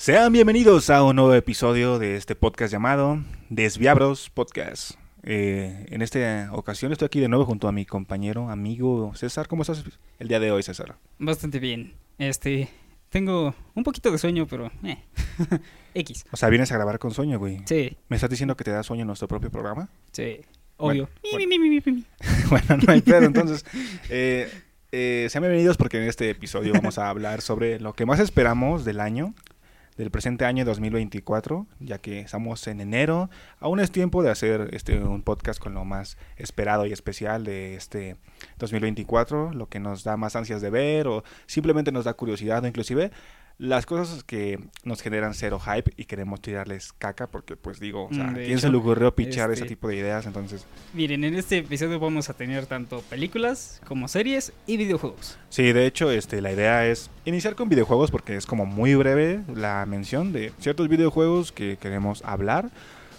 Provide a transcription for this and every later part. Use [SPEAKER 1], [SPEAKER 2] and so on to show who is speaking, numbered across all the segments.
[SPEAKER 1] Sean bienvenidos a un nuevo episodio de este podcast llamado Desviabros Podcast. Eh, en esta ocasión estoy aquí de nuevo junto a mi compañero, amigo César. ¿Cómo estás el día de hoy, César?
[SPEAKER 2] Bastante bien. Este, tengo un poquito de sueño, pero eh. X.
[SPEAKER 1] O sea, vienes a grabar con sueño, güey.
[SPEAKER 2] Sí,
[SPEAKER 1] ¿Me estás diciendo que te da sueño en nuestro propio programa?
[SPEAKER 2] sí, obvio.
[SPEAKER 1] Bueno,
[SPEAKER 2] Mi, mi, mi, mi, mi.
[SPEAKER 1] bueno, no hay pedo. Entonces, eh, eh, sean bienvenidos porque en este episodio vamos a hablar sobre lo que más esperamos del año, del presente año 2024, ya que estamos en enero. Aún es tiempo de hacer este un podcast con lo más esperado y especial de este 2024, lo que nos da más ansias de ver o simplemente nos da curiosidad o inclusive las cosas que nos generan cero hype y queremos tirarles caca porque pues digo, o sea,
[SPEAKER 2] Mm,
[SPEAKER 1] ¿a
[SPEAKER 2] de
[SPEAKER 1] quién se
[SPEAKER 2] hecho,
[SPEAKER 1] le ocurrió pichar ese
[SPEAKER 2] este-
[SPEAKER 1] tipo de ideas? Entonces,
[SPEAKER 2] Miren, en este episodio vamos a tener tanto películas como series y videojuegos.
[SPEAKER 1] Sí, de hecho, este, la idea es iniciar con videojuegos porque es como muy breve la mención de ciertos videojuegos que queremos hablar.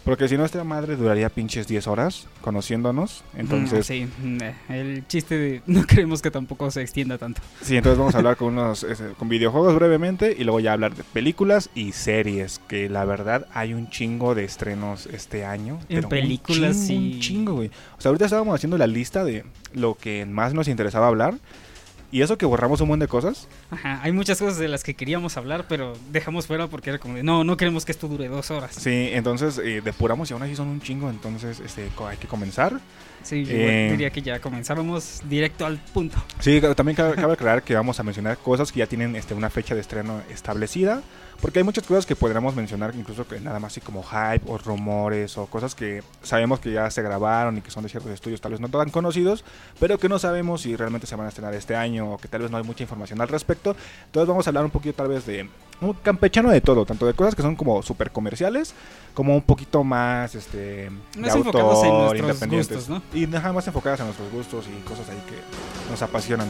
[SPEAKER 1] Porque si no, esta madre duraría pinches 10 horas conociéndonos. Entonces,
[SPEAKER 2] Mm, sí, mm, eh, el chiste de no queremos que tampoco se extienda tanto.
[SPEAKER 1] sí, entonces vamos a hablar con unos con videojuegos brevemente y luego ya hablar de películas y series. Que la verdad hay un chingo de estrenos este año.
[SPEAKER 2] En
[SPEAKER 1] pero un
[SPEAKER 2] películas,
[SPEAKER 1] chingo,
[SPEAKER 2] sí.
[SPEAKER 1] Un chingo, güey. O sea, ahorita estábamos haciendo la lista de lo que más nos interesaba hablar. Y eso que borramos un montón de cosas.
[SPEAKER 2] Ajá, hay muchas cosas de las que queríamos hablar, pero dejamos fuera porque era como de, no, no queremos que esto dure dos horas.
[SPEAKER 1] Sí, entonces eh, depuramos y aún así son un chingo, entonces este, hay que comenzar.
[SPEAKER 2] Sí, yo
[SPEAKER 1] Eh,
[SPEAKER 2] diría que ya comenzábamos directo al punto.
[SPEAKER 1] Sí, también cabe, cabe aclarar que vamos a mencionar cosas que ya tienen este, una fecha de estreno establecida, porque hay muchas cosas que podríamos mencionar, incluso que nada más así como hype o rumores o cosas que sabemos que ya se grabaron y que son de ciertos estudios tal vez no tan conocidos, pero que no sabemos si realmente se van a estrenar este año o que tal vez no hay mucha información al respecto. Entonces vamos a hablar un poquito tal vez de un campechano de todo, tanto de cosas que son como súper comerciales, como un poquito más este, de
[SPEAKER 2] Más en
[SPEAKER 1] autor,
[SPEAKER 2] nuestros
[SPEAKER 1] independientes.
[SPEAKER 2] gustos, ¿no?
[SPEAKER 1] Y nada más enfocadas en nuestros gustos y cosas ahí que nos apasionan.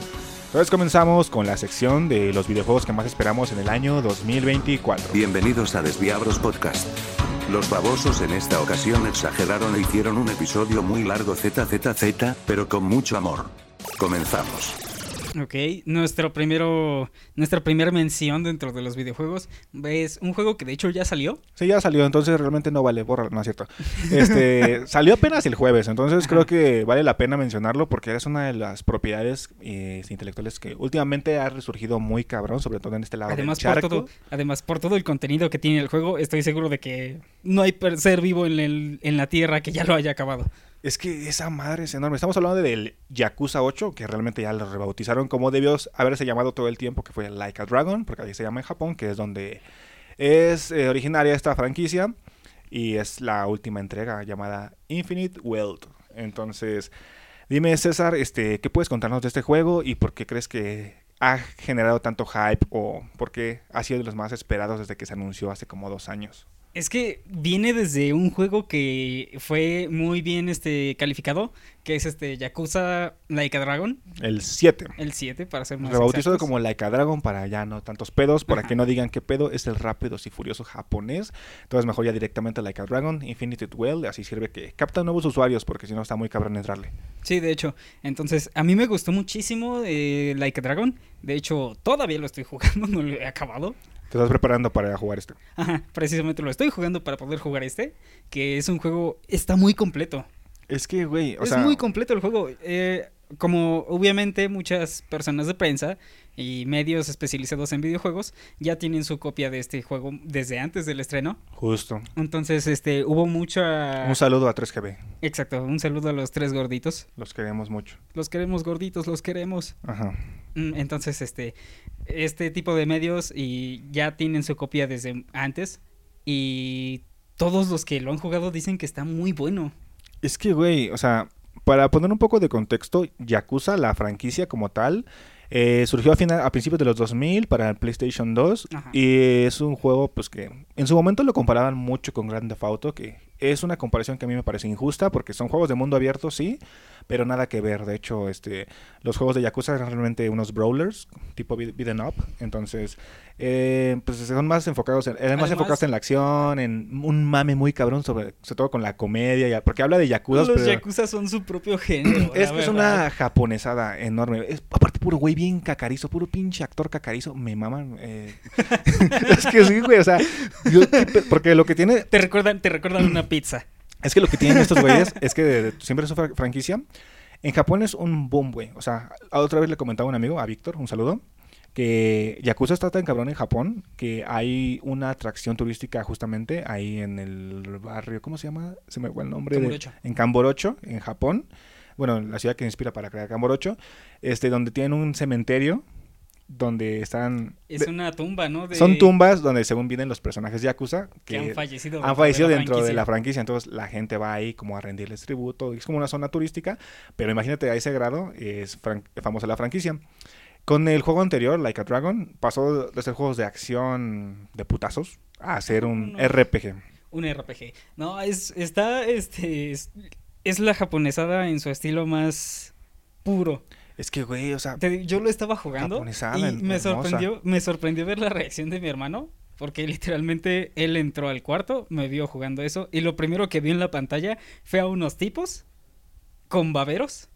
[SPEAKER 1] Entonces comenzamos con la sección de los videojuegos que más esperamos en el año 2024.
[SPEAKER 3] Bienvenidos a Desviabros Podcast. Los babosos en esta ocasión exageraron e hicieron un episodio muy largo ZZZ, pero con mucho amor. Comenzamos.
[SPEAKER 2] Ok, nuestro primero, nuestra primera mención dentro de los videojuegos es un juego que de hecho ya salió.
[SPEAKER 1] Sí, ya salió, entonces realmente no vale, borra, no es cierto. Este, salió apenas el jueves, entonces creo que vale la pena mencionarlo porque es una de las propiedades eh, intelectuales que últimamente ha resurgido muy cabrón, sobre todo en este lado
[SPEAKER 2] Además
[SPEAKER 1] del
[SPEAKER 2] por, todo, además, por todo el contenido que tiene el juego, estoy seguro de que no hay ser vivo en, el- en la Tierra que ya lo haya acabado.
[SPEAKER 1] Es que esa madre es enorme. Estamos hablando del Yakuza 8, que realmente ya lo rebautizaron como debió haberse llamado todo el tiempo, que fue Like a Dragon, porque ahí se llama en Japón, que es donde es eh, originaria esta franquicia. Y es la última entrega llamada Infinite World. Entonces, dime César, este, ¿qué puedes contarnos de este juego y por qué crees que ha generado tanto hype o por qué ha sido de los más esperados desde que se anunció hace como dos años?
[SPEAKER 2] Es que viene desde un juego que fue muy bien este calificado, que es este Yakuza Like a Dragon,
[SPEAKER 1] El 7.
[SPEAKER 2] el 7 para ser más
[SPEAKER 1] Rebautizado como Like a Dragon para ya no tantos pedos, para
[SPEAKER 2] Ajá.
[SPEAKER 1] que no digan qué pedo, es el rápidos y furioso japonés. Entonces mejor ya directamente Like a Dragon, Infinite Well, así sirve que capta nuevos usuarios porque si no está muy cabrón entrarle.
[SPEAKER 2] Sí, de hecho. Entonces, a mí me gustó muchísimo eh, Like a Dragon. De hecho, todavía lo estoy jugando, no lo he acabado.
[SPEAKER 1] Te estás preparando para jugar este.
[SPEAKER 2] Ajá, precisamente lo estoy jugando para poder jugar este, que es un juego, está muy completo.
[SPEAKER 1] Es que, güey, o
[SPEAKER 2] es
[SPEAKER 1] sea,
[SPEAKER 2] muy completo el juego. Eh, como obviamente muchas personas de prensa y medios especializados en videojuegos ya tienen su copia de este juego desde antes del estreno.
[SPEAKER 1] justo.
[SPEAKER 2] Entonces, este, hubo mucha...
[SPEAKER 1] Un saludo a 3GB.
[SPEAKER 2] Exacto, un saludo a los tres gorditos.
[SPEAKER 1] Los queremos mucho.
[SPEAKER 2] Los queremos gorditos, los queremos.
[SPEAKER 1] Ajá.
[SPEAKER 2] Mm, Entonces, este, este tipo de medios y ya tienen su copia desde antes y todos los que lo han jugado dicen que está muy bueno.
[SPEAKER 1] Es que, güey, o sea, para poner un poco de contexto, Yakuza, la franquicia como tal, eh, surgió a, final, a principios de los 2000 para el PlayStation 2
[SPEAKER 2] Ajá.
[SPEAKER 1] y es un juego pues que en su momento lo comparaban mucho con Grand Theft Auto, que es una comparación que a mí me parece injusta porque son juegos de mundo abierto, sí, pero nada que ver. De hecho, este, los juegos de Yakuza eran realmente unos brawlers, tipo beat- beaten up. Entonces, eh, pues son más enfocados en, eran más
[SPEAKER 2] Además-
[SPEAKER 1] enfocados en la acción, en un mame muy cabrón, sobre, sobre todo con la comedia, ya- porque habla de Yakuza.
[SPEAKER 2] Los
[SPEAKER 1] pero
[SPEAKER 2] Yakuza son su propio género.
[SPEAKER 1] es es una japonesada enorme. Es, aparte, puro güey bien cacarizo, puro pinche actor cacarizo. Me maman. eh. es que sí, güey. O sea, yo- porque lo que tiene
[SPEAKER 2] Te recuerdan, te recuerdan una pizza.
[SPEAKER 1] es que lo que tienen estos güeyes es que de- de- siempre es su fra- franquicia. En Japón es un boom, güey. O sea, a- otra vez le comentaba a un amigo, a Víctor, un saludo, que Yakuza está tan cabrón en Japón que hay una atracción turística justamente ahí en el barrio, ¿cómo se llama? Se me fue el nombre. de- en Camborocho, en Japón. Bueno, la ciudad que inspira para crear Camborocho. Este, donde tienen un cementerio donde están...
[SPEAKER 2] Es
[SPEAKER 1] de-
[SPEAKER 2] una tumba, ¿no? De-
[SPEAKER 1] Son tumbas donde según vienen los personajes Yakuza
[SPEAKER 2] que han fallecido.
[SPEAKER 1] han fallecido dentro de la franquicia, entonces la gente va ahí como a rendirles tributo, es como una zona turística, pero imagínate a ese grado es famosa la franquicia. Con el juego anterior, Like a Dragon, pasó de ser juegos de acción de putazos a ser un
[SPEAKER 2] No.
[SPEAKER 1] RPG.
[SPEAKER 2] Un RPG. No, es, está, este, es, es la japonesada en su estilo más puro.
[SPEAKER 1] Es que, güey, o sea,
[SPEAKER 2] Te yo lo estaba jugando y
[SPEAKER 1] en-
[SPEAKER 2] me sorprendió, me sorprendió ver la reacción de mi hermano, porque literalmente él entró al cuarto, me vio jugando eso, y lo primero que vio en la pantalla fue a unos tipos con baberos,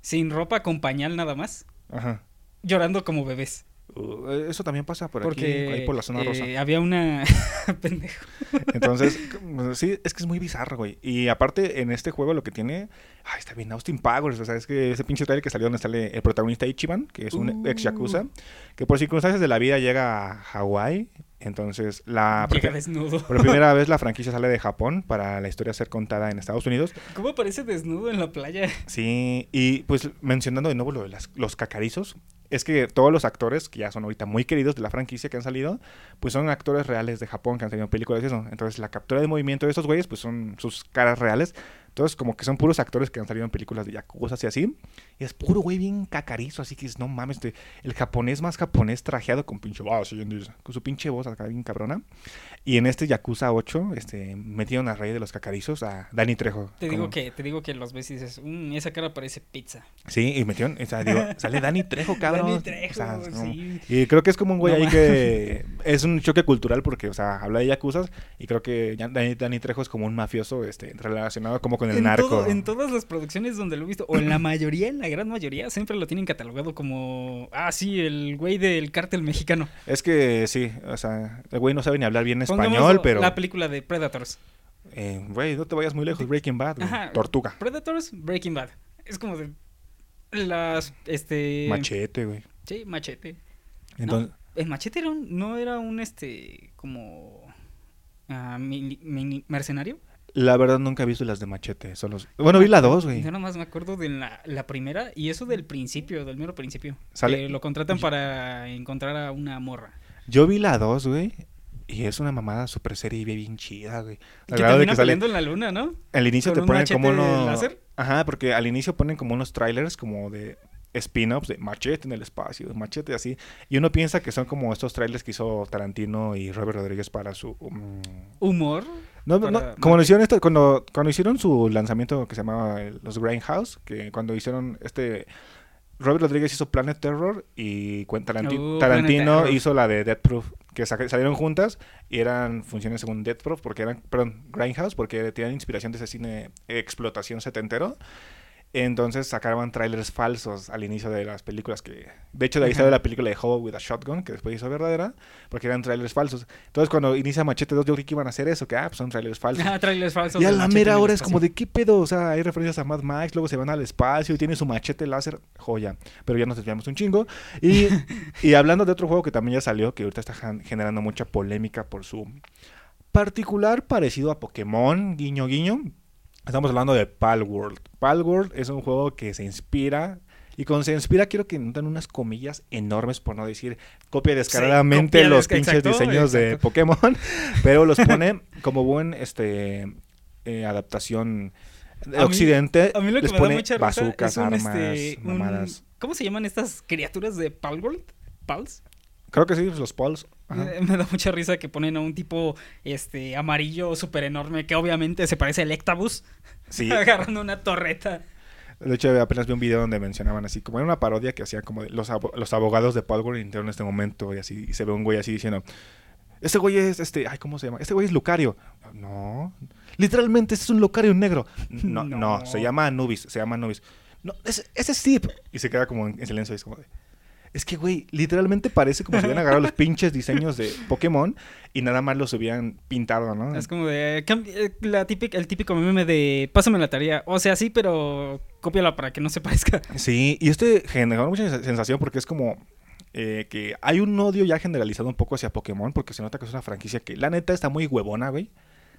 [SPEAKER 2] sin ropa, con pañal nada más,
[SPEAKER 1] ajá.
[SPEAKER 2] llorando como bebés.
[SPEAKER 1] Uh, eso también pasa por
[SPEAKER 2] porque
[SPEAKER 1] aquí, ahí por la zona
[SPEAKER 2] eh,
[SPEAKER 1] rosa.
[SPEAKER 2] había una pendejo.
[SPEAKER 1] Entonces, sí, es que es muy bizarro, güey. Y aparte, en este juego lo que tiene... Ay, está bien, Austin Powers. O sea, es que ese pinche trailer que salió donde sale el protagonista Ichiban, que es un
[SPEAKER 2] Uh.
[SPEAKER 1] ex Yakuza, que por circunstancias de la vida llega a Hawái. Entonces, la...
[SPEAKER 2] Llega desnudo.
[SPEAKER 1] por primera vez la franquicia sale de Japón para la historia ser contada en Estados Unidos.
[SPEAKER 2] ¿Cómo aparece desnudo en la playa?
[SPEAKER 1] Sí, y pues mencionando de nuevo lo de las- los cacarizos, es que todos los actores que ya son ahorita muy queridos de la franquicia que han salido, pues son actores reales de Japón que han tenido películas y eso. Entonces la captura de movimiento de esos güeyes, pues son sus caras reales. Entonces como que son puros actores que han salido en películas de Yakuza y así. Y es puro güey bien cacarizo, así que es, no mames, este, el japonés más japonés trajeado con pinche voz, con su pinche voz acá bien cabrona. Y en este Yakuza 8, este, metieron a rey de los cacarizos a Danny Trejo.
[SPEAKER 2] Te
[SPEAKER 1] como-
[SPEAKER 2] digo que, te digo que los ves y dices, "Mm, esa cara parece pizza.
[SPEAKER 1] Sí, y metieron, o sea, digo, sale Dani Trejo, cabrón.
[SPEAKER 2] Dani
[SPEAKER 1] O
[SPEAKER 2] Trejo,
[SPEAKER 1] sea, no.
[SPEAKER 2] sí.
[SPEAKER 1] Y creo que es como un güey
[SPEAKER 2] No
[SPEAKER 1] ahí que es un choque cultural porque, o sea, habla de Yakuzas y creo que Dani, Dani Trejo es como un mafioso este, relacionado como con el
[SPEAKER 2] en,
[SPEAKER 1] narco.
[SPEAKER 2] todo- en todas las producciones donde lo he visto, o en la mayoría, en la gran mayoría, siempre lo tienen catalogado como, ah, sí, el güey del cártel mexicano.
[SPEAKER 1] Es que sí, o sea, el güey no sabe ni hablar bien español, pero,
[SPEAKER 2] La película de Predators.
[SPEAKER 1] eh, güey, no te vayas muy lejos, Breaking Bad, güey,
[SPEAKER 2] Ajá.
[SPEAKER 1] Tortuga,
[SPEAKER 2] Predators, Breaking Bad. Es como de... Las, este...
[SPEAKER 1] Machete, güey.
[SPEAKER 2] Sí, machete.
[SPEAKER 1] Entonces,
[SPEAKER 2] El machete era un- no era un, este, como... mini- mercenario.
[SPEAKER 1] La verdad nunca he visto las de Machete, son los... Bueno, vi la dos, güey.
[SPEAKER 2] Yo nada más me acuerdo de la, la primera y eso del principio, del mero principio.
[SPEAKER 1] Sale-
[SPEAKER 2] Que lo contratan para encontrar a una morra.
[SPEAKER 1] Yo vi la dos, güey, y es una mamada super serie y bien chida, güey. Al
[SPEAKER 2] que
[SPEAKER 1] de
[SPEAKER 2] termina
[SPEAKER 1] que sale-
[SPEAKER 2] en la luna, ¿no?
[SPEAKER 1] Al inicio
[SPEAKER 2] ¿Con
[SPEAKER 1] te ponen como unos...
[SPEAKER 2] láser?
[SPEAKER 1] Ajá, porque al inicio ponen como unos trailers como de spin-offs de machete en el espacio, de machete así. Y uno piensa que son como estos trailers que hizo Tarantino y Robert Rodríguez para su... mm,
[SPEAKER 2] Humor.
[SPEAKER 1] No, no, como lo hicieron esto, cuando, cuando hicieron su lanzamiento que se llamaba los Grindhouse, que cuando hicieron este... Robert Rodríguez hizo Planet Terror y Taranti-
[SPEAKER 2] Uh,
[SPEAKER 1] Tarantino
[SPEAKER 2] Terror.
[SPEAKER 1] hizo la de Death Proof, que sa- salieron juntas y eran funciones según Death Proof, porque eran, perdón, Grindhouse, porque tenían inspiración de ese cine explotación setentero. Entonces sacaban trailers falsos al inicio de las películas que... De hecho, de ahí sale la película de Hobo with a Shotgun, que después hizo verdadera, porque eran trailers falsos. Entonces cuando inicia Machete 2, yo creí que iban a hacer eso, que ah, pues son trailers falsos.
[SPEAKER 2] Ah, trailers falsos.
[SPEAKER 1] Y a la mera hora es como de qué pedo, o sea, hay referencias a Mad Max, luego se van al espacio y tiene su machete láser, joya. Pero ya nos desviamos un chingo. Y, y hablando de otro juego que también ya salió, que ahorita está generando mucha polémica por su particular parecido a Pokémon, guiño guiño. Estamos hablando de Palworld. Palworld es un juego que se inspira. Y con se inspira quiero que noten unas comillas enormes, por no decir copia descaradamente
[SPEAKER 2] copia
[SPEAKER 1] los pinches
[SPEAKER 2] exacto,
[SPEAKER 1] diseños de. Pokémon. Pero los pone como buen este eh, adaptación de
[SPEAKER 2] A mí-
[SPEAKER 1] Occidente.
[SPEAKER 2] A mí lo que
[SPEAKER 1] les
[SPEAKER 2] me da
[SPEAKER 1] pone
[SPEAKER 2] mucha risa
[SPEAKER 1] bazucas,
[SPEAKER 2] es un,
[SPEAKER 1] armas,
[SPEAKER 2] este, un-
[SPEAKER 1] mamadas.
[SPEAKER 2] ¿Cómo se llaman estas criaturas de Palworld? ¿Pals?
[SPEAKER 1] Creo que sí, pues, los Pauls.
[SPEAKER 2] Me, da mucha risa que ponen a un tipo este amarillo súper enorme que obviamente se parece al Ectabus
[SPEAKER 1] Sí,
[SPEAKER 2] agarrando una torreta.
[SPEAKER 1] de hecho apenas vi un video donde mencionaban así, como era una parodia que hacían como de los, abo- los abogados de Power Nintendo en este momento y así, y se ve un güey así diciendo, este güey es, este, ay, ¿cómo se llama? Este güey es Lucario. No, literalmente este es un Lucario negro. No, no,
[SPEAKER 2] No.
[SPEAKER 1] se llama Anubis, se llama Anubis. No, ese, es Steve. Y se queda como en, en silencio y es como de... Es que, güey, literalmente parece como si hubieran agarrado los pinches diseños de Pokémon y nada más los hubieran pintado, ¿no?
[SPEAKER 2] Es como de eh, la típica, el típico meme de pásame la tarea. O sea, sí, pero cópiala para que no se parezca.
[SPEAKER 1] Sí, y este generó mucha sens- sensación porque es como eh, que hay un odio ya generalizado un poco hacia Pokémon porque se nota que es una franquicia que la neta está muy huevona, güey.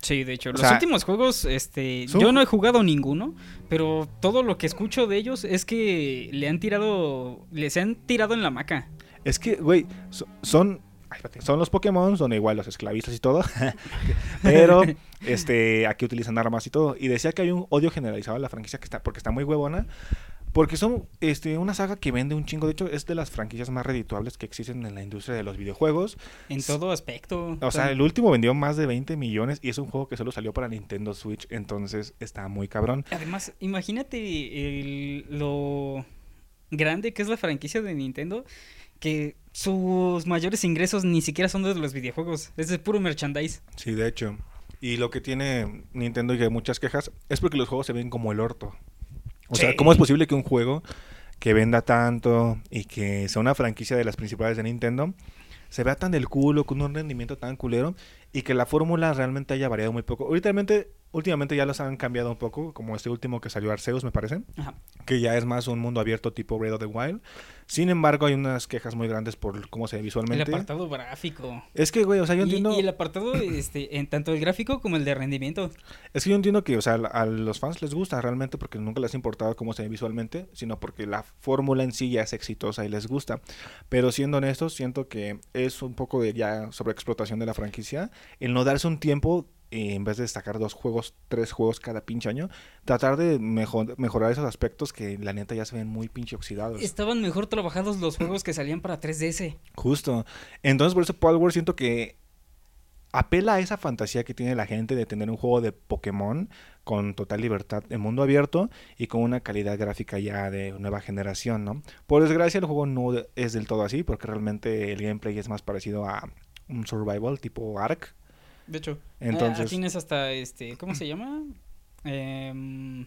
[SPEAKER 2] Sí, de hecho,
[SPEAKER 1] O
[SPEAKER 2] los
[SPEAKER 1] sea,
[SPEAKER 2] últimos juegos, este, yo no he jugado ninguno, pero todo lo que escucho de ellos es que le han tirado, les han tirado en la maca.
[SPEAKER 1] Es que, güey, so- son... son los Pokémon, son igual los esclavistas y todo. Pero, este, aquí utilizan armas y todo. Y decía que hay un odio generalizado a la franquicia que está, porque está muy huevona. Porque son este, una saga que vende un chingo. De hecho, es de las franquicias más redituables que existen en la industria de los videojuegos.
[SPEAKER 2] En todo aspecto.
[SPEAKER 1] O sea, el último vendió más de 20 millones y es un juego que solo salió para Nintendo Switch, entonces está muy cabrón.
[SPEAKER 2] Además, imagínate el- lo grande que es la franquicia de Nintendo, que sus mayores ingresos ni siquiera son de los videojuegos, es de puro merchandise.
[SPEAKER 1] Sí, de hecho. Y lo que tiene Nintendo y que hay muchas quejas es porque los juegos se ven como el orto. O sea. ¿cómo es posible que un juego que venda tanto y que sea una franquicia de las principales de Nintendo se vea tan del culo, con un rendimiento tan culero y que la fórmula realmente haya variado muy poco? Últimamente, últimamente ya los han cambiado un poco, como este último que salió Arceus, me parece.
[SPEAKER 2] Ajá.
[SPEAKER 1] que ya es más un mundo abierto tipo Breath of the Wild. Sin embargo, hay unas quejas muy grandes por cómo se ve
[SPEAKER 2] El
[SPEAKER 1] visualmente.
[SPEAKER 2] apartado gráfico.
[SPEAKER 1] Es que, güey, o sea, yo
[SPEAKER 2] Y,
[SPEAKER 1] entiendo...
[SPEAKER 2] y el apartado, este, en tanto el gráfico como el de rendimiento.
[SPEAKER 1] Es que yo entiendo que, o sea, a los fans les gusta realmente porque nunca les ha importado cómo se ve visualmente, sino porque la fórmula en sí ya es exitosa y les gusta. Pero siendo honestos, siento que es un poco de ya sobreexplotación de la franquicia. El no darse un tiempo, eh, en vez de destacar dos juegos, tres juegos cada pinche año, tratar de mejor- mejorar esos aspectos que la neta ya se ven muy pinche oxidados.
[SPEAKER 2] Estaban mejor trabajados los juegos que salían para 3DS.
[SPEAKER 1] Justo. Entonces, por eso Power siento que apela a esa fantasía que tiene la gente de tener un juego de Pokémon con total libertad en mundo abierto y con una calidad gráfica ya de nueva generación, ¿no? Por desgracia, el juego no es del todo así, porque realmente el gameplay es más parecido a un survival tipo Ark.
[SPEAKER 2] De hecho.
[SPEAKER 1] Entonces-
[SPEAKER 2] ah, tienes hasta, este, ¿cómo se llama? Em,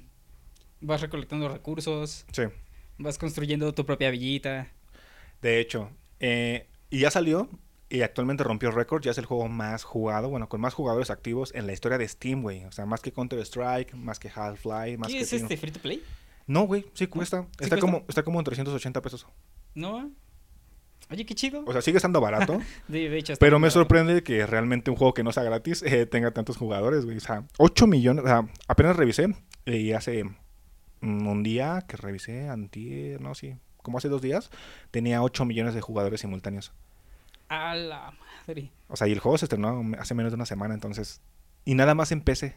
[SPEAKER 2] vas recolectando recursos,
[SPEAKER 1] Sí.
[SPEAKER 2] vas construyendo tu propia villita.
[SPEAKER 1] De hecho, eh, y ya salió y actualmente rompió récord, ya es el juego más jugado, bueno, con más jugadores activos en la historia de Steam, güey. O sea, más que Counter-Strike, más que Half-Life, más
[SPEAKER 2] ¿Qué
[SPEAKER 1] que...
[SPEAKER 2] es este free to play?
[SPEAKER 1] No, güey, sí cuesta.
[SPEAKER 2] ¿Sí
[SPEAKER 1] está,
[SPEAKER 2] cuesta?
[SPEAKER 1] Como, está como en 380 pesos.
[SPEAKER 2] ¿No? Oye, qué chido.
[SPEAKER 1] O sea, sigue estando barato.
[SPEAKER 2] de hecho,
[SPEAKER 1] pero me
[SPEAKER 2] barato.
[SPEAKER 1] sorprende que realmente un juego que no sea gratis eh, tenga tantos jugadores, güey. O sea, 8 millones. O sea, apenas revisé. eh, y hace mm, un día que revisé, antier, no, sí. Como hace dos días, tenía 8 millones de jugadores simultáneos.
[SPEAKER 2] A la madre.
[SPEAKER 1] O sea, y el juego se estrenó hace menos de una semana, entonces. Y nada más en PC.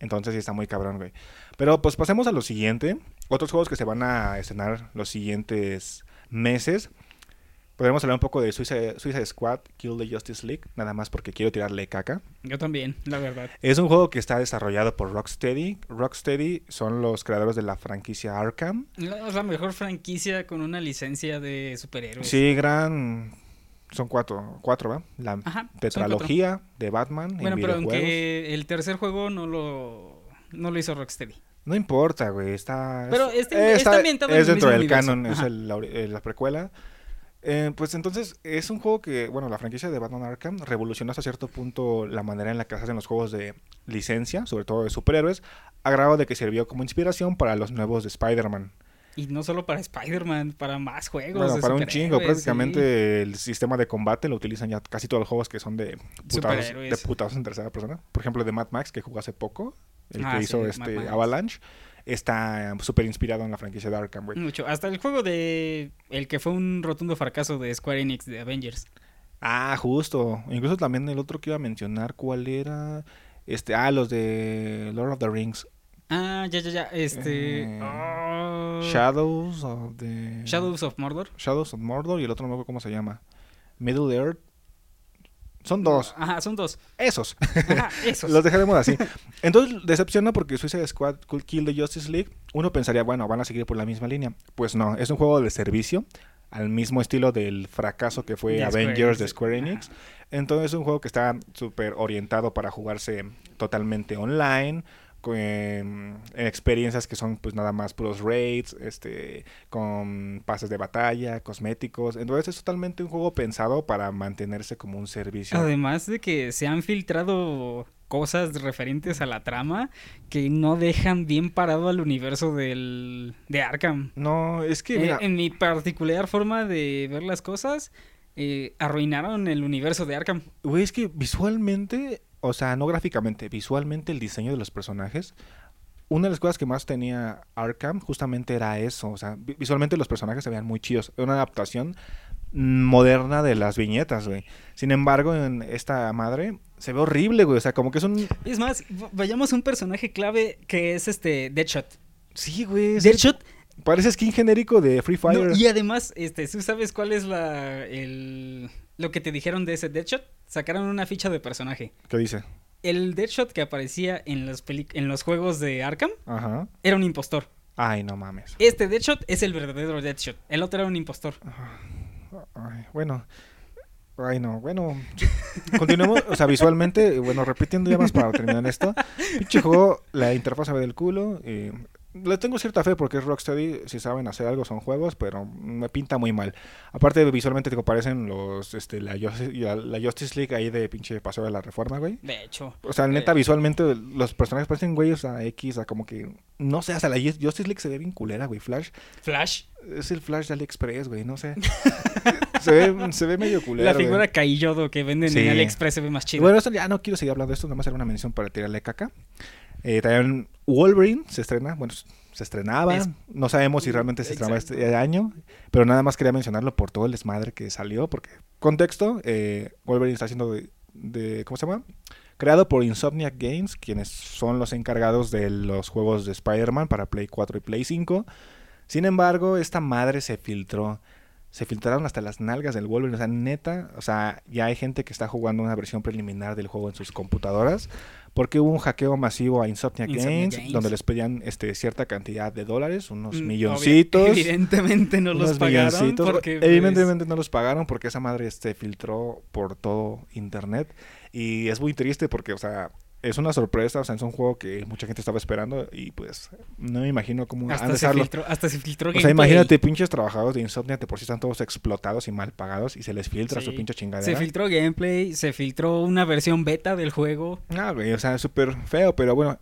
[SPEAKER 1] Entonces sí está muy cabrón, güey. Pero pues pasemos a lo siguiente. Otros juegos que se van a estrenar los siguientes meses. Podemos hablar un poco de Suicide, Suicide Squad, Kill the Justice League. Nada más porque quiero tirarle caca.
[SPEAKER 2] Yo también, la verdad.
[SPEAKER 1] Es un juego que está desarrollado por Rocksteady. Rocksteady son los creadores de la franquicia Arkham.
[SPEAKER 2] La, es la mejor franquicia con una licencia de superhéroes.
[SPEAKER 1] Sí, gran... Son cuatro, cuatro, ¿va? La
[SPEAKER 2] Ajá,
[SPEAKER 1] tetralogía de Batman
[SPEAKER 2] Bueno,
[SPEAKER 1] en
[SPEAKER 2] pero aunque el tercer juego no lo, no lo hizo Rocksteady.
[SPEAKER 1] No importa, güey, está...
[SPEAKER 2] Pero
[SPEAKER 1] es-
[SPEAKER 2] está- está ambientado en
[SPEAKER 1] Es
[SPEAKER 2] el
[SPEAKER 1] dentro del
[SPEAKER 2] universo.
[SPEAKER 1] canon, es el- la, la precuela. Eh, pues entonces, es un juego que, bueno, la franquicia de Batman Arkham revolucionó hasta cierto punto la manera en la que se hacen los juegos de licencia, sobre todo de superhéroes, a grado de que sirvió como inspiración para los nuevos de Spider-Man.
[SPEAKER 2] Y no solo para Spider-Man, para más juegos.
[SPEAKER 1] Bueno,
[SPEAKER 2] de
[SPEAKER 1] para un chingo, prácticamente el sistema de combate lo utilizan ya casi todos los juegos que son de putados, de putados en tercera persona. Por ejemplo, de Mad Max, que jugó hace poco, el
[SPEAKER 2] Ah,
[SPEAKER 1] que
[SPEAKER 2] sí,
[SPEAKER 1] hizo este. Avalanche, está súper inspirado en la franquicia de Arkham, güey.
[SPEAKER 2] Mucho. Hasta el juego de. El que fue un rotundo fracaso de Square Enix de Avengers.
[SPEAKER 1] Ah, justo. Incluso también el otro que iba a mencionar, ¿cuál era? Este, ah, los de Lord of the Rings.
[SPEAKER 2] Ah, ya, ya, ya. Este.
[SPEAKER 1] Eh,
[SPEAKER 2] ah,
[SPEAKER 1] Shadows of the...
[SPEAKER 2] Shadows of Mordor.
[SPEAKER 1] Shadows of Mordor y el otro no me acuerdo cómo se llama. Middle Earth. Son dos.
[SPEAKER 2] Ajá, son dos.
[SPEAKER 1] Esos.
[SPEAKER 2] Ajá, esos.
[SPEAKER 1] Los dejaremos así. Entonces, decepciona porque Suicide Squad Could Kill the Justice League. Uno pensaría, bueno, van a seguir por la misma línea. Pues no, es un juego de servicio. Al mismo estilo del fracaso que fue
[SPEAKER 2] De Square
[SPEAKER 1] Avengers de. Square Enix. Entonces, es un juego que está súper orientado para jugarse totalmente online. Con em, experiencias que son pues nada más puros raids, este, con pases de batalla, cosméticos. Entonces es totalmente un juego pensado para mantenerse como un servicio.
[SPEAKER 2] Además de que se han filtrado cosas referentes a la trama que no dejan bien parado al universo del, de Arkham.
[SPEAKER 1] No, es que
[SPEAKER 2] Eh, en mi particular forma de ver las cosas, eh, arruinaron el universo de Arkham.
[SPEAKER 1] Güey, es que visualmente, o sea, no gráficamente, visualmente el diseño de los personajes, una de las cosas que más tenía Arkham justamente era eso, o sea, vi- visualmente los personajes se veían muy chidos, era una adaptación moderna de las viñetas, güey. Sin embargo, en esta madre se ve horrible, güey, o sea, como que es un...
[SPEAKER 2] Es más, vayamos a un personaje clave que es este Deadshot.
[SPEAKER 1] Sí, güey,
[SPEAKER 2] Deadshot
[SPEAKER 1] parece skin genérico de Free Fire.
[SPEAKER 2] No, y además, este, ¿tú sabes cuál es la el lo que te dijeron de ese Deadshot? Sacaron una ficha de personaje.
[SPEAKER 1] ¿Qué dice?
[SPEAKER 2] El Deadshot que aparecía en los peli- en los juegos de Arkham
[SPEAKER 1] Ajá.
[SPEAKER 2] era un impostor.
[SPEAKER 1] Ay, no mames.
[SPEAKER 2] Este Deadshot es el verdadero Deadshot. El otro era un impostor.
[SPEAKER 1] Ay, bueno. Ay, no, bueno. Continuemos, o sea, visualmente, bueno, repitiendo ya más para terminar esto. Pinche juego, la interfaz se ve del culo. Y le tengo cierta fe porque es Rocksteady, si saben hacer algo son juegos, pero me pinta muy mal. Aparte, visualmente te parecen los, este, la, Justice- la, la Justice League ahí de pinche Paseo de la Reforma, güey.
[SPEAKER 2] De hecho.
[SPEAKER 1] O sea, neta,
[SPEAKER 2] Eh.
[SPEAKER 1] visualmente los personajes parecen güeyes a X, a como que, no sé, hasta la Justice League se ve bien culera, güey. Flash,
[SPEAKER 2] Flash.
[SPEAKER 1] es el Flash de AliExpress, güey, no sé. se, ve, se ve medio culero.
[SPEAKER 2] la
[SPEAKER 1] güey.
[SPEAKER 2] figura Kaiyodo que venden
[SPEAKER 1] Sí.
[SPEAKER 2] en AliExpress se ve más chida.
[SPEAKER 1] Bueno, esto ya no quiero seguir hablando de esto, nada más era una mención para tirarle caca. Eh, también Wolverine se estrena, bueno, se estrenaba,
[SPEAKER 2] Es-
[SPEAKER 1] no sabemos si realmente se estrenaba
[SPEAKER 2] Exacto.
[SPEAKER 1] este año, pero nada más quería mencionarlo por todo el desmadre que salió, porque, contexto, eh, Wolverine está siendo de, de- ¿cómo se llama? Creado por Insomniac Games, quienes son los encargados de los juegos de Spider-Man para Play 4 y Play 5. Sin embargo, esta madre se filtró. Se filtraron hasta las nalgas del Wolverine. O sea, neta. O sea, ya hay gente que está jugando una versión preliminar del juego en sus computadoras. Porque hubo un hackeo masivo a Insomniac Games,
[SPEAKER 2] Games.
[SPEAKER 1] donde les pedían este, cierta cantidad de dólares, unos
[SPEAKER 2] Mm,
[SPEAKER 1] milloncitos.
[SPEAKER 2] Evidentemente no los pagaron porque pues,
[SPEAKER 1] Evidentemente no los pagaron porque esa madre se filtró por todo internet. Y es muy triste porque, o sea, es una sorpresa. O sea, es un juego que mucha gente estaba esperando. Y pues, no me imagino cómo han
[SPEAKER 2] hasta
[SPEAKER 1] de
[SPEAKER 2] se filtró, hasta se filtró
[SPEAKER 1] O sea, imagínate, pinches trabajadores de Insomnia de por sí están todos explotados y mal pagados y se les filtra su pinche
[SPEAKER 2] Se
[SPEAKER 1] chingadera.
[SPEAKER 2] filtró gameplay, se filtró una versión beta del juego.
[SPEAKER 1] Ah, güey, o sea, es súper feo, pero bueno,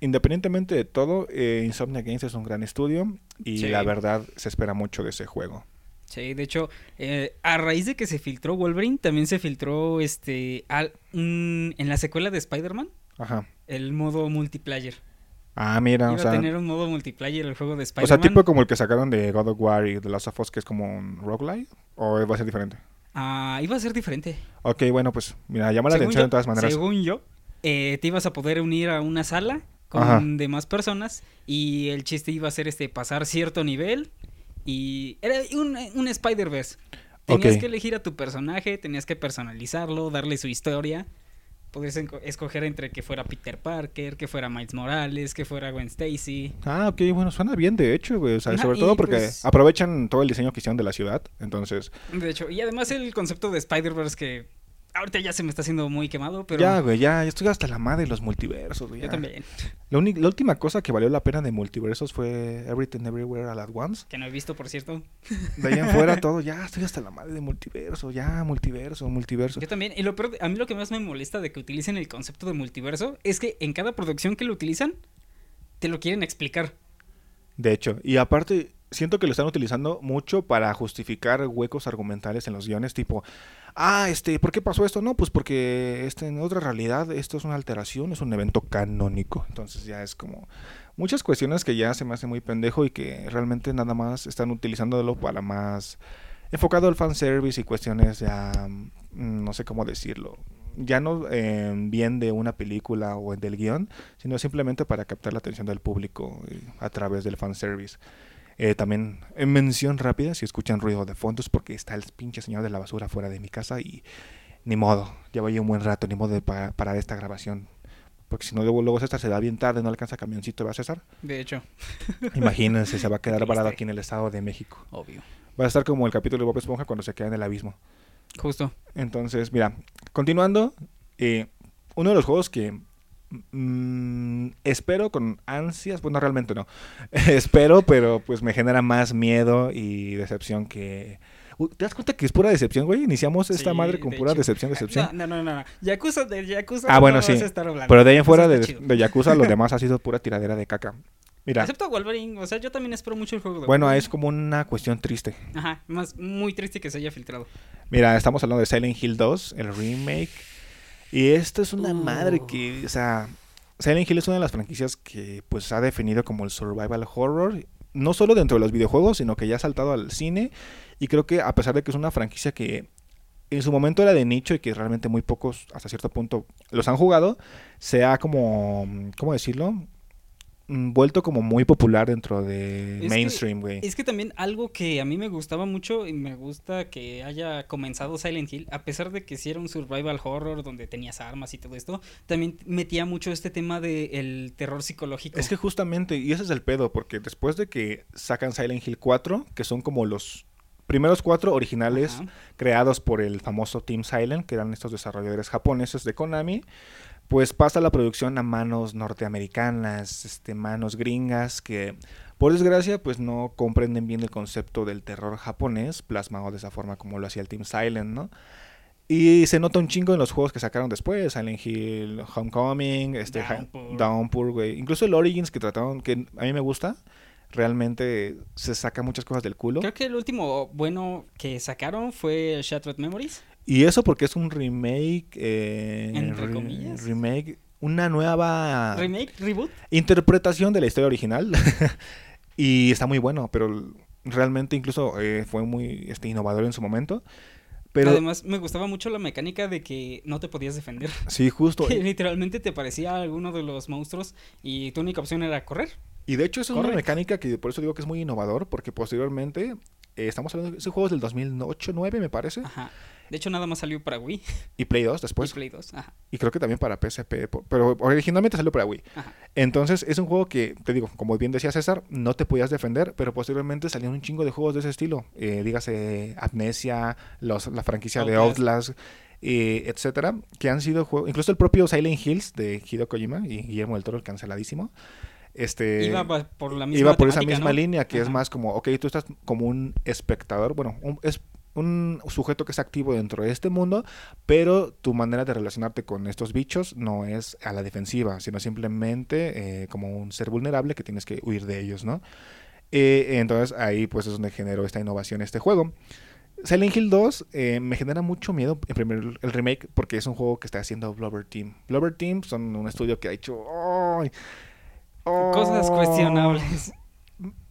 [SPEAKER 1] independientemente de todo, eh, Insomnia Games es un gran estudio y
[SPEAKER 2] Sí.
[SPEAKER 1] la verdad se espera mucho de ese juego.
[SPEAKER 2] Sí, de hecho, eh, a raíz de que se filtró Wolverine, también se filtró este al- un- en la secuela de Spider-Man
[SPEAKER 1] Ajá.
[SPEAKER 2] el modo multiplayer.
[SPEAKER 1] Ah, mira,
[SPEAKER 2] Iba
[SPEAKER 1] o sea,
[SPEAKER 2] a tener un modo multiplayer el juego de
[SPEAKER 1] o
[SPEAKER 2] Spider-Man.
[SPEAKER 1] sea, tipo como el que sacaron de God of War y The Last of Us, que es como un roguelite, o va a ser diferente.
[SPEAKER 2] Ah, iba a ser diferente.
[SPEAKER 1] Ok, bueno, pues, mira, llama la
[SPEAKER 2] Según
[SPEAKER 1] atención
[SPEAKER 2] yo-
[SPEAKER 1] de todas maneras.
[SPEAKER 2] Según yo, eh, te ibas a poder unir a una sala con
[SPEAKER 1] Ajá.
[SPEAKER 2] demás personas y el chiste iba a ser este pasar cierto nivel y era un, un Spider-Verse. Tenías que elegir a tu personaje, tenías que personalizarlo, darle su historia. Podías escoger entre que fuera Peter Parker, que fuera Miles Morales, que fuera Gwen Stacy.
[SPEAKER 1] Ah, ok, bueno, suena bien de hecho, güey. O sea,
[SPEAKER 2] Ajá,
[SPEAKER 1] sobre todo porque
[SPEAKER 2] pues-
[SPEAKER 1] aprovechan todo el diseño que hicieron de la ciudad. Entonces,
[SPEAKER 2] De hecho, y además el concepto de Spider-Verse que ahorita ya se me está haciendo muy quemado, pero
[SPEAKER 1] ya, güey, ya, ya estoy hasta la madre de los multiversos, güey.
[SPEAKER 2] yo
[SPEAKER 1] ya.
[SPEAKER 2] también,
[SPEAKER 1] La, la última cosa que valió la pena de multiversos fue Everything Everywhere All at Once.
[SPEAKER 2] que no he visto, por cierto.
[SPEAKER 1] De ahí en fuera todo, ya estoy hasta la madre de multiverso, ya, multiverso, multiverso.
[SPEAKER 2] Yo también. Y lo peor, a mí lo que más me molesta de que utilicen el concepto de multiverso es que en cada producción que lo utilizan, te lo quieren explicar.
[SPEAKER 1] De hecho, y aparte, siento que lo están utilizando mucho para justificar huecos argumentales en los guiones, tipo, ah, este, ¿por qué pasó esto? No, pues porque este, en otra realidad esto es una alteración, es un evento canónico. Entonces ya es como muchas cuestiones que ya se me hace muy pendejo y que realmente nada más están utilizándolo para más enfocado al fanservice y cuestiones ya, mm, no sé cómo decirlo, ya no eh, bien de una película o del guion, sino simplemente para captar la atención del público eh, a través del fanservice. Eh, también, en mención rápida, si escuchan ruido de fondo es porque está el pinche señor de la basura fuera de mi casa y ni modo, llevo ahí un buen rato, ni modo de pa- parar esta grabación. Porque si no, luego, luego César se da bien tarde, no alcanza camioncito, ¿va a César?
[SPEAKER 2] De hecho,
[SPEAKER 1] Imagínense, se va a quedar varado aquí en el Estado de México.
[SPEAKER 2] obvio.
[SPEAKER 1] Va a estar como el capítulo de Bob Esponja cuando se queda en el abismo.
[SPEAKER 2] Justo.
[SPEAKER 1] Entonces, mira, continuando, eh, uno de los juegos que mm, espero con ansias, bueno, realmente no, espero, pero pues me genera más miedo y decepción que... Uy, ¿Te das cuenta que es pura decepción, güey? Iniciamos esta
[SPEAKER 2] Sí,
[SPEAKER 1] madre con
[SPEAKER 2] de
[SPEAKER 1] pura
[SPEAKER 2] hecho.
[SPEAKER 1] decepción, decepción.
[SPEAKER 2] No, no, no, no. Yakuza de Yakuza.
[SPEAKER 1] Ah, bueno,
[SPEAKER 2] no
[SPEAKER 1] sí.
[SPEAKER 2] vas a estar hablando.
[SPEAKER 1] Pero de ahí en fuera de, de Yakuza, lo demás ha sido pura tiradera de caca. Mira,
[SPEAKER 2] Excepto Wolverine. O sea, yo también espero mucho el juego de
[SPEAKER 1] bueno,
[SPEAKER 2] Wolverine.
[SPEAKER 1] es como una cuestión triste.
[SPEAKER 2] Ajá, más muy triste que se haya filtrado.
[SPEAKER 1] Mira, estamos hablando de Silent Hill 2, el remake. Y esto es una
[SPEAKER 2] Uh.
[SPEAKER 1] madre que, o sea, Silent Hill es una de las franquicias que pues ha definido como el survival horror, no solo dentro de los videojuegos, sino que ya ha saltado al cine. Y creo que a pesar de que es una franquicia que en su momento era de nicho y que realmente muy pocos hasta cierto punto los han jugado, se ha como, ¿cómo decirlo? Mm, Vuelto como muy popular dentro de
[SPEAKER 2] Es
[SPEAKER 1] mainstream, güey.
[SPEAKER 2] Es que también algo que a mí me gustaba mucho y me gusta que haya comenzado Silent Hill, a pesar de que sí era un survival horror donde tenías armas y todo esto, también metía mucho este tema del terror psicológico.
[SPEAKER 1] Es que justamente, y ese es el pedo, porque después de que sacan Silent Hill 4, que son como los primeros cuatro originales
[SPEAKER 2] Ajá.
[SPEAKER 1] creados por el famoso Team Silent, que eran estos desarrolladores japoneses de Konami, pues pasa la producción a manos norteamericanas, este, manos gringas, que por desgracia pues no comprenden bien el concepto del terror japonés, plasmado de esa forma como lo hacía el Team Silent, ¿no? Y se nota un chingo en los juegos que sacaron después, Silent Hill, Homecoming, este.
[SPEAKER 2] Downpour,
[SPEAKER 1] güey. Incluso el Origins que trataron, que a mí me gusta, realmente se saca muchas cosas del culo.
[SPEAKER 2] Creo que el último bueno que sacaron fue Shattered Memories.
[SPEAKER 1] Y eso porque es un remake, eh,
[SPEAKER 2] Entre
[SPEAKER 1] re-
[SPEAKER 2] comillas.
[SPEAKER 1] remake, una nueva
[SPEAKER 2] Remake, reboot.
[SPEAKER 1] interpretación de la historia original. y está muy bueno, pero realmente incluso eh, fue muy este, innovador en su momento. Pero
[SPEAKER 2] Además, me gustaba mucho la mecánica de que no te podías defender.
[SPEAKER 1] sí, justo.
[SPEAKER 2] Que literalmente te parecía alguno de los monstruos y tu única opción era correr.
[SPEAKER 1] Y de hecho, eso es una mecánica que por eso digo que es muy innovador, porque posteriormente, eh, estamos hablando de ese juego es del 2008-9, me parece,
[SPEAKER 2] Ajá. De hecho, nada más salió para Wii
[SPEAKER 1] y Play 2
[SPEAKER 2] y
[SPEAKER 1] después,
[SPEAKER 2] Play 2. Ajá.
[SPEAKER 1] y creo que también para PSP, pero originalmente salió para Wii.
[SPEAKER 2] Ajá.
[SPEAKER 1] Entonces, es un juego que, te digo, como bien decía César, no te podías defender, pero posteriormente salieron un chingo de juegos de ese estilo. Eh, dígase Amnesia, los, la franquicia de
[SPEAKER 2] Outlast.
[SPEAKER 1] Eh, etcétera, que han sido juegos, incluso el propio Silent Hills de Hideo Kojima y Guillermo del Toro, el canceladísimo. Este,
[SPEAKER 2] Iba por la misma
[SPEAKER 1] iba por esa misma
[SPEAKER 2] ¿no?
[SPEAKER 1] línea que es más como, ok, tú estás como un espectador, bueno, un, es un sujeto que es activo dentro de este mundo, pero tu manera de relacionarte con estos bichos no es a la defensiva, sino simplemente eh, como un ser vulnerable que tienes que huir de ellos, ¿no? Eh, entonces ahí pues es donde generó esta innovación este juego. Silent Hill 2 eh, me genera mucho miedo en primer el remake porque es un juego que está haciendo Blubber Team. Blubber Team son un estudio que ha hecho ¡ay!
[SPEAKER 2] Cosas
[SPEAKER 1] ¡Oh!
[SPEAKER 2] cuestionables.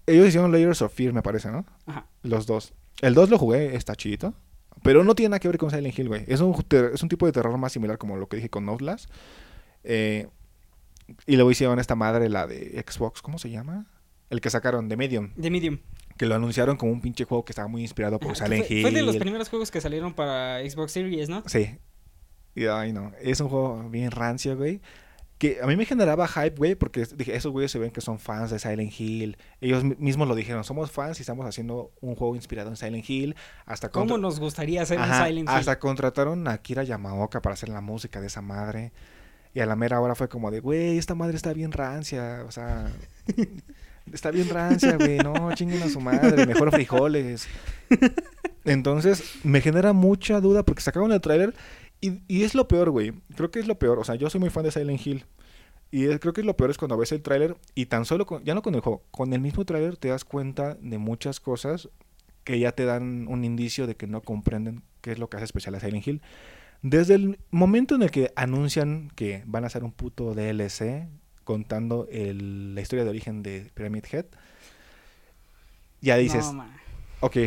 [SPEAKER 1] Ellos hicieron Layers of Fear, me parece, ¿no?
[SPEAKER 2] Ajá.
[SPEAKER 1] Los dos. El 2 lo jugué, está chidito. Pero no tiene nada que ver con Silent Hill, güey. Es un, es un tipo de terror más similar como lo que dije con Outlast. Eh, y luego hicieron esta madre, la de Xbox, ¿cómo se llama? El que sacaron de Medium.
[SPEAKER 2] De Medium.
[SPEAKER 1] Que lo anunciaron como un pinche juego que estaba muy inspirado por
[SPEAKER 2] Ajá, que
[SPEAKER 1] Silent
[SPEAKER 2] fue,
[SPEAKER 1] Hill.
[SPEAKER 2] fue de los primeros juegos que salieron para Xbox Series, ¿no?
[SPEAKER 1] Sí. Y ay, no. Es un juego bien rancio, güey. Que a mí me generaba hype, güey, porque dije, esos güeyes se ven que son fans de Silent Hill. Ellos mi- mismos lo dijeron, somos fans y estamos haciendo un juego inspirado en Silent Hill. Hasta
[SPEAKER 2] ¿Cómo nos gustaría hacer
[SPEAKER 1] Ajá,
[SPEAKER 2] Silent Hill?
[SPEAKER 1] Hasta contrataron a Kira Yamaoka para hacer la música de esa madre. Y a la mera hora fue como de, güey, esta madre está bien rancia. O sea, está bien rancia, güey. No, chinguen a su madre. Mejor frijoles. Entonces, me genera mucha duda porque sacaron el tráiler. Y, y es lo peor, güey. Creo que es lo peor. O sea, yo soy muy fan de Silent Hill. Y es- creo que es lo peor es cuando ves el tráiler y tan solo, con- ya no con el juego, con el mismo tráiler te das cuenta de muchas cosas que ya te dan un indicio de que no comprenden qué es lo que hace especial a Silent Hill. Desde el momento en el que anuncian que van a hacer un puto DLC contando el- la historia de origen de Pyramid Head, ya dices,
[SPEAKER 2] No,
[SPEAKER 1] ok,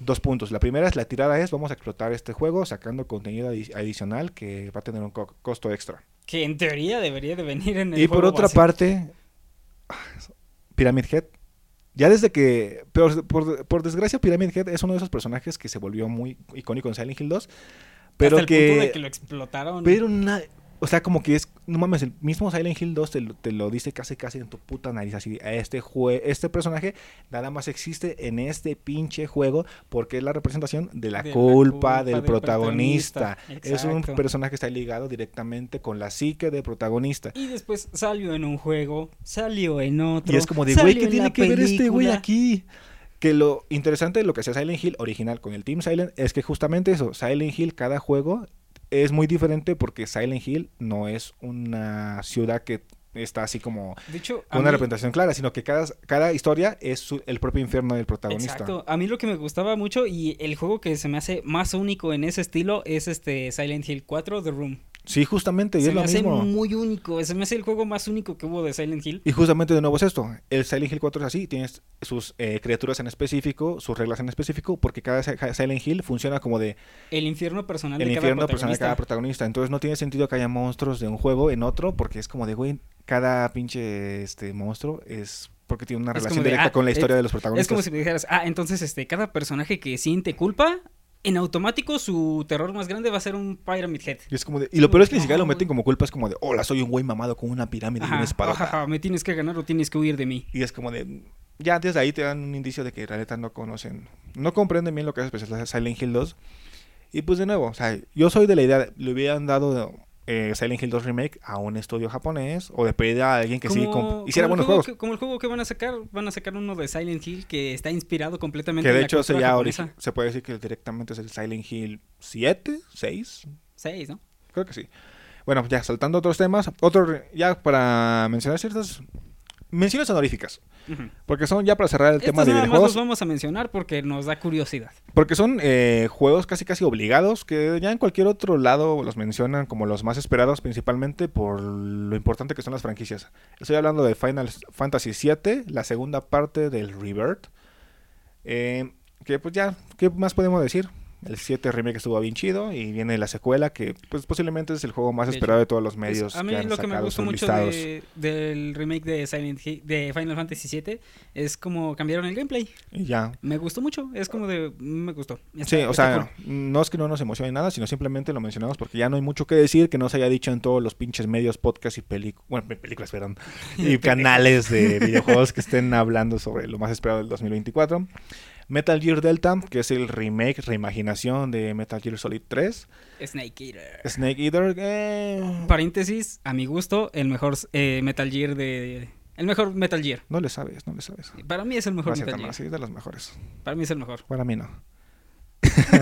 [SPEAKER 1] dos puntos. La primera es la tirada es, vamos a explotar este juego sacando contenido adi- adicional que va a tener un co- costo extra.
[SPEAKER 2] Que en teoría debería de venir en el
[SPEAKER 1] Y por otra parte, Pyramid Head Ya desde que, pero por, por desgracia, Pyramid Head es uno de esos personajes que se volvió muy icónico en Silent Hill 2. Pero
[SPEAKER 2] Hasta el
[SPEAKER 1] que,
[SPEAKER 2] punto de que lo explotaron.
[SPEAKER 1] pero na- o sea, como que es, no mames, el mismo Silent Hill 2 te lo, te lo dice casi casi en tu puta nariz, así, este jue este personaje nada más existe en este pinche juego porque es la representación de la,
[SPEAKER 2] De la
[SPEAKER 1] culpa, del
[SPEAKER 2] del
[SPEAKER 1] protagonista.
[SPEAKER 2] protagonista.
[SPEAKER 1] Es un personaje que está ligado directamente con la psique del protagonista.
[SPEAKER 2] Y después salió en un juego, salió en otro.
[SPEAKER 1] Y es como de, güey, ¿qué
[SPEAKER 2] en
[SPEAKER 1] tiene que ver este güey
[SPEAKER 2] película".
[SPEAKER 1] aquí? Que lo interesante de lo que hacía Silent Hill original con el Team Silent es que justamente eso, Silent Hill, cada juego es muy diferente porque Silent Hill no es una ciudad que está así como
[SPEAKER 2] De hecho,
[SPEAKER 1] una
[SPEAKER 2] mí-
[SPEAKER 1] representación clara, sino que cada, cada historia es su- el propio infierno del protagonista.
[SPEAKER 2] Exacto. A mí lo que me gustaba mucho y el juego que se me hace más único en ese estilo es este Silent Hill 4 The Room.
[SPEAKER 1] Sí, justamente, y
[SPEAKER 2] se
[SPEAKER 1] es
[SPEAKER 2] me
[SPEAKER 1] lo
[SPEAKER 2] hace
[SPEAKER 1] mismo.
[SPEAKER 2] muy único. Se me hace el juego más único que hubo de Silent Hill.
[SPEAKER 1] Y justamente de nuevo es esto, el Silent Hill 4 es así, tienes sus eh, criaturas en específico, sus reglas en específico, porque cada Si- Silent Hill funciona como de
[SPEAKER 2] El infierno personal
[SPEAKER 1] el
[SPEAKER 2] de
[SPEAKER 1] infierno
[SPEAKER 2] cada
[SPEAKER 1] personal de cada
[SPEAKER 2] protagonista.
[SPEAKER 1] Entonces no tiene sentido que haya monstruos de un juego en otro, porque es como de, güey, cada pinche este monstruo es porque tiene una
[SPEAKER 2] Es
[SPEAKER 1] relación
[SPEAKER 2] de,
[SPEAKER 1] directa
[SPEAKER 2] ah,
[SPEAKER 1] con la historia
[SPEAKER 2] es-
[SPEAKER 1] de los protagonistas.
[SPEAKER 2] Es como si me dijeras, ah, entonces este, cada personaje que siente culpa, en automático su terror más grande va a ser un Pyramid Head.
[SPEAKER 1] Y, es como de- y lo peor es que ni siquiera lo meten como culpa, es como de, hola, soy un güey mamado con una pirámide y
[SPEAKER 2] Ajá,
[SPEAKER 1] una espada.
[SPEAKER 2] ajá, me tienes que ganar o tienes que huir de mí.
[SPEAKER 1] Y es como de, ya desde ahí te dan un indicio de que la neta no conocen, no comprenden bien lo que es especial Silent Hill 2. Y pues de nuevo, o sea, yo soy de la idea, le hubieran dado eh, Silent Hill 2 Remake a un estudio japonés o de pedir a alguien que sí hiciera buenos juegos.
[SPEAKER 2] que- como el juego que van a sacar, van a sacar uno de Silent Hill que está inspirado completamente
[SPEAKER 1] Que de
[SPEAKER 2] en la
[SPEAKER 1] hecho
[SPEAKER 2] japonesa.
[SPEAKER 1] origi- se puede decir que directamente es el Silent Hill 7, 6,
[SPEAKER 2] Seis, ¿no?
[SPEAKER 1] creo que sí. Bueno, ya saltando a otros temas, otro ya para mencionar ciertas menciones honoríficas, porque son ya para cerrar el tema de
[SPEAKER 2] nada más los vamos a mencionar porque nos da curiosidad.
[SPEAKER 1] porque son eh, juegos casi casi obligados que ya en cualquier otro lado los mencionan como los más esperados principalmente por lo importante que son las franquicias. Estoy hablando de Final Fantasy VII, la segunda parte del Rebirth, eh, que pues ya, ¿qué más podemos decir? El 7 remake estuvo bien chido y viene la secuela que pues posiblemente es el juego más esperado de todos los
[SPEAKER 2] Pues,
[SPEAKER 1] medios
[SPEAKER 2] a mí
[SPEAKER 1] que han
[SPEAKER 2] lo que me gustó mucho de- del remake de Silent Hill, de Final Fantasy VII es como cambiaron el gameplay.
[SPEAKER 1] Y ya.
[SPEAKER 2] Me gustó mucho, es como de me gustó.
[SPEAKER 1] Sí, o sea, no es que no nos emocione nada, sino simplemente lo mencionamos porque ya no hay mucho que decir que no se haya dicho en todos los pinches medios, podcasts y películas, bueno, pe- películas, perdón, y canales de videojuegos que estén hablando sobre lo más esperado del 2024. Metal Gear Delta, que es el remake, reimaginación de Metal Gear Solid 3.
[SPEAKER 2] cool. Snake Eater.
[SPEAKER 1] Snake Eater, eh,
[SPEAKER 2] Paréntesis, a mi gusto, el mejor eh, Metal Gear de... El mejor Metal Gear.
[SPEAKER 1] no le sabes, no le sabes.
[SPEAKER 2] Para mí es el mejor
[SPEAKER 1] Gracias,
[SPEAKER 2] Metal
[SPEAKER 1] Tamara,
[SPEAKER 2] Gear.
[SPEAKER 1] sí, es de los mejores.
[SPEAKER 2] Para mí es el mejor.
[SPEAKER 1] Para mí no.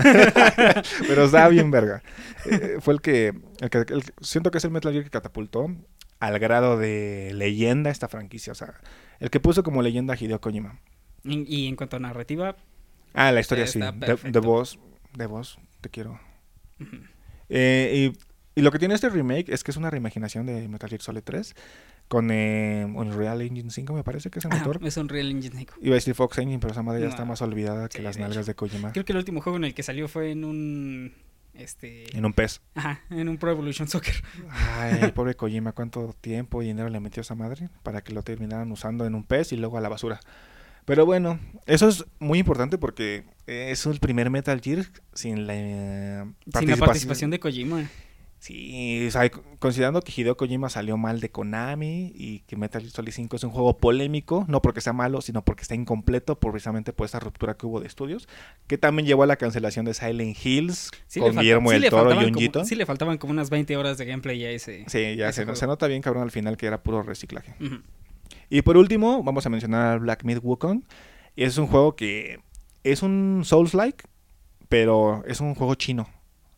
[SPEAKER 1] Pero está bien verga. Eh, fue el que, el que- el- siento que es el Metal Gear que catapultó al grado de leyenda esta franquicia. O sea, el que puso como leyenda a Hideo Kojima.
[SPEAKER 2] Y, y en cuanto a narrativa,
[SPEAKER 1] Ah, la historia
[SPEAKER 2] Está
[SPEAKER 1] sí. De, de voz, de voz, te quiero. Eh, y, y lo que tiene este remake es que es una reimaginación de Metal Gear Solid 3 con eh, Unreal Engine 5, me parece que es el
[SPEAKER 2] ajá,
[SPEAKER 1] motor.
[SPEAKER 2] es un Real Engine 5.
[SPEAKER 1] Iba a decir Fox Engine, pero esa madre ya
[SPEAKER 2] No.
[SPEAKER 1] está más olvidada que
[SPEAKER 2] Sí,
[SPEAKER 1] las
[SPEAKER 2] de
[SPEAKER 1] nalgas de Kojima.
[SPEAKER 2] Creo que el último juego en el que salió fue en un... Este...
[SPEAKER 1] En un pez.
[SPEAKER 2] Ajá, en un Pro Evolution Soccer.
[SPEAKER 1] Ay, pobre Kojima, cuánto tiempo y dinero le metió a esa madre para que lo terminaran usando en un pez y luego a la basura. Pero bueno, eso es muy importante porque es el primer Metal Gear sin la, eh,
[SPEAKER 2] Sin la participación de Kojima.
[SPEAKER 1] Sí, o sea, considerando que Hideo Kojima salió mal de Konami y que Metal Gear Solid 5 es un juego polémico, no porque sea malo, sino porque está incompleto por precisamente por esa ruptura que hubo de estudios, que también llevó a la cancelación de Silent Hills
[SPEAKER 2] Sí
[SPEAKER 1] con Guillermo
[SPEAKER 2] sí
[SPEAKER 1] del
[SPEAKER 2] le
[SPEAKER 1] Toro y
[SPEAKER 2] como- Sí le faltaban como unas 20 horas de gameplay a ese.
[SPEAKER 1] Sí, ya
[SPEAKER 2] ese
[SPEAKER 1] se, nota bien cabrón al final que era puro reciclaje. Y por último, vamos a mencionar Black Myth Wukong. Y es un juego que es un Souls-like, pero es un juego chino.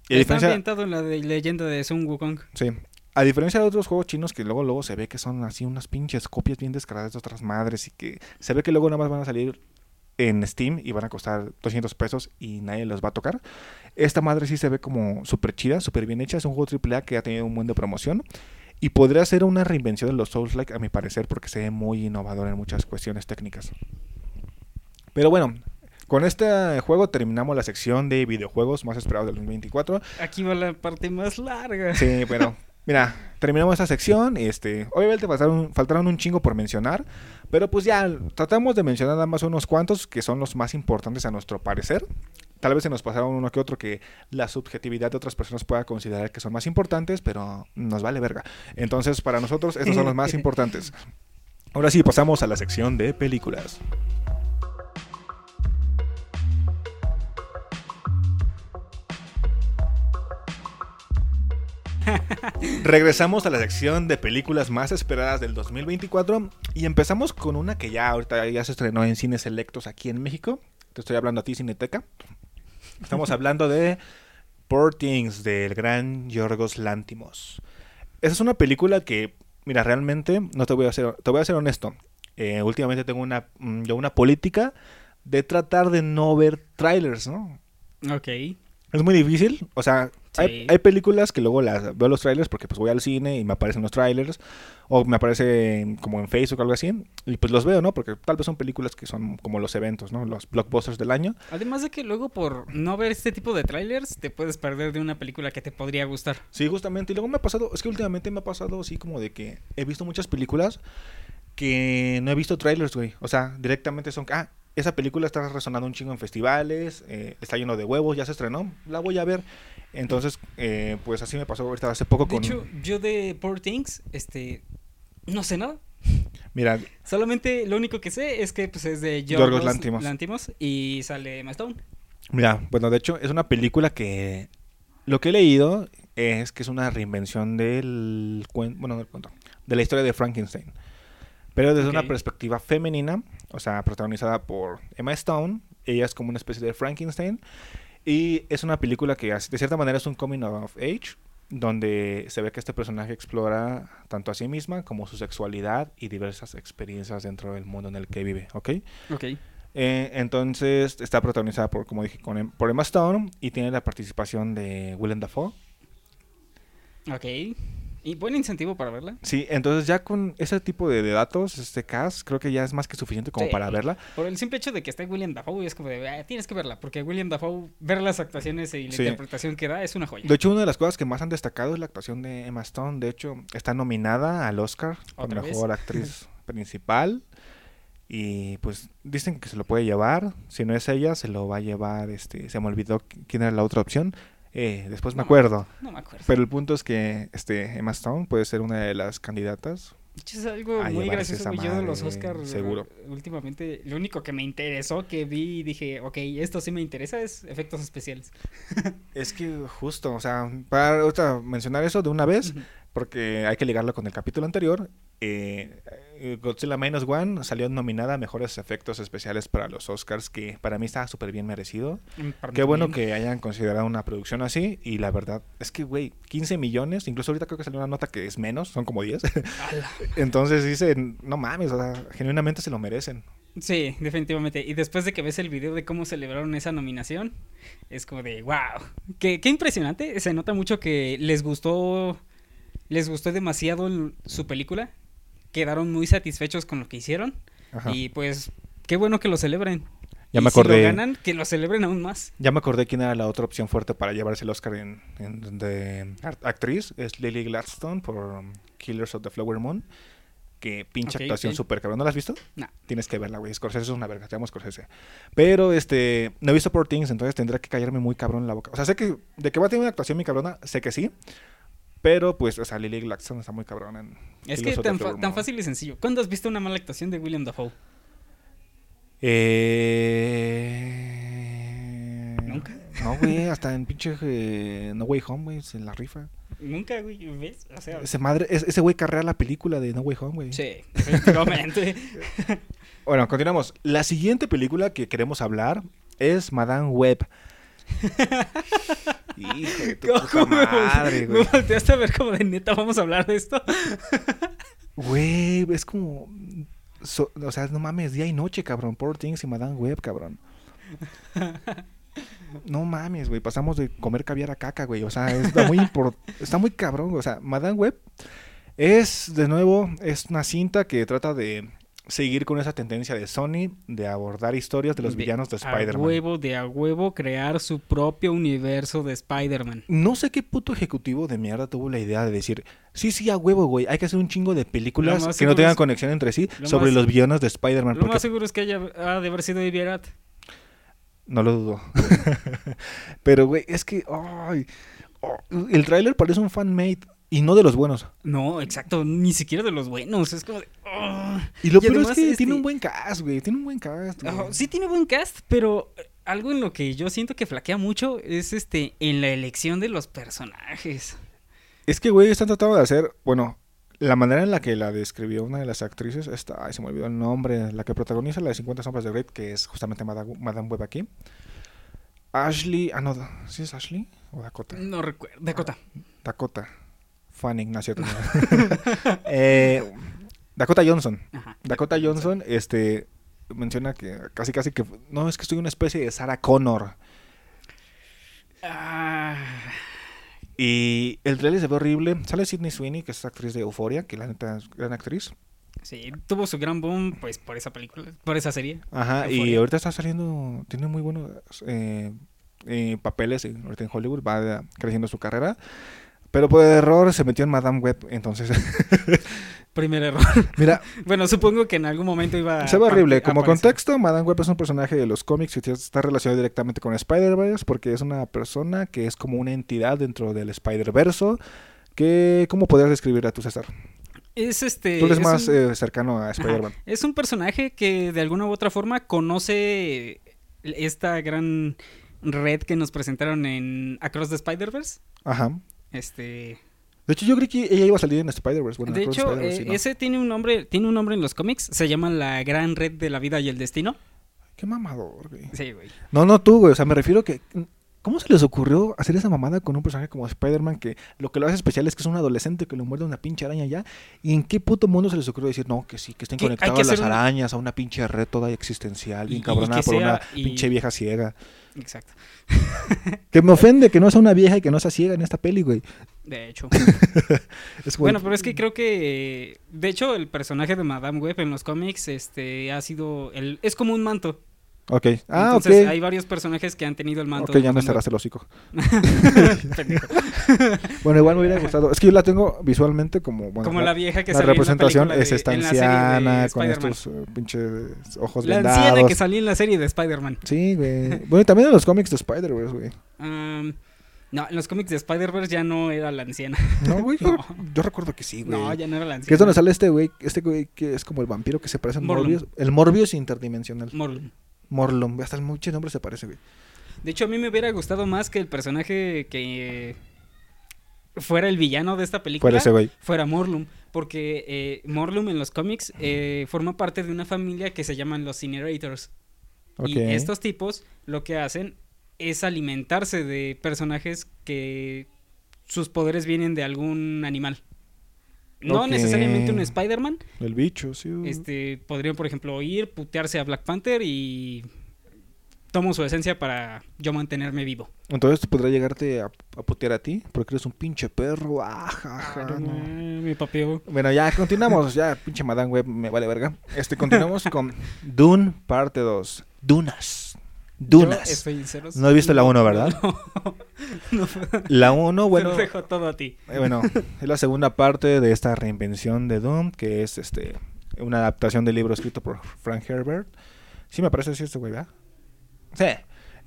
[SPEAKER 1] Y
[SPEAKER 2] Está
[SPEAKER 1] diferencia,
[SPEAKER 2] ambientado en la de- leyenda de Sun Wukong.
[SPEAKER 1] sí, a diferencia de otros juegos chinos que luego luego se ve que son así unas pinches copias bien descaradas de otras madres y que se ve que luego nada más van a salir en Steam y van a costar 200 pesos y nadie los va a tocar. Esta madre sí se ve como súper chida, súper bien hecha. Es un juego AAA que ha tenido un buen de promoción. Y podría ser una reinvención de los Souls-like, a mi parecer, porque se ve muy innovador en muchas cuestiones técnicas. Pero bueno, con este juego terminamos la sección de videojuegos más esperados del 2024.
[SPEAKER 2] Aquí va la parte más larga.
[SPEAKER 1] Sí, bueno, Mira, terminamos esta sección. Este, obviamente faltaron, faltaron un chingo por mencionar. Pero pues ya tratamos de mencionar nada más unos cuantos que son los más importantes a nuestro parecer. Tal vez se nos pasaron uno que otro que la subjetividad de otras personas pueda considerar que son más importantes, pero nos vale verga. Entonces, para nosotros, estos son los más importantes. Ahora sí, pasamos a la sección de películas. Regresamos a la sección de películas más esperadas del 2024 y empezamos con una que ya ahorita ya se estrenó en cines selectos aquí en México. Te estoy hablando a ti, Cineteca. Estamos hablando de Poor Things del gran Yorgos Lántimos. Esa es una película que, mira, realmente no te voy a ser, te voy a ser honesto. Eh, últimamente tengo una, mm, yo una política de tratar de no ver trailers, ¿no?
[SPEAKER 2] Ok.
[SPEAKER 1] Es muy difícil, o sea,
[SPEAKER 2] Sí.
[SPEAKER 1] hay películas que luego las veo los trailers porque pues voy al cine y me aparecen los trailers o me aparece como en Facebook o algo así y pues los veo, ¿no? Porque tal vez son películas que son como los eventos, ¿no? Los blockbusters del año.
[SPEAKER 2] Además de que luego por no ver este tipo de trailers te puedes perder de una película que te podría gustar.
[SPEAKER 1] Sí, justamente. Y luego me ha pasado, es que últimamente me ha pasado así como de que he visto muchas películas que no he visto trailers, güey. O sea, directamente son, ah, esa película está resonando un chingo en festivales, eh, está lleno de huevos, ya se estrenó, la voy a ver. Entonces, eh, pues así me pasó ahorita hace poco
[SPEAKER 2] De
[SPEAKER 1] con...
[SPEAKER 2] hecho, yo de Poor Things, este, no sé nada.
[SPEAKER 1] Mira,
[SPEAKER 2] Solamente lo único que sé es que pues es de
[SPEAKER 1] Yorgos
[SPEAKER 2] Yorgos
[SPEAKER 1] Lanthimos.
[SPEAKER 2] y sale Emma Stone.
[SPEAKER 1] Mira, bueno, de hecho es una película que lo que he leído es que es una reinvención del cuento, bueno, no del cuento, de la historia de Frankenstein. Pero desde una perspectiva femenina, o sea, protagonizada por Emma Stone, ella es como una especie de Frankenstein y es una película que de cierta manera es un coming of age donde se ve que este personaje explora tanto a sí misma como su sexualidad y diversas experiencias dentro del mundo en el que vive, ¿ok?
[SPEAKER 2] Ok.
[SPEAKER 1] Eh, entonces está protagonizada por, como dije, con, Em- por Emma Stone y tiene la participación de Willem Dafoe.
[SPEAKER 2] Ok. Y buen incentivo para verla.
[SPEAKER 1] Sí, entonces ya con ese tipo de, de datos, este cast, creo que ya es más que suficiente como
[SPEAKER 2] Sí.
[SPEAKER 1] para verla.
[SPEAKER 2] Por el simple hecho de que esté William Dafoe, es como de, "Ah, tienes que verla, porque William Dafoe, ver las actuaciones y la
[SPEAKER 1] Sí.
[SPEAKER 2] interpretación que da es una joya.
[SPEAKER 1] De hecho, una de las cosas que más han destacado es la actuación de Emma Stone. De hecho, está nominada al Oscar por
[SPEAKER 2] ¿Otra vez?
[SPEAKER 1] mejor actriz principal. Y pues dicen que se lo puede llevar. Si no es ella, se lo va a llevar. Este, se me olvidó qui- quién era la otra opción. Eh, después me
[SPEAKER 2] No me
[SPEAKER 1] acuerdo.
[SPEAKER 2] No me acuerdo.
[SPEAKER 1] Pero el punto es que este Emma Stone puede ser una de las candidatas.
[SPEAKER 2] Es algo
[SPEAKER 1] a
[SPEAKER 2] muy gracioso. Yo de los Oscars,
[SPEAKER 1] seguro.
[SPEAKER 2] últimamente, lo único que me interesó, que vi y dije, ok, esto sí me interesa, es efectos especiales.
[SPEAKER 1] Es que justo, o sea, para ahorita mencionar eso de una vez. Porque hay que ligarlo con el capítulo anterior. eh, eh, Godzilla Minus One salió nominada a mejores efectos especiales para los Oscars, que para mí está súper bien merecido.
[SPEAKER 2] Mm, para
[SPEAKER 1] Qué bueno que hayan considerado una producción así. Y la verdad es que, güey, 15 millones, incluso ahorita creo que salió una nota que es menos, son como 10.
[SPEAKER 2] Ala.
[SPEAKER 1] Entonces dicen, no mames, o sea, genuinamente se lo merecen.
[SPEAKER 2] Sí, definitivamente. Y después de que ves el video de cómo celebraron esa nominación, es como de, wow, qué, qué impresionante. Se nota mucho que les gustó, les gustó demasiado el- su película. Quedaron muy satisfechos con lo que hicieron.
[SPEAKER 1] Ajá.
[SPEAKER 2] Y pues, qué bueno que lo celebren.
[SPEAKER 1] Ya
[SPEAKER 2] Y
[SPEAKER 1] me
[SPEAKER 2] Si
[SPEAKER 1] acordé.
[SPEAKER 2] lo ganan, que lo celebren aún más.
[SPEAKER 1] Ya me acordé quién era la otra opción fuerte para llevarse el Oscar en, en- de actriz. Es Lily Gladstone por Killers of the Flower Moon. Que pinche actuación
[SPEAKER 2] ok.
[SPEAKER 1] súper cabrón. ¿No la has visto?
[SPEAKER 2] Nah.
[SPEAKER 1] Tienes que verla, güey. Scorsese es una verga. Te amo Scorsese. Pero, este... No he visto Poor Things, entonces tendré que callarme muy cabrón en la boca. O sea, sé que... De que va a tener una actuación muy cabrona, sé que sí. Pero, pues, o sea, Lily Gladstone está muy cabrón en...
[SPEAKER 2] Es que tan, fa- fácil y sencillo. ¿Cuándo has visto una mala actuación de William Dafoe?
[SPEAKER 1] Eh...
[SPEAKER 2] ¿Nunca?
[SPEAKER 1] No, güey. Hasta en pinche... eh, No Way Home, güey. Se la rifa.
[SPEAKER 2] Nunca, güey, ¿ves? O sea,
[SPEAKER 1] Ese madre, es- ese güey carrea la película de No Way Home, güey.
[SPEAKER 2] sí, definitivamente.
[SPEAKER 1] Bueno, continuamos. La siguiente película que queremos hablar es Madame Web. Hijo de tu puta
[SPEAKER 2] ¿Cómo me
[SPEAKER 1] madre,
[SPEAKER 2] me
[SPEAKER 1] güey.
[SPEAKER 2] volteaste a ver como de neta, vamos a hablar de esto.
[SPEAKER 1] Güey, es como... so- o sea, no mames, día y noche, cabrón. Poor Things y Madame Web, cabrón. No mames, güey. Pasamos de comer caviar a caca, güey. O sea, está muy, está muy cabrón. O sea, Madame Web es, de nuevo, es una cinta que trata de seguir con esa tendencia de Sony de abordar historias de los villanos de
[SPEAKER 2] A
[SPEAKER 1] Spider-Man.
[SPEAKER 2] huevo, de a huevo, crear su propio universo de Spider-Man.
[SPEAKER 1] No sé qué puto ejecutivo de mierda tuvo la idea de decir, sí, sí, a huevo, güey, hay que hacer un chingo de películas que no tengan
[SPEAKER 2] es-
[SPEAKER 1] conexión entre sí
[SPEAKER 2] lo
[SPEAKER 1] sobre
[SPEAKER 2] más-
[SPEAKER 1] los villanos de Spider-Man.
[SPEAKER 2] Lo
[SPEAKER 1] Porque
[SPEAKER 2] más seguro es que haya ha de haber sido Ivy Arat.
[SPEAKER 1] No lo dudo. Pero, güey, es que, ay, oh, el tráiler parece un fan-made y no de los buenos.
[SPEAKER 2] No, exacto, ni siquiera de los buenos. Es como de. oh.
[SPEAKER 1] Y lo
[SPEAKER 2] Y
[SPEAKER 1] peor es que
[SPEAKER 2] este-
[SPEAKER 1] tiene un buen cast, güey, tiene un buen cast. güey.
[SPEAKER 2] Sí tiene buen cast, pero eh, algo en lo que yo siento que flaquea mucho es este en la elección de los personajes.
[SPEAKER 1] Es que, güey, están tratando de hacer, bueno, la manera en la que la describió una de las actrices, esta, ay, se me olvidó el nombre, la que protagoniza la de 50 sombras de Grey, que es justamente Madame, Madame Web aquí. Ashley, ah, no, ¿sí es Ashley o Dakota?
[SPEAKER 2] No recuerdo. Dakota.
[SPEAKER 1] Dakota. Fanning, no es cierto. no. Eh, Dakota Johnson.
[SPEAKER 2] Ajá.
[SPEAKER 1] Dakota Johnson, este, menciona que casi casi que, no, es que estoy una especie de Sarah Connor.
[SPEAKER 2] Ah,
[SPEAKER 1] Y el trailer se ve horrible. Sale Sidney Sweeney, que es actriz de Euphoria, que la neta es gran actriz.
[SPEAKER 2] sí, tuvo su gran boom pues por esa película, por esa serie.
[SPEAKER 1] Ajá, y ahorita está saliendo, tiene muy buenos eh, eh, papeles ahorita en Hollywood, va creciendo su carrera. Pero por error se metió en Madame Web, entonces,
[SPEAKER 2] Primer error.
[SPEAKER 1] mira,
[SPEAKER 2] bueno, supongo que en algún momento iba a
[SPEAKER 1] se ve horrible. Como
[SPEAKER 2] aparecer.
[SPEAKER 1] contexto, Madame Web es un personaje de los cómics que está relacionado directamente con Spider-Verse, porque es una persona que es como una entidad dentro del Spider-Verso. Que, ¿Cómo podrías describir a tu César?
[SPEAKER 2] Es este
[SPEAKER 1] Tú eres
[SPEAKER 2] es
[SPEAKER 1] más
[SPEAKER 2] un-
[SPEAKER 1] eh, cercano a. Spider-Man.
[SPEAKER 2] Es un personaje que de alguna u otra forma conoce esta gran red que nos presentaron en Across the Spider-Verse.
[SPEAKER 1] Ajá.
[SPEAKER 2] Este,
[SPEAKER 1] De hecho, yo creí que ella iba a salir en Spider-Verse. Bueno,
[SPEAKER 2] de hecho, eh, ese tiene un nombre, tiene un nombre en los cómics, se llama la Gran Red de la Vida y el Destino.
[SPEAKER 1] Qué mamador, güey.
[SPEAKER 2] Sí, güey.
[SPEAKER 1] No, no tú, güey. O sea, me refiero que. ¿Cómo se les ocurrió hacer esa mamada con un personaje como Spider-Man que lo que lo hace especial es que es un adolescente que lo muerde una pinche araña ya? ¿Y en qué puto mundo se les ocurrió decir, no, que sí, que estén conectadas las
[SPEAKER 2] un-
[SPEAKER 1] arañas a una pinche red toda existencial,
[SPEAKER 2] Y-
[SPEAKER 1] bien cabronada por una
[SPEAKER 2] y-
[SPEAKER 1] pinche vieja ciega?
[SPEAKER 2] Exacto.
[SPEAKER 1] Que me ofende que no sea una vieja y que no sea ciega en esta peli, güey.
[SPEAKER 2] De hecho.
[SPEAKER 1] Es
[SPEAKER 2] Bueno, pero es que creo que de hecho el personaje de Madame Web en los cómics este ha sido el es como un manto.
[SPEAKER 1] Ok. Ah,
[SPEAKER 2] Entonces
[SPEAKER 1] ok.
[SPEAKER 2] hay varios personajes que han tenido el manto.
[SPEAKER 1] Ok, ya
[SPEAKER 2] Madame
[SPEAKER 1] cerraste el hocico. Bueno, igual me hubiera gustado. Es que yo la tengo visualmente como. Bueno,
[SPEAKER 2] como la vieja que
[SPEAKER 1] la representación
[SPEAKER 2] en la
[SPEAKER 1] es esta
[SPEAKER 2] de- la de
[SPEAKER 1] anciana con estos eh, pinches ojos
[SPEAKER 2] La
[SPEAKER 1] vendados.
[SPEAKER 2] anciana que salía en la serie de Spider-Man.
[SPEAKER 1] Sí, güey. Bueno, y también en los cómics de Spider-Verse, güey.
[SPEAKER 2] No, en los cómics de Spider-Verse ya no era la anciana.
[SPEAKER 1] No, güey. Yo,
[SPEAKER 2] No.
[SPEAKER 1] yo recuerdo que sí, güey.
[SPEAKER 2] No, ya no era la anciana.
[SPEAKER 1] Que es donde sale este güey, este güey que es como el vampiro que se parece a. Morbius. El Morbius interdimensional.
[SPEAKER 2] Morlun.
[SPEAKER 1] Morlun. Hasta el mucho nombre se parece, güey.
[SPEAKER 2] De hecho, a mí me hubiera gustado más que el personaje que fuera el villano de esta película
[SPEAKER 1] Fuera ese güey.
[SPEAKER 2] fuera Morlum. Porque eh, Morlum en los cómics eh, forma parte de una familia que se llaman los Incinerators.
[SPEAKER 1] Ok.
[SPEAKER 2] Y estos tipos lo que hacen es alimentarse de personajes que sus poderes vienen de algún animal. No necesariamente un Spider-Man.
[SPEAKER 1] El bicho, sí.
[SPEAKER 2] Este, podrían, por ejemplo, ir, putearse a Black Panther y tomo su esencia para yo mantenerme vivo.
[SPEAKER 1] Entonces podrá llegarte a, a putear a ti porque eres un pinche perro.
[SPEAKER 2] Ah,
[SPEAKER 1] no.
[SPEAKER 2] no, mi papeo.
[SPEAKER 1] Bueno, ya continuamos. Ya, pinche Madame Web, me vale verga. Este, continuamos con Dune, parte 2. Dunas. Dunas. No he visto la uno, ¿verdad?
[SPEAKER 2] No,
[SPEAKER 1] La 1, bueno.
[SPEAKER 2] te dejo todo a ti.
[SPEAKER 1] Eh, bueno, es la segunda parte de esta reinvención de Doom, que es este una adaptación del libro escrito por Frank Herbert. Sí me parece así este güey, ¿verdad? Sí.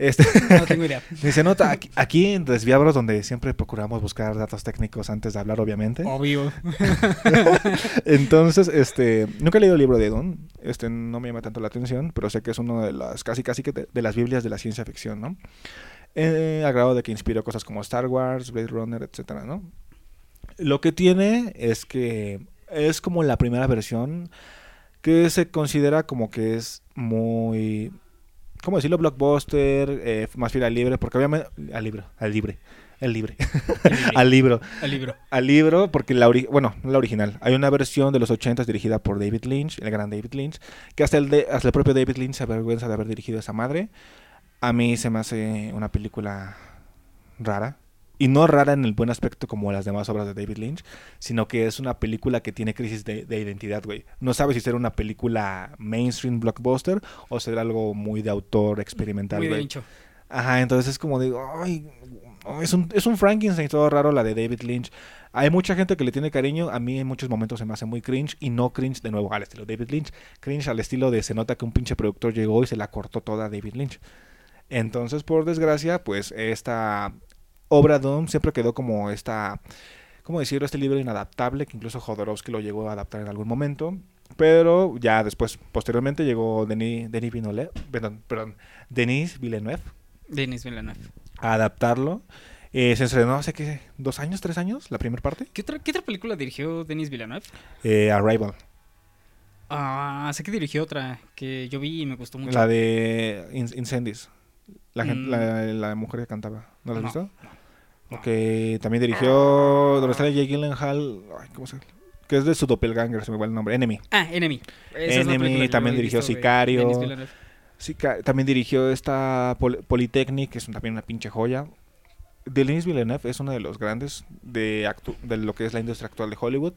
[SPEAKER 1] Este,
[SPEAKER 2] No tengo idea.
[SPEAKER 1] ni se nota aquí, aquí en Desviabros, donde siempre procuramos buscar datos técnicos antes de hablar, obviamente.
[SPEAKER 2] Obvio.
[SPEAKER 1] Entonces, este, nunca he leído el libro de Dune, este, no me llama tanto la atención, pero sé que es uno de las, casi casi que de, de las Biblias de la ciencia ficción, ¿no? Eh, a grado de que inspiró cosas como Star Wars, Blade Runner, etcétera, ¿no? Lo que tiene es que es como la primera versión que se considera como que es muy, ¿cómo decirlo? Blockbuster, eh, más fiel al libre, porque obviamente, al libro, al libre, el libre, al libro,
[SPEAKER 2] El libro.
[SPEAKER 1] al libro, porque la ori- bueno, no la original. Hay una versión de los 80 dirigida por David Lynch, el gran David Lynch, que hasta el, de, hasta el propio David Lynch se avergüenza de haber dirigido esa madre. A mí se me hace una película rara. Y no rara en el buen aspecto como las demás obras de David Lynch, sino que es una película que tiene crisis de, de identidad, güey. No sabes si será una película mainstream blockbuster o será algo muy de autor experimental,
[SPEAKER 2] Muy
[SPEAKER 1] güey.
[SPEAKER 2] hincho.
[SPEAKER 1] Ajá, entonces es como de, ay, es un, es un Frankenstein todo raro la de David Lynch. Hay mucha gente que le tiene cariño, a mí en muchos momentos se me hace muy cringe y no cringe de nuevo al estilo David Lynch, cringe al estilo de se nota que un pinche productor llegó y se la cortó toda a David Lynch. Entonces, por desgracia, pues esta obra Doom siempre quedó como esta, ¿cómo decirlo? Este libro inadaptable que incluso Jodorowsky lo llegó a adaptar en algún momento. Pero ya después, posteriormente, llegó Denis, Denis Villeneuve, perdón, perdón, Denis Villeneuve
[SPEAKER 2] Denis Villeneuve.
[SPEAKER 1] a adaptarlo. Eh, se estrenó hace que dos años, tres años, la primera parte.
[SPEAKER 2] ¿Qué otra, ¿Qué otra película dirigió Denis Villeneuve?
[SPEAKER 1] Eh, Arrival,
[SPEAKER 2] Ah, sé que dirigió otra que yo vi y me gustó mucho.
[SPEAKER 1] la de In- Incendies, la, gen-
[SPEAKER 2] Mm.
[SPEAKER 1] la, la mujer que cantaba. ¿No la has
[SPEAKER 2] No,
[SPEAKER 1] visto?
[SPEAKER 2] no.
[SPEAKER 1] Ok, también dirigió donde sale Jake Gyllenhaal, ay, ¿cómo se Que es de su doppelganger, se me va el nombre, Enemy.
[SPEAKER 2] Ah, Enemy. Esa
[SPEAKER 1] Enemy,
[SPEAKER 2] que
[SPEAKER 1] también dirigió
[SPEAKER 2] visto
[SPEAKER 1] Sicario.
[SPEAKER 2] Denis Villeneuve.
[SPEAKER 1] Sí, ca- también dirigió esta Pol- Polytechnic, que es un- también una pinche joya. Denis Villeneuve es uno de los grandes de, de lo que es la industria actual de Hollywood.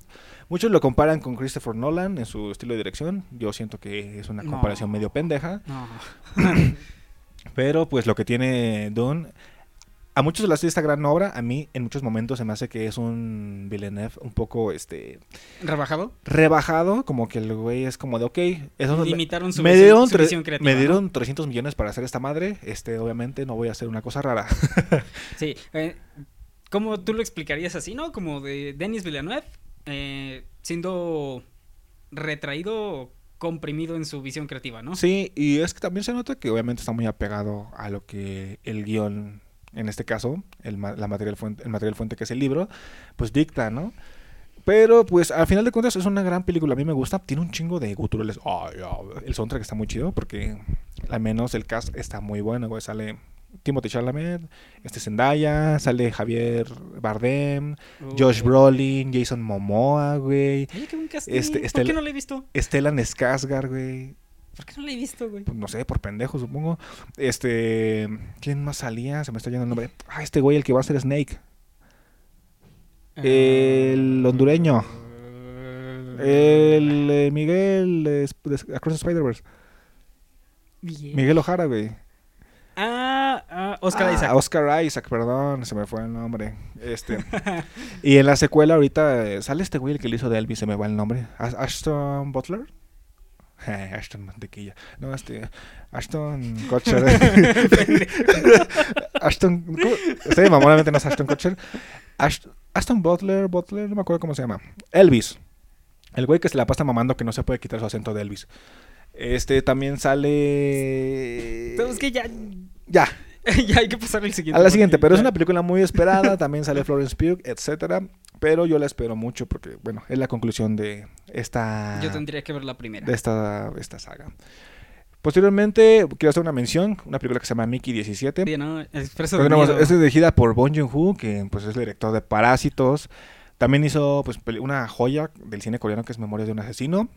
[SPEAKER 1] Muchos lo comparan con Christopher Nolan en su estilo de dirección. Yo siento que es una
[SPEAKER 2] No.
[SPEAKER 1] comparación medio pendeja.
[SPEAKER 2] No.
[SPEAKER 1] Pero pues lo que tiene Dune... A muchos les hace esta gran obra. A mí en muchos momentos se me hace que es un Villeneuve un poco este
[SPEAKER 2] ¿Rebajado?
[SPEAKER 1] rebajado. Como que el güey es como de, ok, eso
[SPEAKER 2] Limitaron su,
[SPEAKER 1] me dieron,
[SPEAKER 2] su visión creativa.
[SPEAKER 1] me
[SPEAKER 2] ¿no?
[SPEAKER 1] dieron 300 millones para hacer esta madre. Este, obviamente no voy a hacer una cosa rara.
[SPEAKER 2] Sí. eh, ¿Cómo tú lo explicarías así, no? Como de Denis Villeneuve eh, siendo retraído, comprimido en su visión creativa, ¿no?
[SPEAKER 1] Sí, y es que también se nota que obviamente está muy apegado a lo que el guion, en este caso, el, la material fuente, el material fuente que es el libro, pues dicta, ¿no? Pero pues al final de cuentas es una gran película, a mí me gusta, tiene un chingo de guturales. Ay, ay, el soundtrack está muy chido porque al menos el cast está muy bueno, güey, sale Timothy Chalamet, este Zendaya, sale Javier Bardem, Josh. Brolin, Jason Momoa, güey,
[SPEAKER 2] Oye, qué buen casting.
[SPEAKER 1] Este-
[SPEAKER 2] ¿Por qué no lo he visto?
[SPEAKER 1] Stellan Skarsgård, güey,
[SPEAKER 2] ¿Por qué no lo he visto, güey?
[SPEAKER 1] pues, no sé, por pendejo, supongo. Este, ¿quién más salía? Se me está yendo el nombre. Ah, este güey, el que va a ser Snake. El hondureño. El eh, Miguel de, de Across Spider-Verse. Miguel Ojara, güey.
[SPEAKER 2] Ah, ah, Oscar
[SPEAKER 1] Ah,
[SPEAKER 2] Isaac.
[SPEAKER 1] Oscar Isaac, perdón, se me fue el nombre. Este. y en la secuela ahorita eh, sale este güey el que le hizo de Elvis, se me va el nombre. Ash- Ashton Butler. Ashton Mantequilla. No, este. Ashton Kutcher. Ashton. mamón, no es Ashton Kutcher. Ash- Ashton Butler, Butler, no me acuerdo cómo se llama. Elvis. El güey que se la pasa mamando que no se puede quitar su acento de Elvis. Este también sale.
[SPEAKER 2] Pero es que ya,
[SPEAKER 1] Ya,
[SPEAKER 2] ya hay que pasar al siguiente.
[SPEAKER 1] a la siguiente, pero es una película muy esperada, también sale Florence Pugh, etcétera, pero yo la espero mucho porque bueno, es la conclusión de esta
[SPEAKER 2] Yo tendría que ver la primera.
[SPEAKER 1] de esta esta saga. Posteriormente quiero hacer una mención, una película que se llama Mickey 17.
[SPEAKER 2] Bien, ¿no? Expreso de miedo.
[SPEAKER 1] es dirigida por Bong Joon-ho, que pues es el director de Parásitos. También hizo pues una joya del cine coreano que es Memorias de un asesino.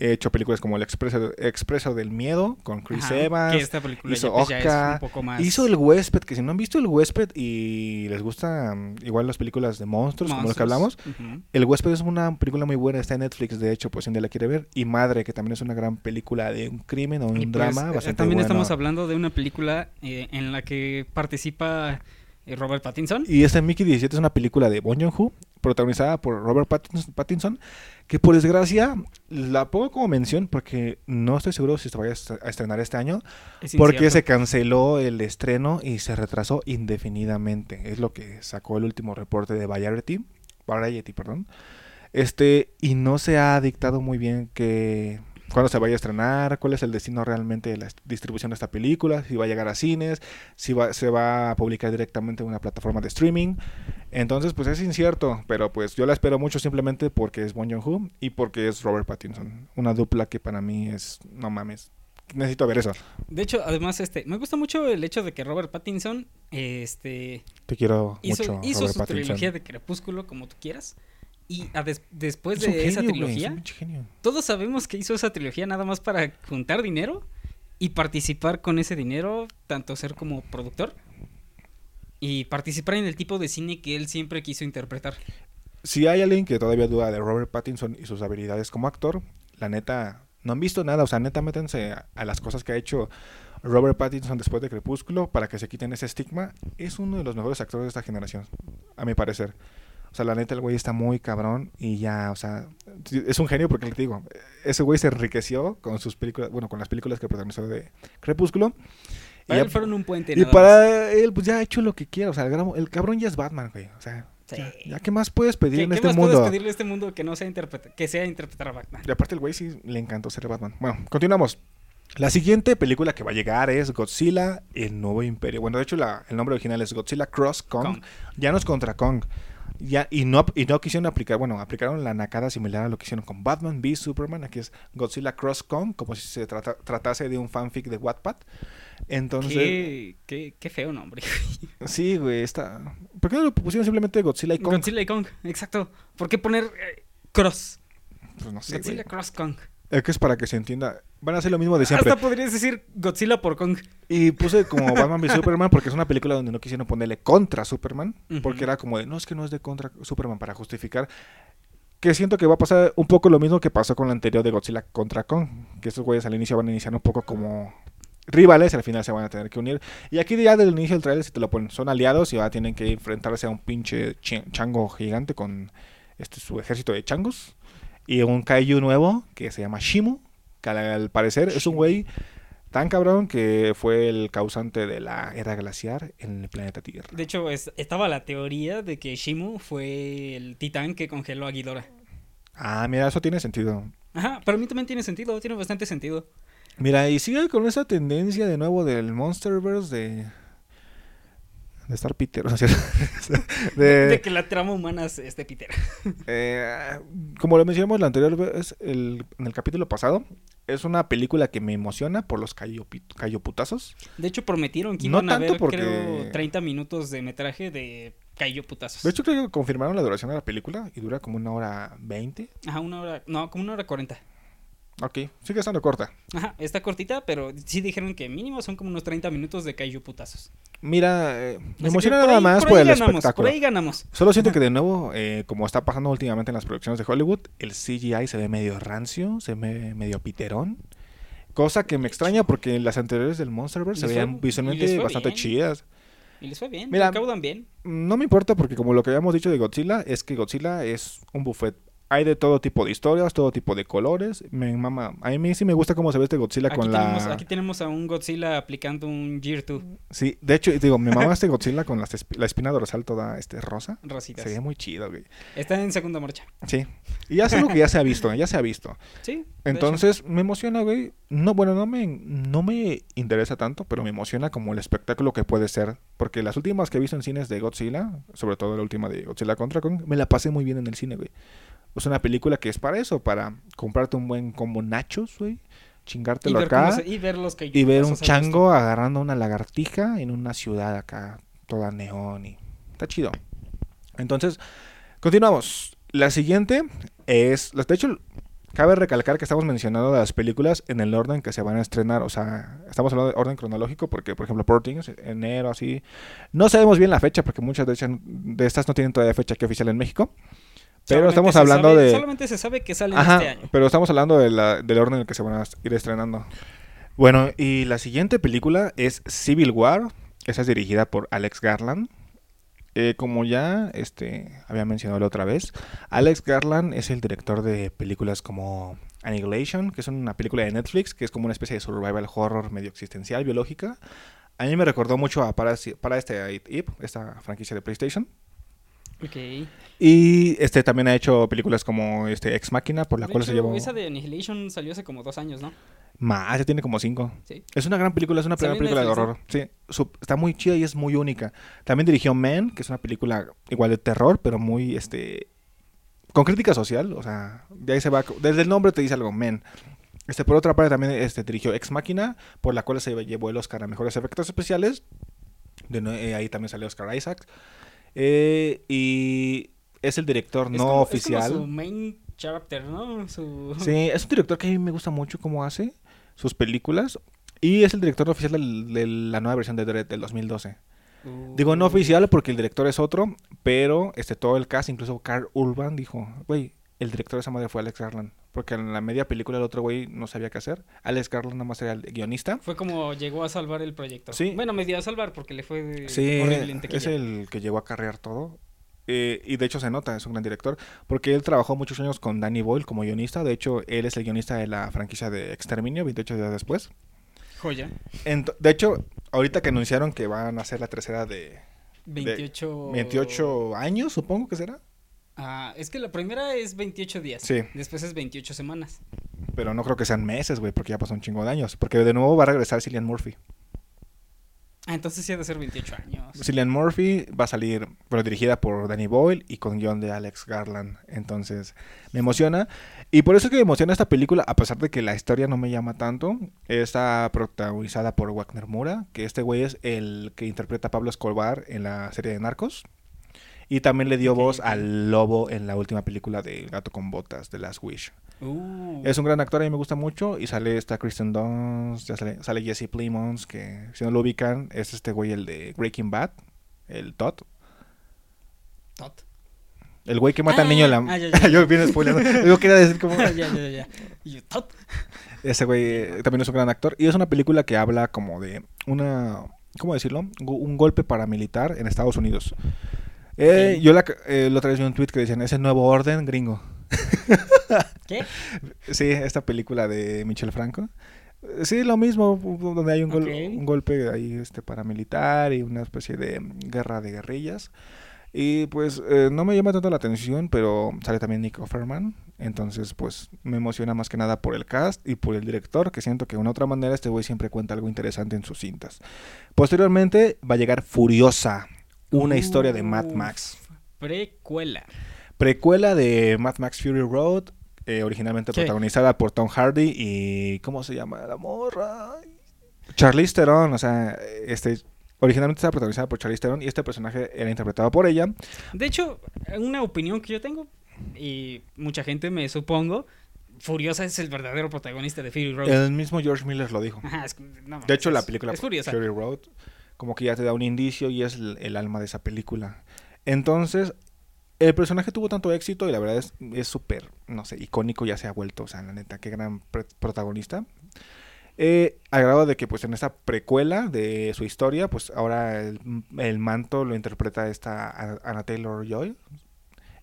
[SPEAKER 1] He hecho películas como El Expreso, Expreso del Miedo con Chris
[SPEAKER 2] Ajá,
[SPEAKER 1] Evans.
[SPEAKER 2] Que esta película
[SPEAKER 1] hizo
[SPEAKER 2] ya, pues, ya
[SPEAKER 1] Oscar,
[SPEAKER 2] es un poco más...
[SPEAKER 1] Hizo El Huésped, que si no han visto El Huésped y les gustan igual las películas de monstruos, como los que hablamos. El Huésped es una película muy buena, está en Netflix, de hecho, pues si la quiere ver. Y Madre, que también es una gran película de un crimen o un
[SPEAKER 2] Y, pues,
[SPEAKER 1] drama
[SPEAKER 2] eh,
[SPEAKER 1] bastante
[SPEAKER 2] También
[SPEAKER 1] bueno.
[SPEAKER 2] estamos hablando de una película eh, en la que participa eh, Robert Pattinson.
[SPEAKER 1] Y esta Mickey 17 es una película de Bong Joon-ho, protagonizada por Robert Pattinson, que por desgracia la pongo como mención porque no estoy seguro si se vaya a est- a estrenar este año,
[SPEAKER 2] Es
[SPEAKER 1] porque
[SPEAKER 2] incierto.
[SPEAKER 1] se canceló el estreno y se retrasó indefinidamente. Es lo que sacó el último reporte de Variety, Variety, perdón. Este, y no se ha dictado muy bien que cuándo se vaya a estrenar, cuál es el destino realmente de la distribución de esta película, si va a llegar a cines, si va, se va a publicar directamente en una plataforma de streaming. Entonces, pues es incierto, pero pues yo la espero mucho simplemente porque es Bong Joon-ho y porque es Robert Pattinson, una dupla que para mí es no mames. Necesito ver eso.
[SPEAKER 2] De hecho, además, este, me gusta mucho el hecho de que Robert Pattinson, este,
[SPEAKER 1] Te quiero
[SPEAKER 2] hizo,
[SPEAKER 1] mucho,
[SPEAKER 2] hizo
[SPEAKER 1] Robert
[SPEAKER 2] su
[SPEAKER 1] Pattinson.
[SPEAKER 2] trilogía de Crepúsculo, como tú quieras. Y a des- después
[SPEAKER 1] Es un
[SPEAKER 2] de esa
[SPEAKER 1] genio,
[SPEAKER 2] trilogía,
[SPEAKER 1] un pinche genio.
[SPEAKER 2] todos sabemos que hizo esa trilogía nada más para juntar dinero y participar con ese dinero, tanto ser como productor y participar en el tipo de cine que él siempre quiso interpretar.
[SPEAKER 1] Si hay alguien que todavía duda de Robert Pattinson y sus habilidades como actor, la neta, no han visto nada. O sea, neta, métanse a, a las cosas que ha hecho Robert Pattinson después de Crepúsculo para que se quiten ese estigma. Es uno de los mejores actores de esta generación, a mi parecer. O sea, la neta, el güey está muy cabrón y ya, o sea, es un genio porque te digo, ese güey se enriqueció con sus películas, bueno, con las películas que protagonizó de Crepúsculo. Y,
[SPEAKER 2] Para
[SPEAKER 1] ya-
[SPEAKER 2] él fueron un puente.
[SPEAKER 1] y para él, pues ya ha hecho lo que quiera. O sea, el, el cabrón ya es Batman, güey. O sea,
[SPEAKER 2] Sí.
[SPEAKER 1] ya, ya, ¿qué más puedes pedir
[SPEAKER 2] ¿Qué,
[SPEAKER 1] en
[SPEAKER 2] qué
[SPEAKER 1] este
[SPEAKER 2] más
[SPEAKER 1] mundo?
[SPEAKER 2] puedes pedirle a este mundo que no sea interpreta que sea interpretar a Batman?
[SPEAKER 1] Y aparte el güey sí le encantó ser Batman. Bueno, continuamos. La siguiente película que va a llegar es Godzilla, el nuevo imperio. Bueno, de hecho la- el nombre original es Godzilla Cross Kong.
[SPEAKER 2] Kong.
[SPEAKER 1] Ya no es contra Kong. Ya, y, no, y no quisieron aplicar, bueno, aplicaron la nacada similar a lo que hicieron con Batman v Superman. Aquí es Godzilla Cross Kong, como si se trata- tratase de un fanfic de Wattpad. Entonces,
[SPEAKER 2] Qué, qué, qué feo nombre.
[SPEAKER 1] sí, güey, está... ¿Por qué no lo pusieron simplemente Godzilla y Kong?
[SPEAKER 2] Godzilla y Kong, exacto. ¿Por qué poner eh, Cross?
[SPEAKER 1] Pues no sé, güey.
[SPEAKER 2] Godzilla Cross Kong.
[SPEAKER 1] Es que es para que se entienda. Van a hacer lo mismo de siempre.
[SPEAKER 2] Hasta podrías decir Godzilla por Kong.
[SPEAKER 1] Y puse como Batman v Superman porque es una película donde no quisieron ponerle contra Superman. Porque era como de, no, es que no es de contra Superman para justificar. Que siento que va a pasar un poco lo mismo que pasó con la anterior de Godzilla contra Kong. Que estos güeyes al inicio van a iniciar un poco como rivales y al final se van a tener que unir. Y aquí ya del inicio del trailer si te lo ponen, son aliados y ahora tienen que enfrentarse a un pinche chango gigante con este su ejército de changos. Y un kaiju nuevo que se llama Shimu, que al, parecer es un güey tan cabrón que fue el causante de la era glaciar en el planeta Tierra.
[SPEAKER 2] De hecho, es- estaba la teoría de que Shimu fue el titán que congeló a Ghidorah.
[SPEAKER 1] Ah, mira, eso tiene sentido.
[SPEAKER 2] Ajá, para mí también tiene sentido, tiene bastante sentido.
[SPEAKER 1] Mira, y sigue con esa tendencia de nuevo del Monsterverse de... De estar Peter, ¿no es cierto? de,
[SPEAKER 2] De que la trama humana es este Peter.
[SPEAKER 1] Eh, como lo mencionamos la anterior vez, el- en el capítulo pasado, es una película que me emociona por los calloputazos.
[SPEAKER 2] De hecho, prometieron que
[SPEAKER 1] No
[SPEAKER 2] a
[SPEAKER 1] porque-
[SPEAKER 2] creo, 30 minutos de metraje de Cayo Putazos.
[SPEAKER 1] De hecho, creo que confirmaron la duración de la película y dura como una hora veinte.
[SPEAKER 2] Ajá, una hora, no, como una hora 40.
[SPEAKER 1] Ok, sigue estando corta.
[SPEAKER 2] Ajá, está cortita, pero sí dijeron que mínimo son como unos 30 minutos de Kaiju Putazos.
[SPEAKER 1] Mira, eh, me emociona nada
[SPEAKER 2] ahí-
[SPEAKER 1] más
[SPEAKER 2] por
[SPEAKER 1] el
[SPEAKER 2] ganamos,
[SPEAKER 1] espectáculo.
[SPEAKER 2] Por ahí ganamos.
[SPEAKER 1] Solo siento que de nuevo, eh, como está pasando últimamente en las producciones de Hollywood, el CGI se ve medio rancio, se ve medio piterón. Cosa que me extraña porque las anteriores del Monsterverse se
[SPEAKER 2] fue-
[SPEAKER 1] veían
[SPEAKER 2] les
[SPEAKER 1] visualmente
[SPEAKER 2] fue
[SPEAKER 1] bastante
[SPEAKER 2] bien.
[SPEAKER 1] chidas.
[SPEAKER 2] Y les fue bien,
[SPEAKER 1] Mira,
[SPEAKER 2] bien.
[SPEAKER 1] No me importa porque como lo que habíamos dicho de Godzilla es que Godzilla es un buffet. Hay de todo tipo de historias, todo tipo de colores. Me mama. A mí sí me gusta cómo se ve este Godzilla
[SPEAKER 2] Aquí
[SPEAKER 1] con
[SPEAKER 2] tenemos,
[SPEAKER 1] la...
[SPEAKER 2] aquí tenemos a un Godzilla aplicando un Gear 2
[SPEAKER 1] Sí, de hecho, digo, me mama este Godzilla con las la espina dorsal toda este rosa.
[SPEAKER 2] rositas.
[SPEAKER 1] Se ve muy chido, güey.
[SPEAKER 2] Está en segunda marcha.
[SPEAKER 1] Sí. Y ya es algo que ya se ha visto, ya se ha visto.
[SPEAKER 2] Sí.
[SPEAKER 1] Entonces, me emociona, güey. No, bueno, no me, no me interesa tanto, pero me emociona como el espectáculo que puede ser. Porque las últimas que he visto en cines de Godzilla, sobre todo la última de Godzilla contra Kong, me la pasé muy bien en el cine, güey. Es una película que es para eso, para comprarte un buen combo nachos, güey.
[SPEAKER 2] y,
[SPEAKER 1] Chingártelo
[SPEAKER 2] cómo
[SPEAKER 1] acá.
[SPEAKER 2] se- y ver los Kaiju
[SPEAKER 1] Y ver un chango agarrando una lagartija en una ciudad acá, toda neón y... Está chido. Entonces, continuamos. La siguiente es... De hecho, cabe recalcar que estamos mencionando las películas en el orden que se van a estrenar. O sea, estamos hablando de orden cronológico porque, por ejemplo, Poor Things, enero, así... No sabemos bien la fecha porque muchas de, de estas no tienen todavía fecha aquí oficial en México. Pero estamos hablando
[SPEAKER 2] sabe-
[SPEAKER 1] de...
[SPEAKER 2] Solamente se sabe que salen
[SPEAKER 1] Ajá,
[SPEAKER 2] este año.
[SPEAKER 1] pero estamos hablando de la- del orden en el que se van a ir estrenando. Bueno, y la siguiente película es Civil War. Esa es dirigida por Alex Garland. Eh, como ya este, había mencionado la otra vez, Alex Garland es el director de películas como Annihilation, que es una película de Netflix, que es como una especie de survival horror medio existencial, biológica. A mí me recordó mucho a para, para este Ip, esta franquicia de PlayStation.
[SPEAKER 2] Ok.
[SPEAKER 1] Y este también ha hecho películas como este Ex Máquina, por la
[SPEAKER 2] De
[SPEAKER 1] cual se
[SPEAKER 2] hecho,
[SPEAKER 1] llevó
[SPEAKER 2] Esa de Annihilation salió hace como dos años, ¿no?
[SPEAKER 1] más, ya tiene como cinco.
[SPEAKER 2] Sí.
[SPEAKER 1] Es una gran película, es una primera película de horror. Sí, su- está muy chida y es muy única. También dirigió Man, que es una película igual de terror, pero muy este con crítica social, o sea, de ahí se va, desde el nombre te dice algo, Man. Este por otra parte también este dirigió Ex Máquina, por la cual se llevó el Oscar a mejores efectos especiales. De eh, ahí también salió Oscar Isaac. Eh, y es el director
[SPEAKER 2] Es
[SPEAKER 1] no
[SPEAKER 2] como-
[SPEAKER 1] oficial.
[SPEAKER 2] Es como su main chapter, ¿no? Su...
[SPEAKER 1] Sí, es un director que a mí me gusta mucho cómo hace sus películas. Y es el director oficial del- de la nueva versión de Dread del 2012. Digo no oficial porque el director es otro, pero este todo el cast, incluso Carl Urban dijo, güey, el director de esa madre fue Alex Garland. Porque en la media película el otro güey no sabía qué hacer. Alex Garland nada más era el guionista.
[SPEAKER 2] Fue como llegó a salvar el proyecto.
[SPEAKER 1] Sí.
[SPEAKER 2] Bueno, me dio a salvar porque le fue
[SPEAKER 1] Sí,
[SPEAKER 2] horrible en
[SPEAKER 1] es el que llegó a carrear todo. Eh, y de hecho se nota, es un gran director. Porque él trabajó muchos años con Danny Boyle como guionista. De hecho, él es el guionista de la franquicia de Exterminio, 28 días después.
[SPEAKER 2] Joya.
[SPEAKER 1] Ent- de hecho, ahorita que anunciaron que van a hacer la tercera de
[SPEAKER 2] 28...
[SPEAKER 1] 28 años, supongo que será.
[SPEAKER 2] Ah, es que la primera es 28 días.
[SPEAKER 1] Sí.
[SPEAKER 2] Después es 28 semanas.
[SPEAKER 1] Pero no creo que sean meses, güey, porque ya pasó un chingo de años. Porque de nuevo va a regresar Cillian Murphy.
[SPEAKER 2] Ah, entonces sí ha de ser 28 años.
[SPEAKER 1] Cillian Murphy va a salir, bueno, dirigida por Danny Boyle y con guion de Alex Garland. Entonces, me emociona. Y por eso que me emociona esta película, a pesar de que la historia no me llama tanto. Está protagonizada por Wagner Mura, que este güey es el que interpreta a Pablo Escobar en la serie de Narcos. Y también le dio voz al lobo en la última película de El Gato con Botas, de Last Wish.
[SPEAKER 2] Uh,
[SPEAKER 1] Es un gran actor, a mí me gusta mucho. Y sale esta Kristen Dunst, ya sale, sale Jesse Plemons, que si no lo ubican, es este güey el de Breaking Bad, el Todd.
[SPEAKER 2] Tot.
[SPEAKER 1] El güey que mata al
[SPEAKER 2] Ah,
[SPEAKER 1] niño en la...
[SPEAKER 2] ah, ya, ya.
[SPEAKER 1] Yo bien spoileando. Yo quería decir como...
[SPEAKER 2] ya, ya, ya. Y.
[SPEAKER 1] Ese güey eh, también es un gran actor. Y es una película que habla como de una... ¿Cómo decirlo? Un golpe paramilitar en Estados Unidos. Eh. Yo la, eh, la otra vez vi un tweet que decían, es el nuevo orden gringo.
[SPEAKER 2] ¿Qué?
[SPEAKER 1] Sí, esta película de Michel Franco. Sí, lo mismo, donde hay un, gol- un golpe ahí este paramilitar y una especie de guerra de guerrillas. Y pues eh, no me llama tanto la atención, pero sale también Nick Offerman. Entonces, pues me emociona más que nada por el cast y por el director, que siento que de una otra manera este güey siempre cuenta algo interesante en sus cintas. Posteriormente va a llegar Furiosa, una historia de Mad Max.
[SPEAKER 2] Precuela.
[SPEAKER 1] Precuela de Mad Max Fury Road, eh, originalmente
[SPEAKER 2] Sí.
[SPEAKER 1] protagonizada por Tom Hardy y ¿cómo se llama la morra? Charlize Theron, o sea, este originalmente estaba protagonizada por Charlize Theron y este personaje era interpretado por ella.
[SPEAKER 2] De hecho, una opinión que yo tengo, y mucha gente me supongo, Furiosa es el verdadero protagonista de Fury Road.
[SPEAKER 1] El mismo George Miller lo dijo.
[SPEAKER 2] Ajá, es- no mames,
[SPEAKER 1] De hecho, la película
[SPEAKER 2] es Furiosa.
[SPEAKER 1] Fury Road como que ya te da un indicio y es el, el alma de esa película. Entonces, el personaje tuvo tanto éxito y la verdad es es súper, no sé, icónico ya se ha vuelto, o sea, la neta, qué gran protagonista. Eh, al grado de que pues en esta precuela de su historia, pues ahora el, el manto lo interpreta esta A- Anna Taylor Joy.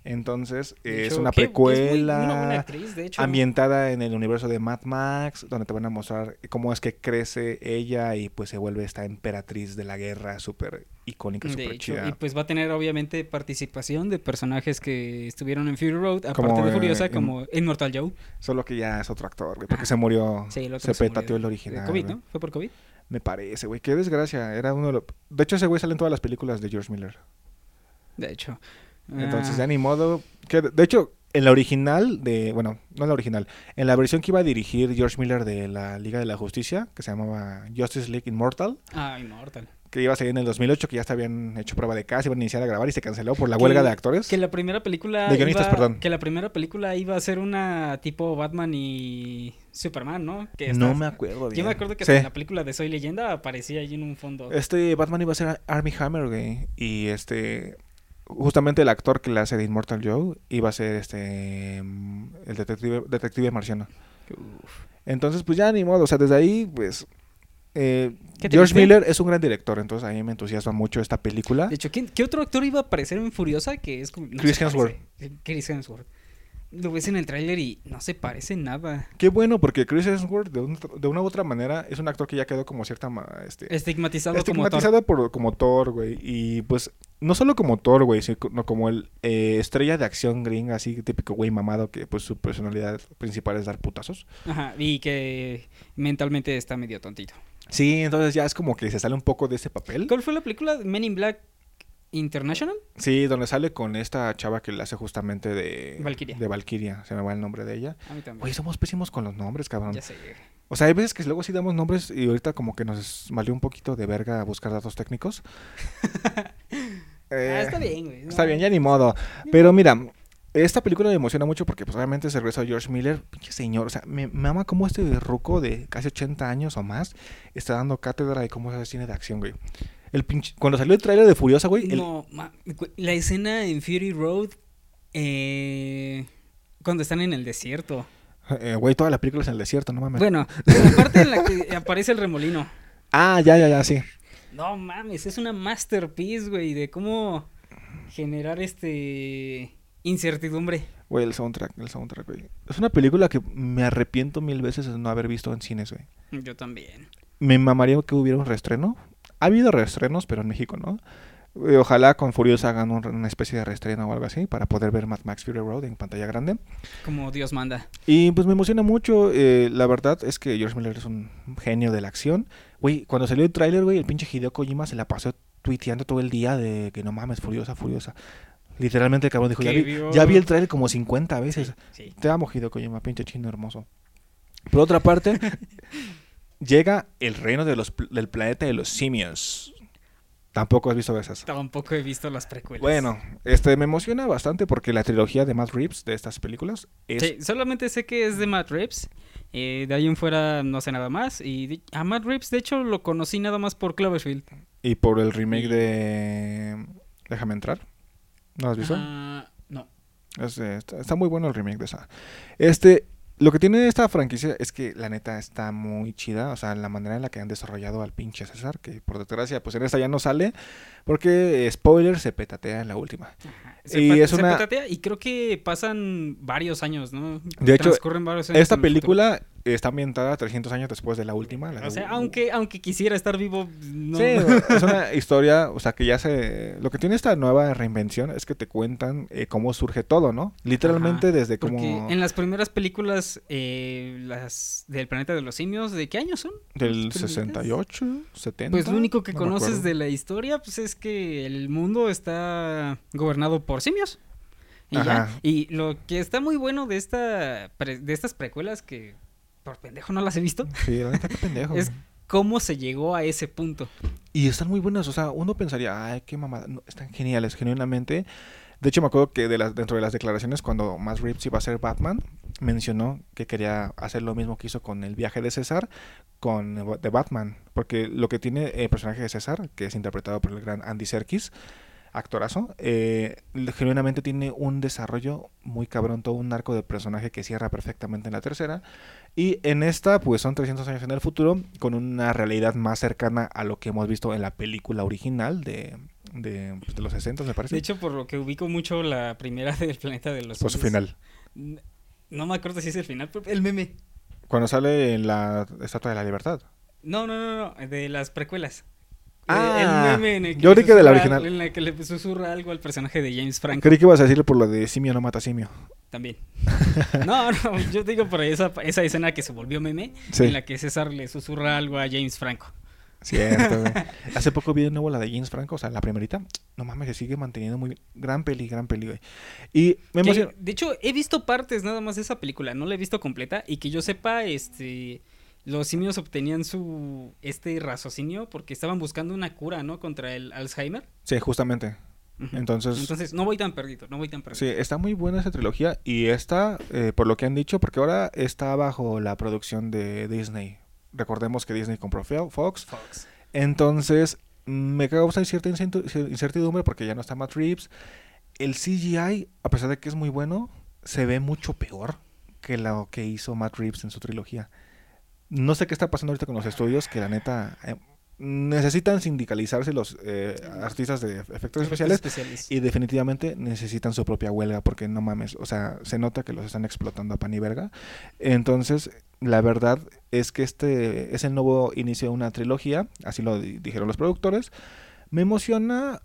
[SPEAKER 1] Entonces, es una
[SPEAKER 2] que es muy-
[SPEAKER 1] precuela
[SPEAKER 2] una buena actriz, de hecho.
[SPEAKER 1] ambientada en el universo de Mad Max, donde te van a mostrar cómo es que crece ella y pues se vuelve esta emperatriz de la guerra súper icónica, súper chida.
[SPEAKER 2] y pues va a tener obviamente participación de personajes que estuvieron en Fury Road, aparte
[SPEAKER 1] Como,
[SPEAKER 2] de
[SPEAKER 1] eh,
[SPEAKER 2] Furiosa,
[SPEAKER 1] in-
[SPEAKER 2] como Immortal Joe.
[SPEAKER 1] Solo que ya es otro actor, güey, porque
[SPEAKER 2] Ajá.
[SPEAKER 1] se murió,
[SPEAKER 2] Sí, el otro
[SPEAKER 1] se petateó el original.
[SPEAKER 2] De COVID. ¿no? ¿Fue por COVID?
[SPEAKER 1] Me parece, güey, qué desgracia. Era uno de los... De hecho, ese güey sale en todas las películas de George Miller.
[SPEAKER 2] De hecho.
[SPEAKER 1] Entonces,
[SPEAKER 2] Ah,
[SPEAKER 1] ya ni modo. Que, de hecho, en la original de. Bueno, no en la original. En la versión que iba a dirigir George Miller de la Liga de la Justicia, que se llamaba Justice League Immortal,
[SPEAKER 2] Ah, Immortal.
[SPEAKER 1] Que iba a salir en el 2008, que ya se habían hecho prueba de casa, iban a iniciar a grabar y se canceló por la
[SPEAKER 2] Que-
[SPEAKER 1] huelga de actores.
[SPEAKER 2] Que la primera película.
[SPEAKER 1] De guionistas,
[SPEAKER 2] iba-
[SPEAKER 1] perdón.
[SPEAKER 2] Que la primera película iba a ser una tipo Batman y Superman, ¿no? Que
[SPEAKER 1] no me acuerdo bien.
[SPEAKER 2] Yo me acuerdo que
[SPEAKER 1] Sí.
[SPEAKER 2] en la película de Soy Leyenda aparecía allí en un fondo.
[SPEAKER 1] Este Batman iba a ser Army Hammer, güey. Y este. Justamente el actor que le hace de Immortal Joe iba a ser este. El detective, detective marciano.
[SPEAKER 2] Uf.
[SPEAKER 1] Entonces, pues ya ni modo. O sea, desde ahí, pues. Eh,
[SPEAKER 2] ¿Qué
[SPEAKER 1] George? Miller es un gran director, entonces a mí me entusiasma mucho esta película.
[SPEAKER 2] De hecho, ¿quién- ¿qué otro actor iba a aparecer en Furiosa? Que es como- no
[SPEAKER 1] Chris Hemsworth.
[SPEAKER 2] parece. Chris Hemsworth. Lo ves en el tráiler y no se parece nada.
[SPEAKER 1] Qué bueno, porque Chris Hemsworth, de, un- de una u otra manera, es un actor que ya quedó como cierta. Este,
[SPEAKER 2] Estigmatizado, como
[SPEAKER 1] estigmatizado por, como Thor, güey. Y pues, no solo como Thor, güey, sino como el eh, estrella de acción gringa, así típico güey mamado, que pues su personalidad principal es dar putazos.
[SPEAKER 2] Thor. Ajá, y que mentalmente está medio tontito.
[SPEAKER 1] Sí, entonces ya es como que se sale un poco de ese papel.
[SPEAKER 2] ¿Cuál fue la película? Men in Black International.
[SPEAKER 1] Sí, donde sale con esta chava que le hace justamente de...
[SPEAKER 2] Valkyria.
[SPEAKER 1] De Valkyria, se me va el nombre de ella.
[SPEAKER 2] A mí también.
[SPEAKER 1] Oye, somos pésimos con los nombres, cabrón.
[SPEAKER 2] ya sé.
[SPEAKER 1] O sea, hay veces que luego sí damos nombres y ahorita como que nos valió un poquito de verga buscar datos técnicos. Eh,
[SPEAKER 2] ah, está bien, güey. no.
[SPEAKER 1] Está bien, ya ni modo. Pero mira, esta película me emociona mucho porque pues obviamente se regresa George Miller, pinche señor, o sea, me, me ama como este ruco de casi 80 años o más está dando cátedra de cómo se hace cine de acción, güey. El pinche... Cuando salió el tráiler de Furiosa, güey, el-
[SPEAKER 2] No, ma- la escena en Fury Road, eh, cuando están en el desierto.
[SPEAKER 1] eh, güey, toda la película es en el desierto, no mames.
[SPEAKER 2] Bueno, la parte en la que aparece el remolino.
[SPEAKER 1] Ah, ya, ya, ya, sí.
[SPEAKER 2] No mames, es una masterpiece, güey, de cómo generar este incertidumbre.
[SPEAKER 1] Güey, el soundtrack, el soundtrack, güey. Es una película que me arrepiento mil veces de no haber visto en cines, güey.
[SPEAKER 2] Yo también.
[SPEAKER 1] Me mamaría que hubiera un reestreno. Ha habido reestrenos, pero en México no. Eh, Ojalá con Furiosa hagan un- una especie de reestreno o algo así para poder ver Mad Max Fury Road en pantalla grande.
[SPEAKER 2] Como Dios manda.
[SPEAKER 1] Y pues me emociona mucho. eh, la verdad es que George Miller es un genio de la acción. Güey, cuando salió el tráiler, güey, el pinche Hideo Kojima se la pasó tuiteando todo el día de que no mames, Furiosa, Furiosa. Literalmente el cabrón dijo, ya vi,
[SPEAKER 2] vio-
[SPEAKER 1] ya vi el tráiler como 50 veces.
[SPEAKER 2] Sí.
[SPEAKER 1] Te amo, Hideo Kojima, pinche chino hermoso. Por otra parte, llega el reino de los, del planeta de los simios. Tampoco has visto esas.
[SPEAKER 2] Tampoco he visto las precuelas.
[SPEAKER 1] Bueno, este me emociona bastante porque la trilogía de Matt Reeves de estas películas es
[SPEAKER 2] Sí, solamente sé que es de Matt Reeves. eh, de ahí en fuera no sé nada más. Y de- a Matt Reeves, de hecho, lo conocí nada más por Cloverfield.
[SPEAKER 1] y por el remake de Déjame entrar. ¿No has visto?
[SPEAKER 2] Ah, no.
[SPEAKER 1] Es, eh, está, está muy bueno el remake de esa. Este, lo que tiene esta franquicia es que la neta está muy chida. O sea, la manera en la que han desarrollado al pinche César, que por desgracia, pues en esta ya no sale. Porque, eh, spoiler, se petatea en la última.
[SPEAKER 2] Se,
[SPEAKER 1] Y es
[SPEAKER 2] se
[SPEAKER 1] una-
[SPEAKER 2] petatea y creo que pasan varios años, ¿no?
[SPEAKER 1] De hecho,
[SPEAKER 2] Transcurren varios años
[SPEAKER 1] Esta película está ambientada 300 años después de la última. la
[SPEAKER 2] O
[SPEAKER 1] de-
[SPEAKER 2] sea, aunque, aunque quisiera estar vivo, no.
[SPEAKER 1] Sí, es una historia, o sea, que ya se... Lo que tiene esta nueva reinvención es que te cuentan eh, cómo surge todo, ¿no? Literalmente
[SPEAKER 2] Ajá,
[SPEAKER 1] desde
[SPEAKER 2] Porque
[SPEAKER 1] como...
[SPEAKER 2] en las primeras películas, eh, las del planeta de los simios, ¿de qué años son?
[SPEAKER 1] Del
[SPEAKER 2] ¿Las primeritas?
[SPEAKER 1] 68, 70.
[SPEAKER 2] Pues lo único que
[SPEAKER 1] no
[SPEAKER 2] conoces de la historia, pues es que el mundo está gobernado por simios. Y, ya.
[SPEAKER 1] Ajá.
[SPEAKER 2] y lo que está muy bueno de esta pre- de estas precuelas que por pendejo no las he visto,
[SPEAKER 1] Sí, la neta, qué pendejo.
[SPEAKER 2] es cómo se llegó a ese punto.
[SPEAKER 1] Y están muy buenas, o sea, uno pensaría, ay, qué mamada. No, están geniales, genuinamente. De hecho, me acuerdo que de dentro de las declaraciones, cuando Matt Reeves iba a ser Batman, mencionó que quería hacer lo mismo que hizo con el viaje de César con de Batman. Porque lo que tiene el personaje de César, que es interpretado por el gran Andy Serkis, actorazo, eh, genuinamente tiene un desarrollo muy cabrón, todo un arco de personaje que cierra perfectamente en la tercera. Y en esta, pues son 300 años en el futuro, con una realidad más cercana a lo que hemos visto en la película original de, de, pues, de los 60, me parece.
[SPEAKER 2] De hecho, por lo que ubico mucho la primera del planeta de los
[SPEAKER 1] por su final.
[SPEAKER 2] No me acuerdo si es el final, pero el meme.
[SPEAKER 1] Cuando sale en la Estatua de la Libertad.
[SPEAKER 2] No, no, no, no, de las precuelas.
[SPEAKER 1] Ah,
[SPEAKER 2] el meme en el que
[SPEAKER 1] yo creí que de la original.
[SPEAKER 2] En la que le susurra algo al personaje de James Franco.
[SPEAKER 1] Creí que ibas a decirle por lo de simio no mata simio.
[SPEAKER 2] También. No, no, yo digo por esa, esa escena que se volvió meme,
[SPEAKER 1] Sí.
[SPEAKER 2] en la que César le susurra algo a James Franco.
[SPEAKER 1] Cierto, güey. Hace poco vi de nuevo la de James Franco, o sea, la primerita. No mames, se sigue manteniendo muy bien. Gran peli, gran peli, güey. Y me
[SPEAKER 2] de hecho, he visto partes nada más de esa película, no la he visto completa, y que yo sepa, este, los simios obtenían su, este raciocinio porque estaban buscando una cura, ¿no? Contra el Alzheimer.
[SPEAKER 1] Sí, justamente. Entonces,
[SPEAKER 2] Entonces, no voy tan perdido, no voy tan perdido.
[SPEAKER 1] sí, está muy buena esa trilogía. Y esta, eh, por lo que han dicho, porque ahora está bajo la producción de Disney. Recordemos que Disney compró Fo- Fox.
[SPEAKER 2] Fox.
[SPEAKER 1] Entonces, me causa cierta incertidumbre porque ya no está Matt Reeves. El CGI, a pesar de que es muy bueno, se ve mucho peor que lo que hizo Matt Reeves en su trilogía. No sé qué está pasando ahorita con los estudios, que la neta eh, necesitan sindicalizarse los eh, artistas de efectos especiales
[SPEAKER 2] especiales.
[SPEAKER 1] y definitivamente necesitan su propia huelga porque no mames, o sea, se nota que los están explotando a pan y verga. Entonces, la verdad es que este es el nuevo inicio de una trilogía, así lo di- dijeron los productores. Me emociona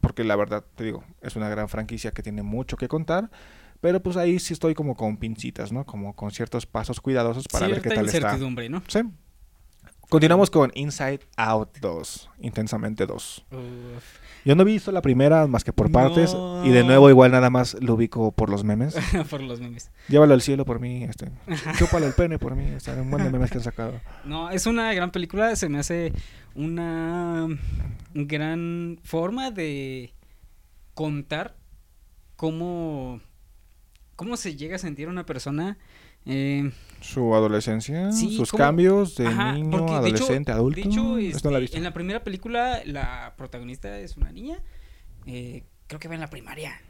[SPEAKER 1] porque la verdad, te digo, es una gran franquicia que tiene mucho que contar, pero pues ahí sí estoy como con pincitas, ¿no? Como con ciertos pasos cuidadosos para ver qué tal está.
[SPEAKER 2] incertidumbre, ¿no?
[SPEAKER 1] Sí. Continuamos con Inside Out 2, Intensamente 2.
[SPEAKER 2] Uf.
[SPEAKER 1] Yo no he visto la primera más que por partes.
[SPEAKER 2] No.
[SPEAKER 1] Y de nuevo, igual nada más lo ubico por los memes.
[SPEAKER 2] por los memes.
[SPEAKER 1] Llévalo al cielo por mí. Este, chúpalo el pene por mí. Están un buen de memes que han sacado.
[SPEAKER 2] No, es una gran película, se me hace una gran forma de contar cómo cómo se llega a sentir una persona. Eh,
[SPEAKER 1] Su adolescencia,
[SPEAKER 2] Sí,
[SPEAKER 1] sus
[SPEAKER 2] ¿cómo?
[SPEAKER 1] cambios de
[SPEAKER 2] ajá,
[SPEAKER 1] niño,
[SPEAKER 2] porque de hecho-
[SPEAKER 1] adolescente, adulto.
[SPEAKER 2] De hecho,
[SPEAKER 1] Esto no la he
[SPEAKER 2] este, en la primera película, la protagonista es una niña. eh, creo que va en la primaria.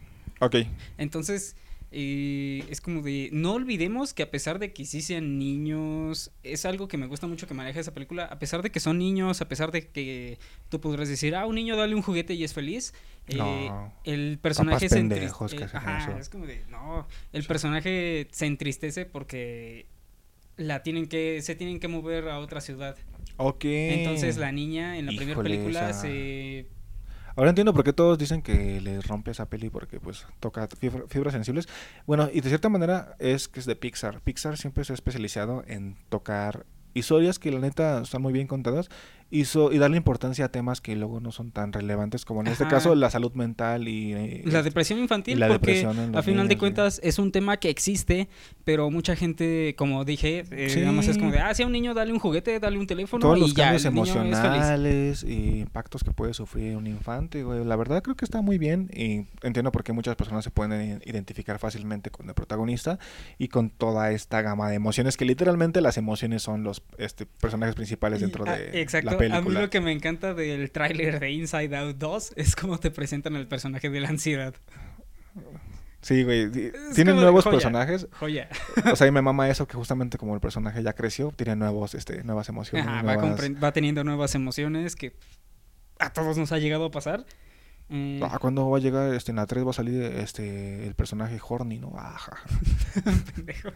[SPEAKER 1] Ok.
[SPEAKER 2] Entonces, eh, es como de, no olvidemos que a pesar de que sí sean niños, es algo que me gusta mucho que maneja esa película, a pesar de que son niños, a pesar de que tú podrás decir, ah, un niño dale un juguete y es feliz, eh,
[SPEAKER 1] No.
[SPEAKER 2] el personaje se entriste-
[SPEAKER 1] pendejos que
[SPEAKER 2] eh, ajá, es como de, no, el personaje se entristece porque la tienen que, se tienen que mover a otra ciudad.
[SPEAKER 1] Ok.
[SPEAKER 2] Entonces la niña en la primera película
[SPEAKER 1] esa-
[SPEAKER 2] se
[SPEAKER 1] Ahora entiendo por qué todos dicen que les rompe esa peli porque pues toca fibra- fibras sensibles. Bueno, y de cierta manera es que es de Pixar. Pixar siempre se ha especializado en tocar historias que la neta están muy bien contadas y, so- y darle importancia a temas que luego no son tan relevantes como en este caso la salud mental y... eh,
[SPEAKER 2] La
[SPEAKER 1] este,
[SPEAKER 2] depresión infantil,
[SPEAKER 1] y la
[SPEAKER 2] porque
[SPEAKER 1] depresión
[SPEAKER 2] a final de cuentas es un tema que existe, pero mucha gente, como dije, eh,
[SPEAKER 1] Sí.
[SPEAKER 2] nada más es como de, ah, si a un niño dale un juguete, dale un teléfono
[SPEAKER 1] todos
[SPEAKER 2] y
[SPEAKER 1] los
[SPEAKER 2] ya,
[SPEAKER 1] cambios
[SPEAKER 2] el niño es feliz.
[SPEAKER 1] emocionales y impactos que puede sufrir un infante, güey. La verdad creo que está muy bien y entiendo por qué muchas personas se pueden identificar fácilmente con el protagonista y con toda esta gama de emociones que literalmente las emociones son los este, personajes principales dentro
[SPEAKER 2] Y, ah,
[SPEAKER 1] de la
[SPEAKER 2] a mí lo que me encanta del tráiler de Inside Out 2 es cómo te presentan el personaje de la ansiedad.
[SPEAKER 1] Sí, güey. Tienen nuevos
[SPEAKER 2] joya.
[SPEAKER 1] personajes.
[SPEAKER 2] Joya.
[SPEAKER 1] O sea, y me mama eso que justamente como el personaje ya creció, tiene nuevos, este, nuevas emociones.
[SPEAKER 2] Ajá, va,
[SPEAKER 1] nuevas-
[SPEAKER 2] compren- va teniendo nuevas emociones que a todos nos ha llegado a pasar. Mm,
[SPEAKER 1] Ah, ¿cuándo va a llegar? Este, en la 3 va a salir este, el personaje Horny, ¿no? Ajá.
[SPEAKER 2] pendejo.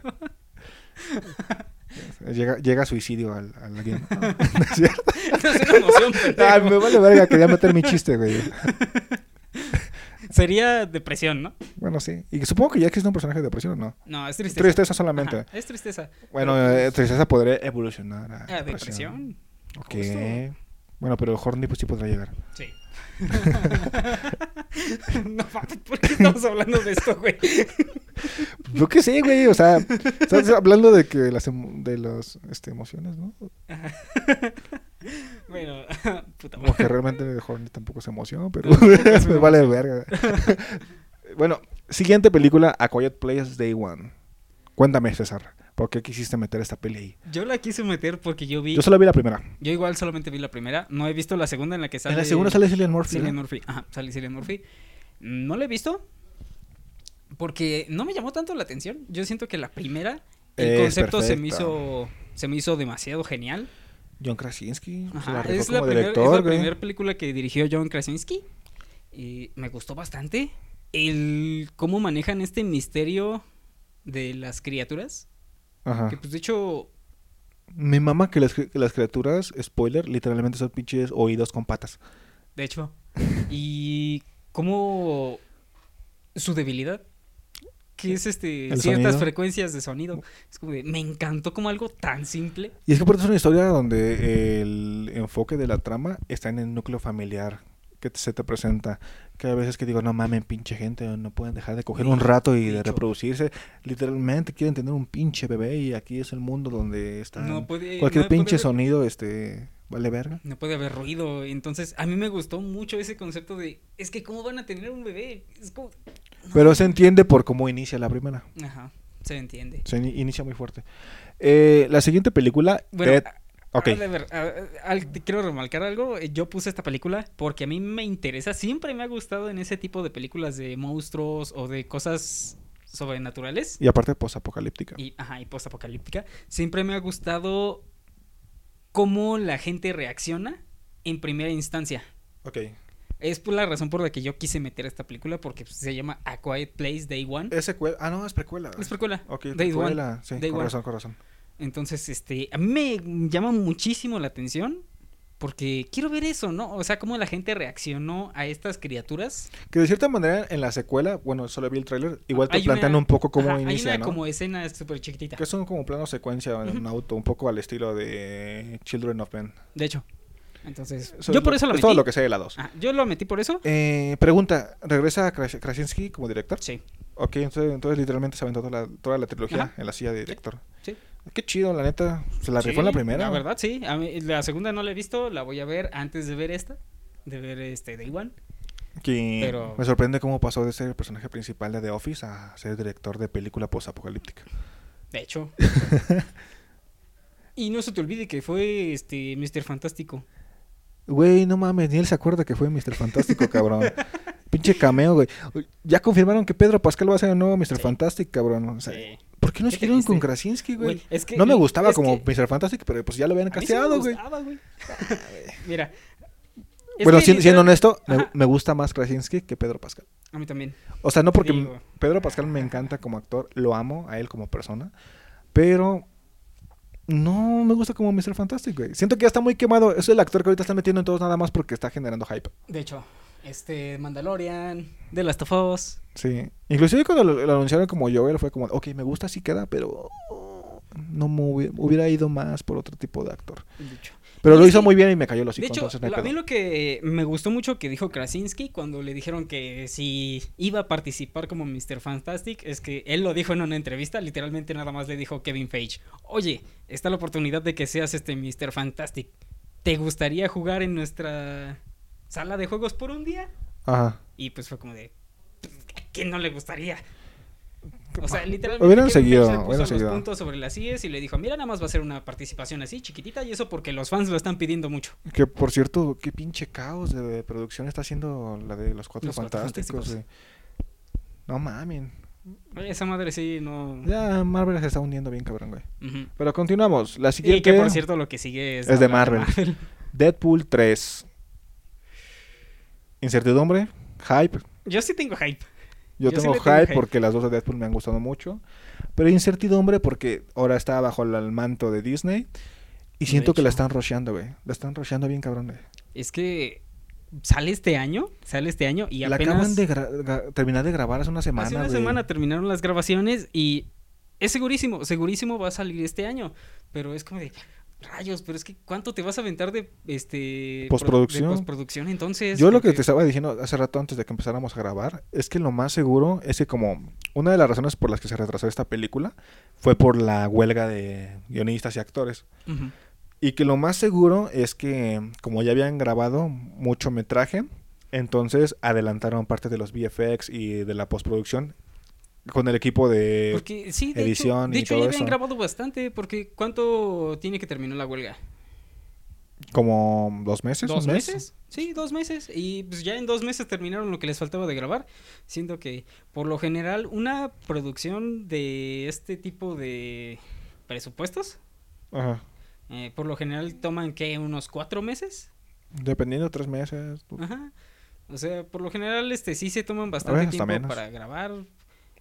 [SPEAKER 1] Llega, llega suicidio al, al alguien. No, no es cierto.
[SPEAKER 2] Es una emoción.
[SPEAKER 1] Ay, me vale verga, quería meter mi chiste, güey.
[SPEAKER 2] Sería depresión, ¿no?
[SPEAKER 1] Bueno, sí. Y supongo que ya existe un personaje de depresión, ¿o no?
[SPEAKER 2] No, es tristeza.
[SPEAKER 1] Tristeza solamente.
[SPEAKER 2] Ajá, es tristeza.
[SPEAKER 1] Bueno,
[SPEAKER 2] Pero,
[SPEAKER 1] eh, tristeza podría evolucionar a
[SPEAKER 2] Ah, depresión.
[SPEAKER 1] Ok.
[SPEAKER 2] Justo.
[SPEAKER 1] Bueno, pero Horny pues sí podrá llegar.
[SPEAKER 2] Sí. no ¿por qué estamos hablando de esto, güey?
[SPEAKER 1] Yo qué sé, güey. O sea, estás hablando de que las emo- de las este, emociones, ¿no?
[SPEAKER 2] bueno, puta
[SPEAKER 1] Como
[SPEAKER 2] madre.
[SPEAKER 1] que realmente Horny tampoco se emociona, pero me vale verga. bueno, siguiente película, A Quiet Place Day One. Cuéntame, César, ¿por qué quisiste meter esta peli ahí?
[SPEAKER 2] Yo la quise meter porque yo vi.
[SPEAKER 1] Yo solo vi la primera.
[SPEAKER 2] Yo igual solamente vi la primera. No he visto la segunda en la que sale.
[SPEAKER 1] En la segunda sale Cillian Murphy.
[SPEAKER 2] Cillian
[SPEAKER 1] ¿no?
[SPEAKER 2] Murphy. Ajá, sale Cillian Murphy. No la he visto. Porque no me llamó tanto la atención. Yo siento que la primera. El
[SPEAKER 1] Es
[SPEAKER 2] concepto se me hizo. Se me hizo demasiado genial.
[SPEAKER 1] John Krasinski.
[SPEAKER 2] Ajá,
[SPEAKER 1] la
[SPEAKER 2] es, la primer- es la primera película que dirigió John Krasinski. Y me gustó bastante. El cómo manejan este misterio de las criaturas.
[SPEAKER 1] Ajá.
[SPEAKER 2] Que pues de hecho.
[SPEAKER 1] Me mama que las, que las criaturas, spoiler, literalmente son pinches oídos con patas.
[SPEAKER 2] De hecho. Y cómo su debilidad. Que es este
[SPEAKER 1] El
[SPEAKER 2] ciertas
[SPEAKER 1] sonido.
[SPEAKER 2] frecuencias de sonido. Es como de, me encantó como algo tan simple.
[SPEAKER 1] Y es que por eso es una historia donde el enfoque de la trama está en el núcleo familiar que se te presenta. Que a veces que digo, no mamen, pinche gente, no pueden dejar de coger un rato y
[SPEAKER 2] de
[SPEAKER 1] reproducirse. Literalmente quieren tener un pinche bebé y aquí es el mundo donde está
[SPEAKER 2] No
[SPEAKER 1] cualquier
[SPEAKER 2] no
[SPEAKER 1] pinche
[SPEAKER 2] haber-
[SPEAKER 1] sonido, este, vale verga.
[SPEAKER 2] No puede haber ruido. Entonces, a mí me gustó mucho ese concepto de. Es que, ¿cómo van a tener un bebé? Es como.
[SPEAKER 1] Pero se entiende por cómo inicia la primera.
[SPEAKER 2] Ajá, se entiende.
[SPEAKER 1] Se ini- inicia muy fuerte. Eh, la siguiente película,
[SPEAKER 2] Bueno,
[SPEAKER 1] Dead- ok.
[SPEAKER 2] a ver, a- a- al- te quiero remarcar algo. eh, Yo puse esta película porque a mí me interesa. Siempre me ha gustado en ese tipo de películas de monstruos o de cosas sobrenaturales.
[SPEAKER 1] y aparte posapocalíptica.
[SPEAKER 2] y, ajá, y post-apocalíptica, siempre me ha gustado cómo la gente reacciona en primera instancia.
[SPEAKER 1] Ok.
[SPEAKER 2] Es por la razón por la que yo quise meter esta película, porque se llama A Quiet Place Day One.
[SPEAKER 1] Es secuela. Ah, no, es precuela.
[SPEAKER 2] Es precuela.
[SPEAKER 1] Ok,
[SPEAKER 2] Day One.
[SPEAKER 1] Sí,
[SPEAKER 2] Day
[SPEAKER 1] con
[SPEAKER 2] One.
[SPEAKER 1] razón, con razón.
[SPEAKER 2] Entonces, este, a mí me llama muchísimo la atención, porque quiero ver eso, ¿no? O sea, cómo la gente reaccionó a estas criaturas.
[SPEAKER 1] Que de cierta manera en la secuela, bueno, solo vi el tráiler, igual te
[SPEAKER 2] Hay
[SPEAKER 1] plantean
[SPEAKER 2] una-
[SPEAKER 1] un poco cómo
[SPEAKER 2] ajá,
[SPEAKER 1] inicia,
[SPEAKER 2] Hay una
[SPEAKER 1] ¿no?
[SPEAKER 2] como escena súper chiquitita.
[SPEAKER 1] Que son como plano secuencia en un auto, un poco al estilo de Children of Men.
[SPEAKER 2] De hecho. Entonces,
[SPEAKER 1] Eso
[SPEAKER 2] yo por eso lo
[SPEAKER 1] es
[SPEAKER 2] metí.
[SPEAKER 1] todo lo que sé de la 2.
[SPEAKER 2] Ajá, yo lo metí por eso.
[SPEAKER 1] Eh, pregunta, ¿regresa Kras- Krasinski como director?
[SPEAKER 2] Sí.
[SPEAKER 1] Ok, entonces, entonces literalmente se aventó toda la, toda la trilogía
[SPEAKER 2] Ajá.
[SPEAKER 1] en la silla de director.
[SPEAKER 2] Sí.
[SPEAKER 1] Qué chido, la neta. Se la rifó en la
[SPEAKER 2] Sí,
[SPEAKER 1] primera.
[SPEAKER 2] La verdad, sí. A mí- la segunda no la he visto, la voy a ver antes de ver esta, de ver este Day One.
[SPEAKER 1] Que
[SPEAKER 2] Pero-
[SPEAKER 1] me sorprende cómo pasó de ser el personaje principal de The Office a ser director de película posapocalíptica.
[SPEAKER 2] De hecho. y no se te olvide que fue este Mr. Fantástico.
[SPEAKER 1] Güey, no mames, ni él se acuerda que fue Mr. Fantástico, cabrón. Pinche cameo, güey. Ya confirmaron que Pedro Pascal va a ser el nuevo Mr.
[SPEAKER 2] Sí.
[SPEAKER 1] Fantastic, cabrón. O sea,
[SPEAKER 2] Sí.
[SPEAKER 1] ¿Por qué no siguieron con Krasinski, güey?
[SPEAKER 2] Güey, es que-
[SPEAKER 1] no me gustaba como
[SPEAKER 2] que-
[SPEAKER 1] Mr. Fantastic, pero pues ya lo habían
[SPEAKER 2] sí
[SPEAKER 1] casteado, güey.
[SPEAKER 2] güey. Mira.
[SPEAKER 1] Bueno, siendo
[SPEAKER 2] literal-
[SPEAKER 1] honesto, me, me gusta más Krasinski que Pedro Pascal.
[SPEAKER 2] A mí también.
[SPEAKER 1] O sea, no porque
[SPEAKER 2] Digo.
[SPEAKER 1] Pedro Pascal me encanta como actor, lo amo a él como persona, pero no me gusta como Mr. Fantastic, güey. Siento que ya está muy quemado. Es el actor que ahorita está metiendo en todos nada más porque está generando hype.
[SPEAKER 2] De hecho, este Mandalorian, The Last of Us.
[SPEAKER 1] Sí. Inclusive cuando lo, lo anunciaron como Joel fue como, ok, me gusta, sí queda, pero no me hubi- hubiera ido más por otro tipo de actor.
[SPEAKER 2] De hecho,
[SPEAKER 1] Pero lo hizo muy bien y me cayó los
[SPEAKER 2] de
[SPEAKER 1] hocico,
[SPEAKER 2] hecho
[SPEAKER 1] entonces
[SPEAKER 2] lo- a mí lo que me gustó mucho que dijo Krasinski cuando le dijeron que si iba a participar como Mr. Fantastic es que él lo dijo en una entrevista, literalmente nada más le dijo Kevin Feige, oye, está la oportunidad de que seas este Mr. Fantastic. ¿Te gustaría jugar en nuestra sala de juegos por un día?
[SPEAKER 1] Ajá.
[SPEAKER 2] Y pues fue como de, "Pues, ¿a quién no le gustaría? O sea, literalmente
[SPEAKER 1] Hubieran seguido,
[SPEAKER 2] le puso los
[SPEAKER 1] seguido.
[SPEAKER 2] puntos sobre las IES y le dijo, mira, nada más va a ser una participación así, chiquitita, y eso porque los fans lo están pidiendo mucho.
[SPEAKER 1] Que por cierto, qué pinche caos de producción está haciendo la de los Cuatro
[SPEAKER 2] Los Cuatro
[SPEAKER 1] Fantásticos.
[SPEAKER 2] Fantásticos.
[SPEAKER 1] güey. No mamen.
[SPEAKER 2] Esa madre sí, no...
[SPEAKER 1] Ya Marvel se está hundiendo bien, cabrón, güey.
[SPEAKER 2] Ujú.
[SPEAKER 1] Pero continuamos. La
[SPEAKER 2] Y
[SPEAKER 1] siguiente
[SPEAKER 2] que por cierto lo que sigue es...
[SPEAKER 1] es de
[SPEAKER 2] hablar
[SPEAKER 1] Marvel. Deadpool 3. Incertidumbre, hype.
[SPEAKER 2] Yo sí tengo hype.
[SPEAKER 1] Yo,
[SPEAKER 2] Yo sí
[SPEAKER 1] tengo hype porque las dos de Deadpool me han gustado mucho. Pero incertidumbre porque ahora está bajo el manto de Disney. Y
[SPEAKER 2] De
[SPEAKER 1] siento que la están rusheando, güey. La están rusheando bien, cabrón. güey.
[SPEAKER 2] Es que sale este año, sale este año y
[SPEAKER 1] la
[SPEAKER 2] apenas...
[SPEAKER 1] acaban de terminar de grabar hace una semana,
[SPEAKER 2] Hace una semana terminaron las grabaciones y es segurísimo, segurísimo va a salir este año. Pero es como de rayos, pero es que ¿cuánto te vas a aventar de este pro-
[SPEAKER 1] Postproducción.
[SPEAKER 2] de postproducción entonces?
[SPEAKER 1] Yo lo que te estaba diciendo hace rato antes de que empezáramos a grabar es que lo más seguro es que como una de las razones por las que se retrasó esta película fue por la huelga de guionistas y actores. Y que lo más seguro es que como ya habían grabado mucho metraje, entonces adelantaron parte de los VFX y de la postproducción con el equipo de...
[SPEAKER 2] Porque sí, de
[SPEAKER 1] edición
[SPEAKER 2] hecho, de
[SPEAKER 1] y
[SPEAKER 2] hecho
[SPEAKER 1] todo
[SPEAKER 2] ya habían
[SPEAKER 1] eso.
[SPEAKER 2] grabado bastante porque ¿cuánto tiene que terminar la huelga?
[SPEAKER 1] como dos meses.
[SPEAKER 2] ¿Dos
[SPEAKER 1] un mes.
[SPEAKER 2] meses? Sí, dos meses. Y pues ya en dos meses terminaron lo que les faltaba de grabar. Siendo que, por lo general, una producción de este tipo de presupuestos,
[SPEAKER 1] Ajá.
[SPEAKER 2] eh, por lo general toman, ¿qué? ¿Unos cuatro meses?
[SPEAKER 1] Dependiendo, tres meses.
[SPEAKER 2] Ajá. O sea, por lo general, este sí se toman bastante tiempo para grabar.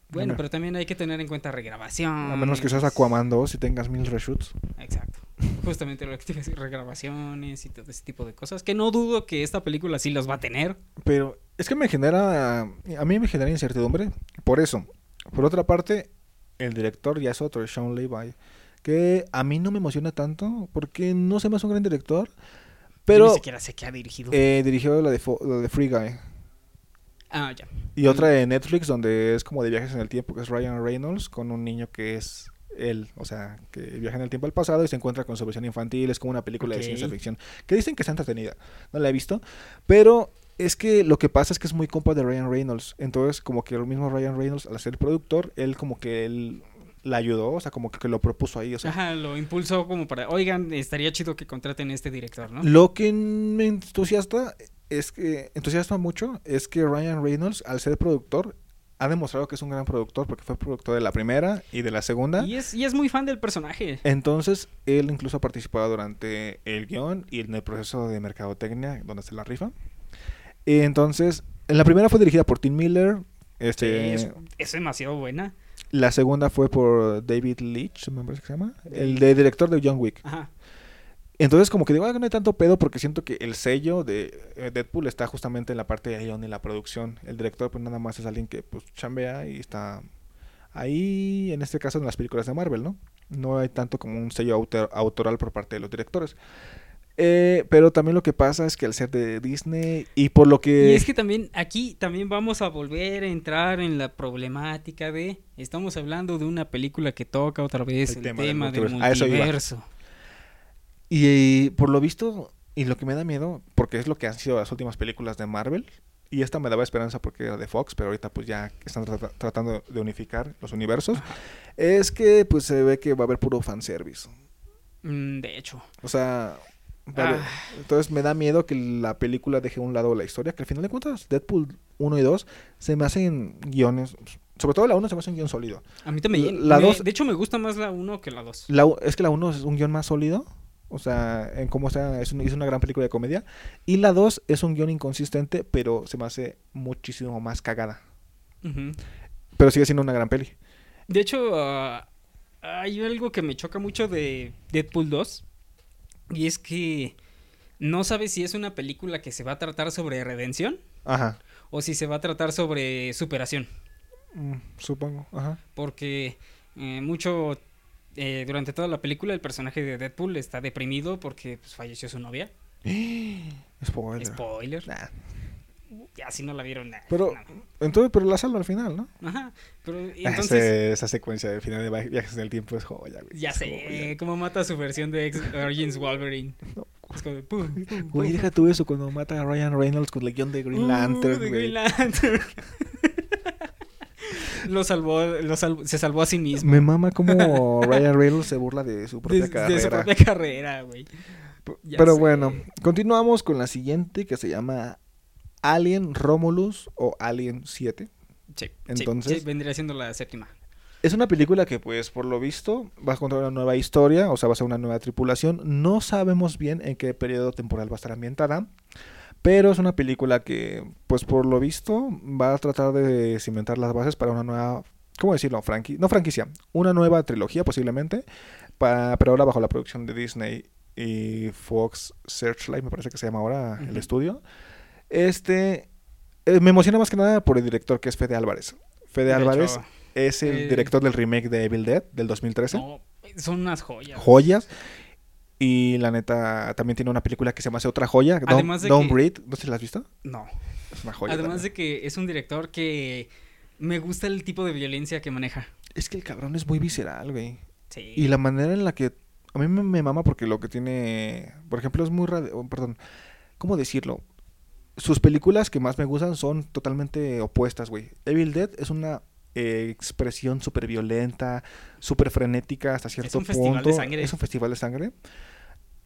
[SPEAKER 2] Bueno, pero también hay que tener en cuenta regrabación.
[SPEAKER 1] A menos que seas Aquaman 2 y tengas mil reshoots.
[SPEAKER 2] Exacto. Justamente lo que te decir, regrabaciones y todo ese tipo de cosas. Que no dudo que esta película sí los va a tener.
[SPEAKER 1] Pero es que me genera, a mí me genera incertidumbre. Por eso. Por otra parte, el director ya es otro, Sean Levi. Que a mí no me emociona tanto porque no se me hace un gran director.
[SPEAKER 2] Yo
[SPEAKER 1] Pero
[SPEAKER 2] ni siquiera sé qué ha dirigido.
[SPEAKER 1] eh, dirigió la de, la de Free Guy.
[SPEAKER 2] Ah, ya.
[SPEAKER 1] Y otra de Netflix donde es como de viajes en el tiempo, que es Ryan Reynolds con un niño que es él, o sea, que viaja en el tiempo al pasado y se encuentra con su versión infantil, es como una película de ciencia ficción, que dicen que está entretenida, no la he visto, pero es que lo que pasa es que es muy compa de Ryan Reynolds, entonces como que el mismo Ryan Reynolds al ser productor, él como que él la ayudó, o sea, como que lo propuso ahí, o sea,
[SPEAKER 2] Ajá, lo impulsó como para, oigan, estaría chido que contraten a este director, ¿no?
[SPEAKER 1] Lo que me entusiasta es que entusiasma mucho es que Ryan Reynolds, al ser productor, ha demostrado que es un gran productor porque fue productor de la primera y de la segunda.
[SPEAKER 2] Y es, y es muy fan del personaje.
[SPEAKER 1] Entonces, él incluso ha participado durante el guion y en el proceso de mercadotecnia donde se la rifa. Entonces, en la primera fue dirigida por Tim Miller. Este,
[SPEAKER 2] es, es demasiado buena.
[SPEAKER 1] La segunda fue por David Leitch, me parece que se llama. El de director de John Wick.
[SPEAKER 2] Ajá.
[SPEAKER 1] Entonces, como que digo, ah, no hay tanto pedo porque siento que el sello de eh, Deadpool está justamente en la parte de guion y la producción. El director, pues nada más es alguien que pues chambea y está ahí, en este caso, en las películas de Marvel, ¿no? No hay tanto como un sello autor- autoral por parte de los directores. Eh, pero también lo que pasa es que al ser de Disney y por lo que...
[SPEAKER 2] Y es que también aquí también vamos a volver a entrar en la problemática de estamos hablando de una película que toca otra vez
[SPEAKER 1] El
[SPEAKER 2] el,
[SPEAKER 1] tema
[SPEAKER 2] tema,
[SPEAKER 1] del
[SPEAKER 2] del
[SPEAKER 1] multiverso. A eso iba. Y, por lo visto, y lo que me da miedo, porque es lo que han sido las últimas películas de Marvel, Y esta me daba esperanza porque era de Fox, pero ahorita pues ya están trata- tratando de unificar los universos. Es que pues se ve que va a haber puro fanservice.
[SPEAKER 2] Mm, de hecho.
[SPEAKER 1] O sea, va a haber-
[SPEAKER 2] Ah.
[SPEAKER 1] entonces me da miedo que la película deje a un lado la historia, que al final de cuentas Deadpool 1 y 2 se me hacen guiones, sobre todo la 1 se me hace un guion sólido.
[SPEAKER 2] A mí también.
[SPEAKER 1] La
[SPEAKER 2] me-
[SPEAKER 1] dos-
[SPEAKER 2] De hecho, me gusta más la 1 que la 2.
[SPEAKER 1] La, u- es que la 1 es un guion más sólido, o sea, en cómo está, es, un- es una gran película de comedia. Y la 2 es un guion inconsistente, pero se me hace muchísimo más cagada. Pero sigue siendo una gran peli.
[SPEAKER 2] De hecho, ah, hay algo que me choca mucho de Deadpool 2. Y es que no sabes si es una película que se va a tratar sobre redención
[SPEAKER 1] Ajá.
[SPEAKER 2] o si se va a tratar sobre superación.
[SPEAKER 1] Mm, supongo, ajá.
[SPEAKER 2] Porque eh, mucho eh, durante toda la película el personaje de Deadpool está deprimido porque pues, falleció su novia.
[SPEAKER 1] Spoiler.
[SPEAKER 2] Spoiler.
[SPEAKER 1] Nah.
[SPEAKER 2] Ya si no la vieron. nah,
[SPEAKER 1] Pero, entonces, pero la salva al final, ¿no?
[SPEAKER 2] Ajá. Pero y
[SPEAKER 1] Ah,
[SPEAKER 2] entonces
[SPEAKER 1] ese- esa secuencia del final de Vi- Viajes en el Tiempo es joya, güey.
[SPEAKER 2] ya
[SPEAKER 1] Es
[SPEAKER 2] sé
[SPEAKER 1] joya.
[SPEAKER 2] cómo mata su versión de X Origins Wolverine.
[SPEAKER 1] No.
[SPEAKER 2] Es como de pum, pum,
[SPEAKER 1] Güey, deja tú eso cuando mata a Ryan Reynolds con Legión de Green
[SPEAKER 2] Uh,
[SPEAKER 1] Lantern,
[SPEAKER 2] de
[SPEAKER 1] güey.
[SPEAKER 2] Green Lantern. lo salvó, lo salvó- se salvó a sí mismo.
[SPEAKER 1] Me mama como Ryan Reynolds se burla de su propia
[SPEAKER 2] De, de
[SPEAKER 1] carrera.
[SPEAKER 2] su propia carrera, güey. Ya
[SPEAKER 1] Pero
[SPEAKER 2] sé.
[SPEAKER 1] bueno, continuamos con la siguiente que se llama Alien Romulus o Alien 7.
[SPEAKER 2] Sí, sí,
[SPEAKER 1] Entonces-
[SPEAKER 2] sí, vendría siendo la séptima.
[SPEAKER 1] Es una película que, pues, por lo visto, va a contar una nueva historia, o sea, va a ser una nueva tripulación. No sabemos bien en qué periodo temporal va a estar ambientada, pero es una película que, pues, por lo visto, va a tratar de cimentar las bases para una nueva, ¿cómo decirlo? Franqui no franquicia, una nueva trilogía posiblemente, pa- pero ahora bajo la producción de Disney y Fox Searchlight, me parece que se llama ahora el estudio. Este, eh, me emociona más que nada por el director, que es Fede Álvarez. Fede
[SPEAKER 2] De
[SPEAKER 1] Álvarez
[SPEAKER 2] hecho,
[SPEAKER 1] es el
[SPEAKER 2] Eh,
[SPEAKER 1] director del remake de Evil Dead del 2013.
[SPEAKER 2] no, son unas joyas.
[SPEAKER 1] Joyas. Y la neta, también tiene una película que se hace otra joya. Don't,
[SPEAKER 2] Además de
[SPEAKER 1] Don't
[SPEAKER 2] que-
[SPEAKER 1] Breathe. ¿No si la has visto?
[SPEAKER 2] No.
[SPEAKER 1] Es una joya.
[SPEAKER 2] Además de que es un director que me gusta el tipo de violencia que maneja.
[SPEAKER 1] Es que el cabrón es muy visceral, güey.
[SPEAKER 2] Sí.
[SPEAKER 1] Y la manera en la que... A mí me, me mama porque lo que tiene... Por ejemplo, es muy... radi- oh, Perdón. ¿Cómo decirlo? Sus películas que más me gustan son totalmente opuestas, güey. Evil Dead es una eh, expresión súper violenta, súper frenética hasta cierto
[SPEAKER 2] un festival de
[SPEAKER 1] punto.
[SPEAKER 2] sangre.
[SPEAKER 1] Es un festival de sangre.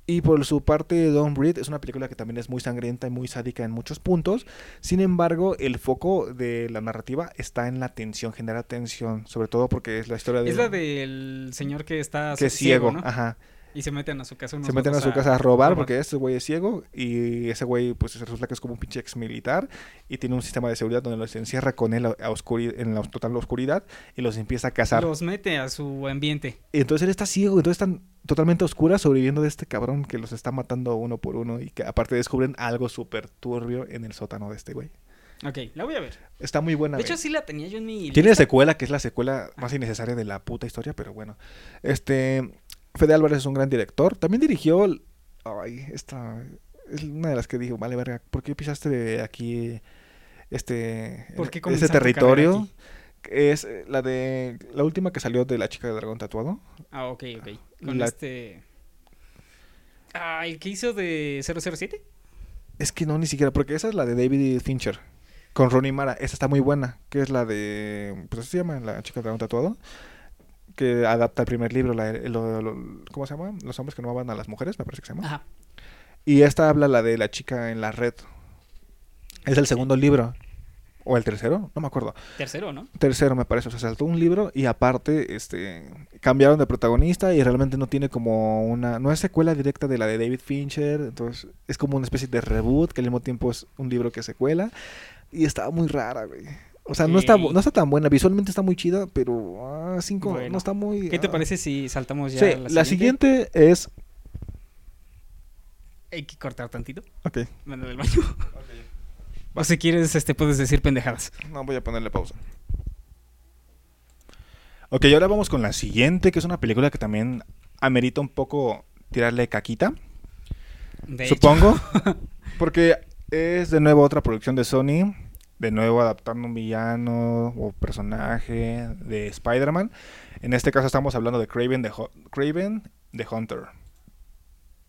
[SPEAKER 1] Y por su parte, Don't Breathe es una película que también es muy sangrienta y muy sádica en muchos puntos. Sin embargo, el foco de la narrativa está en la tensión, genera tensión, sobre todo porque es la historia de...
[SPEAKER 2] Es la del señor que está
[SPEAKER 1] que es ciego,
[SPEAKER 2] ¿no?
[SPEAKER 1] ajá.
[SPEAKER 2] Y se meten a su casa unos
[SPEAKER 1] Se meten a su casa a robar
[SPEAKER 2] robar.
[SPEAKER 1] porque ese güey es ciego y ese güey pues resulta que es como un pinche ex militar y tiene un sistema de seguridad donde los encierra con él a en la total oscuridad y los empieza a cazar.
[SPEAKER 2] Los mete a su ambiente.
[SPEAKER 1] Y entonces él está ciego, entonces están totalmente oscuras sobreviviendo de este cabrón que los está matando uno por uno y que aparte descubren algo súper turbio en el sótano de este güey.
[SPEAKER 2] Ok, la voy a ver.
[SPEAKER 1] Está muy buena.
[SPEAKER 2] De hecho, sí la tenía yo en mi
[SPEAKER 1] Tiene
[SPEAKER 2] lista.
[SPEAKER 1] secuela, que es la secuela más innecesaria de la puta historia, pero bueno. Este. Fede Álvarez es un gran director. También dirigió. Ay, esta. Es una de las que dijo, vale, verga, ¿por qué pisaste aquí este.
[SPEAKER 2] ¿Por qué
[SPEAKER 1] este territorio? Es eh, la de. La última que salió de la chica de dragón tatuado.
[SPEAKER 2] Ah, ok, ok. Con
[SPEAKER 1] La-
[SPEAKER 2] este... Ah, ¿el que hizo de 007?
[SPEAKER 1] Es que no, ni siquiera, porque esa es la de David Fincher. Con Ronnie Mara. Esa está muy buena. Que es la de. Pues así se llama, la chica de dragón tatuado. Que adapta el primer libro. La, lo- lo- ¿Cómo se llama? Los hombres que no amaban a las mujeres, me parece que se llama.
[SPEAKER 2] Ajá.
[SPEAKER 1] Y esta habla la de la chica en la red. Es el segundo libro. ¿O el tercero? No me acuerdo.
[SPEAKER 2] Tercero, ¿no?
[SPEAKER 1] Tercero, me parece. O sea, saltó un libro y aparte, este, cambiaron de protagonista y realmente no tiene como una... No es secuela directa de la de David Fincher. Entonces, es como una especie de reboot que al mismo tiempo es un libro que secuela. Y estaba muy rara, güey. O sea, no, está, no está tan buena. Visualmente está muy chida, pero... Ah, cinco,
[SPEAKER 2] Bueno.
[SPEAKER 1] no está muy...
[SPEAKER 2] ¿Qué te
[SPEAKER 1] ah.
[SPEAKER 2] parece si saltamos ya
[SPEAKER 1] Sí,
[SPEAKER 2] a
[SPEAKER 1] la siguiente es...
[SPEAKER 2] Hay que cortar tantito.
[SPEAKER 1] Ok.
[SPEAKER 2] Manda del baño. O si quieres, este, puedes decir pendejadas.
[SPEAKER 1] No, voy a ponerle pausa. Ok, ahora vamos con la siguiente, que es una película que también amerita un poco tirarle caquita,
[SPEAKER 2] De
[SPEAKER 1] supongo. porque es de nuevo otra producción de Sony, de nuevo adaptando un villano o personaje de Spider-Man. En este caso estamos hablando de Craven the, Hu- Kraven the Hunter.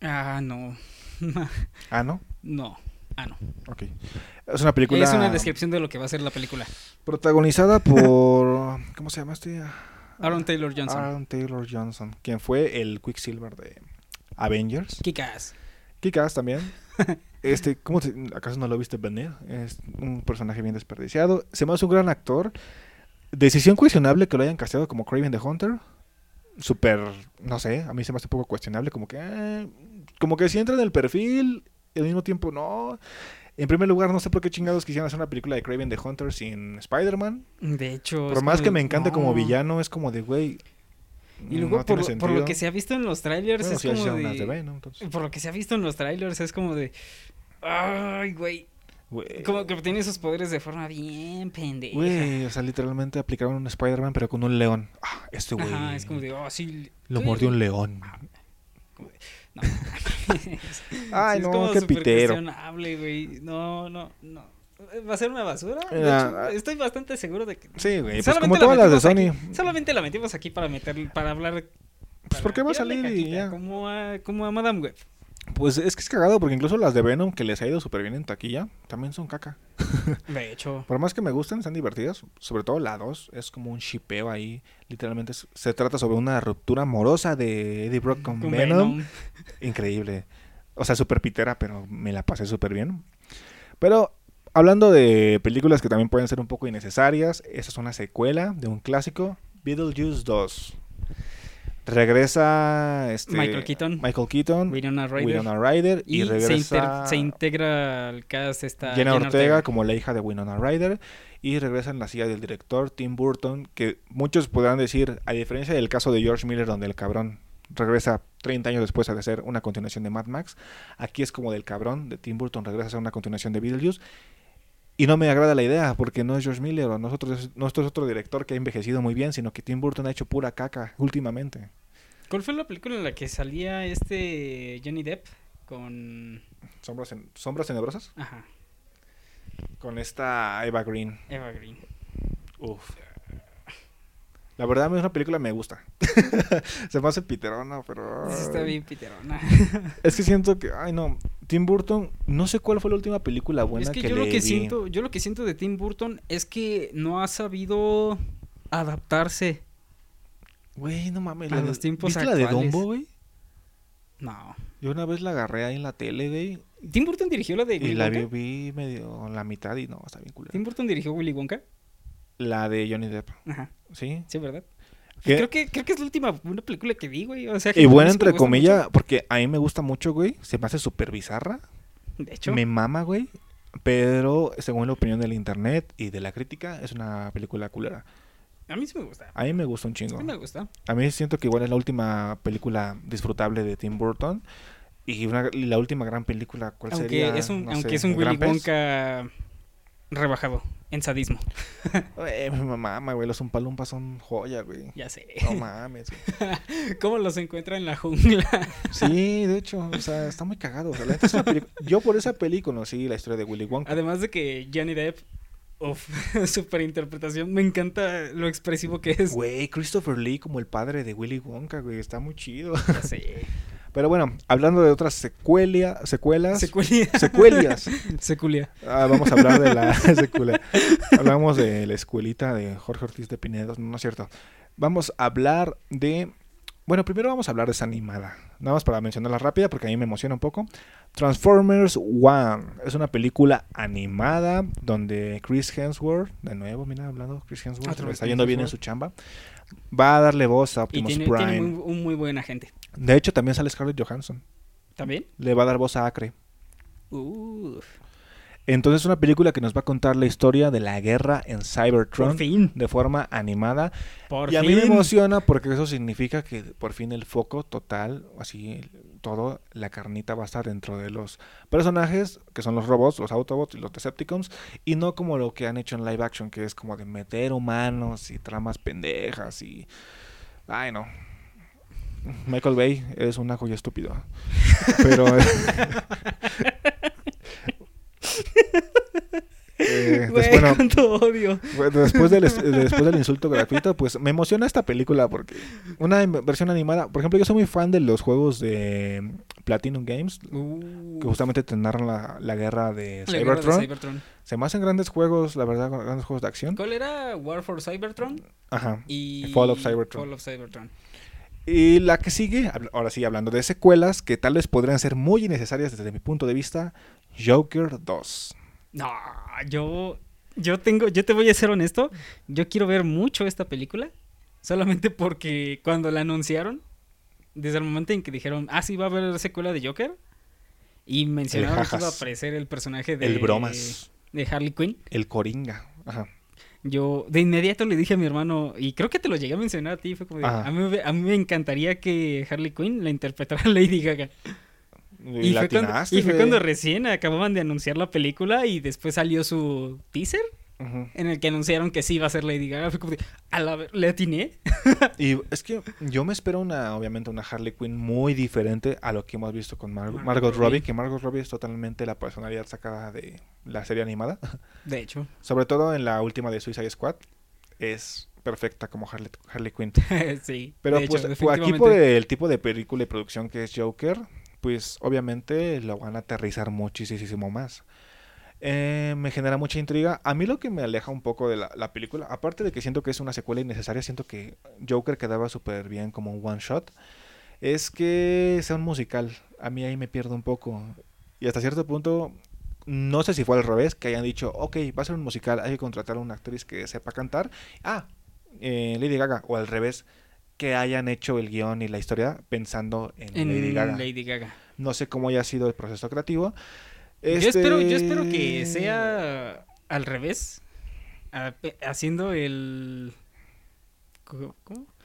[SPEAKER 2] Ah, no.
[SPEAKER 1] Ah, ¿no?
[SPEAKER 2] no. Ah, no.
[SPEAKER 1] Ok. Es una película
[SPEAKER 2] Es una descripción de lo que va a ser la película.
[SPEAKER 1] protagonizada por... ¿Cómo se llama este?
[SPEAKER 2] Aaron Taylor Johnson.
[SPEAKER 1] Aaron Taylor Johnson, quien fue el Quicksilver de Avengers.
[SPEAKER 2] Kikas.
[SPEAKER 1] Kikas también. Este, ¿cómo te- ¿Acaso no lo viste venir? Es un personaje bien desperdiciado. Se me hace un gran actor. Decisión cuestionable que lo hayan casteado como Craven the Hunter. Súper, no sé, a mí se me hace un poco cuestionable. Como que, eh, como que sí entra en el perfil, al mismo tiempo no. En primer lugar, no sé por qué chingados quisieran hacer una película de Craven the Hunter sin Spider-Man.
[SPEAKER 2] De hecho.
[SPEAKER 1] Por más que me encante como
[SPEAKER 2] no.
[SPEAKER 1] villano, es como de, güey.
[SPEAKER 2] Y luego,
[SPEAKER 1] no
[SPEAKER 2] por, lo- por lo
[SPEAKER 1] sentido.
[SPEAKER 2] que se ha visto en los trailers,
[SPEAKER 1] Bueno,
[SPEAKER 2] es como de... Por lo que se ha visto en los trailers, es como de. Ay, güey. Como que tiene esos poderes de forma bien pendeja.
[SPEAKER 1] Güey, o sea, literalmente aplicaron un Spider-Man, pero con un león. Ah, este güey.
[SPEAKER 2] Ajá, es como de, oh, sí.
[SPEAKER 1] Lo
[SPEAKER 2] sí.
[SPEAKER 1] mordió un león.
[SPEAKER 2] No.
[SPEAKER 1] Ay,
[SPEAKER 2] Sí,
[SPEAKER 1] no,
[SPEAKER 2] es como
[SPEAKER 1] qué pitero.
[SPEAKER 2] cuestionable, güey. No, no, no. ¿Va a ser una basura? De hecho,
[SPEAKER 1] ah.
[SPEAKER 2] estoy bastante seguro de que.
[SPEAKER 1] Sí, güey, pues como todas las de Sony.
[SPEAKER 2] aquí- solamente la metimos aquí para meter, para hablar.
[SPEAKER 1] Pues
[SPEAKER 2] para
[SPEAKER 1] porque va a salir y ya.
[SPEAKER 2] Como a, como a Madame Web.
[SPEAKER 1] Pues es que es cagado porque incluso las de Venom que les ha ido súper bien en taquilla también son caca.
[SPEAKER 2] De hecho.
[SPEAKER 1] Por más que me gusten, están divertidas. Sobre todo la 2 es como un shipeo ahí. Literalmente es- se trata sobre una ruptura amorosa de Eddie Brock con,
[SPEAKER 2] con
[SPEAKER 1] Venom.
[SPEAKER 2] Venom.
[SPEAKER 1] Increíble. O sea, súper pitera, pero me la pasé súper bien. Pero hablando de películas que también pueden ser un poco innecesarias, esa es una secuela de un clásico, Beetlejuice 2. Regresa este,
[SPEAKER 2] Michael Keaton.
[SPEAKER 1] Michael Keaton,
[SPEAKER 2] Winona Ryder.
[SPEAKER 1] Winona Ryder y,
[SPEAKER 2] Y, se,
[SPEAKER 1] regresa
[SPEAKER 2] se integra al cast esta
[SPEAKER 1] Jenna Ortega, como la hija de Winona Ryder y regresa en la silla del director Tim Burton, que muchos podrán decir, a diferencia del caso de George Miller donde el cabrón regresa 30 años después a hacer una continuación de Mad Max, aquí es como del cabrón de Tim Burton regresa a hacer una continuación de Beetlejuice y no me agrada la idea porque no es George Miller o nosotros no es otro director que ha envejecido muy bien, sino que Tim Burton ha hecho pura caca últimamente.
[SPEAKER 2] ¿Cuál fue la película en la que salía este Johnny Depp con
[SPEAKER 1] Sombras, en- sombras tenebrosas
[SPEAKER 2] ajá,
[SPEAKER 1] con esta Eva Green.
[SPEAKER 2] Eva Green?
[SPEAKER 1] Uf. La verdad, a mí una película me gusta. Se me hace piterona, pero.
[SPEAKER 2] Sí, Está bien piterona.
[SPEAKER 1] Es que siento que. Ay, no. Tim Burton, no sé cuál fue la última película buena
[SPEAKER 2] es que,
[SPEAKER 1] que,
[SPEAKER 2] yo
[SPEAKER 1] le
[SPEAKER 2] lo que
[SPEAKER 1] vi.
[SPEAKER 2] siento, yo lo que siento de Tim Burton es que no ha sabido adaptarse.
[SPEAKER 1] Güey, no mames.
[SPEAKER 2] A
[SPEAKER 1] la
[SPEAKER 2] los tiempos
[SPEAKER 1] ¿Viste la de
[SPEAKER 2] actuales.
[SPEAKER 1] Dumbo, güey?
[SPEAKER 2] No.
[SPEAKER 1] Yo una vez la agarré ahí en la tele, güey.
[SPEAKER 2] Tim Burton dirigió la de
[SPEAKER 1] Y
[SPEAKER 2] Willy
[SPEAKER 1] la
[SPEAKER 2] Wonka.
[SPEAKER 1] vi, vi medio la mitad y no, está bien culera.
[SPEAKER 2] Tim Burton dirigió Willy Wonka.
[SPEAKER 1] La de Johnny Depp,
[SPEAKER 2] Ajá.
[SPEAKER 1] ¿sí?
[SPEAKER 2] Sí, ¿verdad?
[SPEAKER 1] ¿Qué?
[SPEAKER 2] Creo que creo que es la última una película que vi, güey. O sea,
[SPEAKER 1] Y buena entre comillas, porque a mí me gusta mucho, güey. Se me hace súper bizarra.
[SPEAKER 2] De hecho,
[SPEAKER 1] Me mama, güey. Pero según la opinión del internet y de la crítica, es una película culera.
[SPEAKER 2] a mí sí me gusta.
[SPEAKER 1] A mí me gusta un
[SPEAKER 2] A
[SPEAKER 1] chingo.
[SPEAKER 2] mí me gusta.
[SPEAKER 1] A mí siento que igual es la última película disfrutable de Tim Burton. Y, una- la última gran película, ¿cuál
[SPEAKER 2] Aunque
[SPEAKER 1] sería?
[SPEAKER 2] es un
[SPEAKER 1] No
[SPEAKER 2] aunque
[SPEAKER 1] sé,
[SPEAKER 2] es un
[SPEAKER 1] ¿El
[SPEAKER 2] Willy
[SPEAKER 1] Pez?
[SPEAKER 2] Rebajado en sadismo.
[SPEAKER 1] Güey, me mama, güey. Los Umpalumpas son joya, güey.
[SPEAKER 2] Ya sé.
[SPEAKER 1] No mames. güey.
[SPEAKER 2] ¿Cómo los encuentra en la jungla?
[SPEAKER 1] Sí, de hecho, o sea, está muy cagado. O sea, la Yo por esa peli conocí la historia de Willy Wonka.
[SPEAKER 2] Además de que Johnny Depp, uf, super interpretación, me encanta lo expresivo que es.
[SPEAKER 1] Güey, Christopher Lee como el padre de Willy Wonka, güey. Está muy chido.
[SPEAKER 2] Ya sé.
[SPEAKER 1] Pero bueno, hablando de otras secuelia, secuelas.
[SPEAKER 2] Secuelia.
[SPEAKER 1] Secuelias.
[SPEAKER 2] Seculia.
[SPEAKER 1] Ah, vamos a hablar de la secuela. Hablamos de la escuelita de Jorge Ortiz de Pinedos, no es cierto. Vamos a hablar de... Bueno, primero vamos a hablar de esa animada. Nada más para mencionarla rápida porque a mí me emociona un poco. Transformers One. Es una película animada donde Chris Hemsworth, de nuevo, mira, hablando, Chris Hemsworth, está yendo bien en su chamba. Va a darle voz a
[SPEAKER 2] Y
[SPEAKER 1] Optimus
[SPEAKER 2] tiene,
[SPEAKER 1] Prime.
[SPEAKER 2] tiene muy- un muy buen agente.
[SPEAKER 1] De hecho, también sale Scarlett Johansson.
[SPEAKER 2] ¿También?
[SPEAKER 1] Le va a dar voz a Acre.
[SPEAKER 2] Uf.
[SPEAKER 1] Entonces es una película que nos va a contar la historia de la guerra en Cybertron
[SPEAKER 2] Por fin.
[SPEAKER 1] de forma animada.
[SPEAKER 2] Por
[SPEAKER 1] y a
[SPEAKER 2] fin.
[SPEAKER 1] mí me emociona porque eso significa que por fin el foco total, así todo, la carnita va a estar dentro de los personajes, que son los robots, los Autobots y los Decepticons, y no como lo que han hecho en live action, que es como de meter humanos y tramas pendejas y... Ay, no. Michael Bay es una joya estúpida. Pero... Eh,
[SPEAKER 2] Güey,
[SPEAKER 1] Después,
[SPEAKER 2] odio.
[SPEAKER 1] después, del, es- después del insulto gratuito, pues me emociona esta película porque una versión animada, por ejemplo, yo soy muy fan de los juegos de Platinum Games,
[SPEAKER 2] Uh,
[SPEAKER 1] que justamente te narran la, la guerra de
[SPEAKER 2] la guerra de
[SPEAKER 1] Cybertron.
[SPEAKER 2] Cybertron.
[SPEAKER 1] Se me hacen grandes juegos, la verdad, grandes juegos de acción.
[SPEAKER 2] ¿Cuál era? War for Cybertron
[SPEAKER 1] Ajá.
[SPEAKER 2] y
[SPEAKER 1] Fall of Cybertron.
[SPEAKER 2] Fall of Cybertron.
[SPEAKER 1] Y la que sigue, ahora sí, hablando de secuelas, que tal vez podrían ser muy innecesarias desde mi punto de vista, Joker 2.
[SPEAKER 2] No, yo yo tengo yo te voy a ser honesto, yo quiero ver mucho esta película solamente porque cuando la anunciaron desde el momento en que dijeron, "Ah, sí va a haber secuela de Joker" y mencionaron que iba a aparecer el personaje de
[SPEAKER 1] El bromas.
[SPEAKER 2] de Harley Quinn.
[SPEAKER 1] El Coringa. Ajá.
[SPEAKER 2] Yo de inmediato le dije a mi hermano, y creo que te lo llegué a mencionar a ti, fue como de, a mí, me- a mí me encantaría que Harley Quinn la interpretara Lady Gaga.
[SPEAKER 1] Y,
[SPEAKER 2] Y, fue cuando, y fue cuando recién acababan de anunciar la película y después salió su teaser En el que anunciaron que sí iba a ser Lady Gaga. Fue como de, a la ¿le atiné?
[SPEAKER 1] Y es que yo me espero una, obviamente, una Harley Quinn muy diferente a lo que hemos visto con Mar-
[SPEAKER 2] Margot
[SPEAKER 1] Margot,
[SPEAKER 2] Robbie.
[SPEAKER 1] Robbie, que Margot Robbie es totalmente la personalidad sacada de la serie animada.
[SPEAKER 2] De hecho,
[SPEAKER 1] Sobre todo en la última de Suicide Squad. Es perfecta como Harley, Harley Quinn.
[SPEAKER 2] sí.
[SPEAKER 1] Pero
[SPEAKER 2] de
[SPEAKER 1] pues
[SPEAKER 2] hecho,
[SPEAKER 1] aquí por el tipo de película y producción que es Joker, pues obviamente lo van a aterrizar muchísimo más. Eh, me genera mucha intriga. A mí lo que me aleja un poco de la, la película, aparte de que siento que es una secuela innecesaria, siento que Joker quedaba súper bien como un one shot, es que sea un musical. A mí ahí me pierdo un poco. Y hasta cierto punto, no sé si fue al revés, que hayan dicho, ok, va a ser un musical, hay que contratar a una actriz que sepa cantar. Ah, eh, Lady Gaga, o al revés, que hayan hecho el guion y la historia pensando en,
[SPEAKER 2] en
[SPEAKER 1] Lady Gaga.
[SPEAKER 2] Lady Gaga.
[SPEAKER 1] No sé cómo haya sido el proceso creativo.
[SPEAKER 2] Yo,
[SPEAKER 1] Este-
[SPEAKER 2] espero, yo espero que sea al revés, haciendo el... ¿Cómo?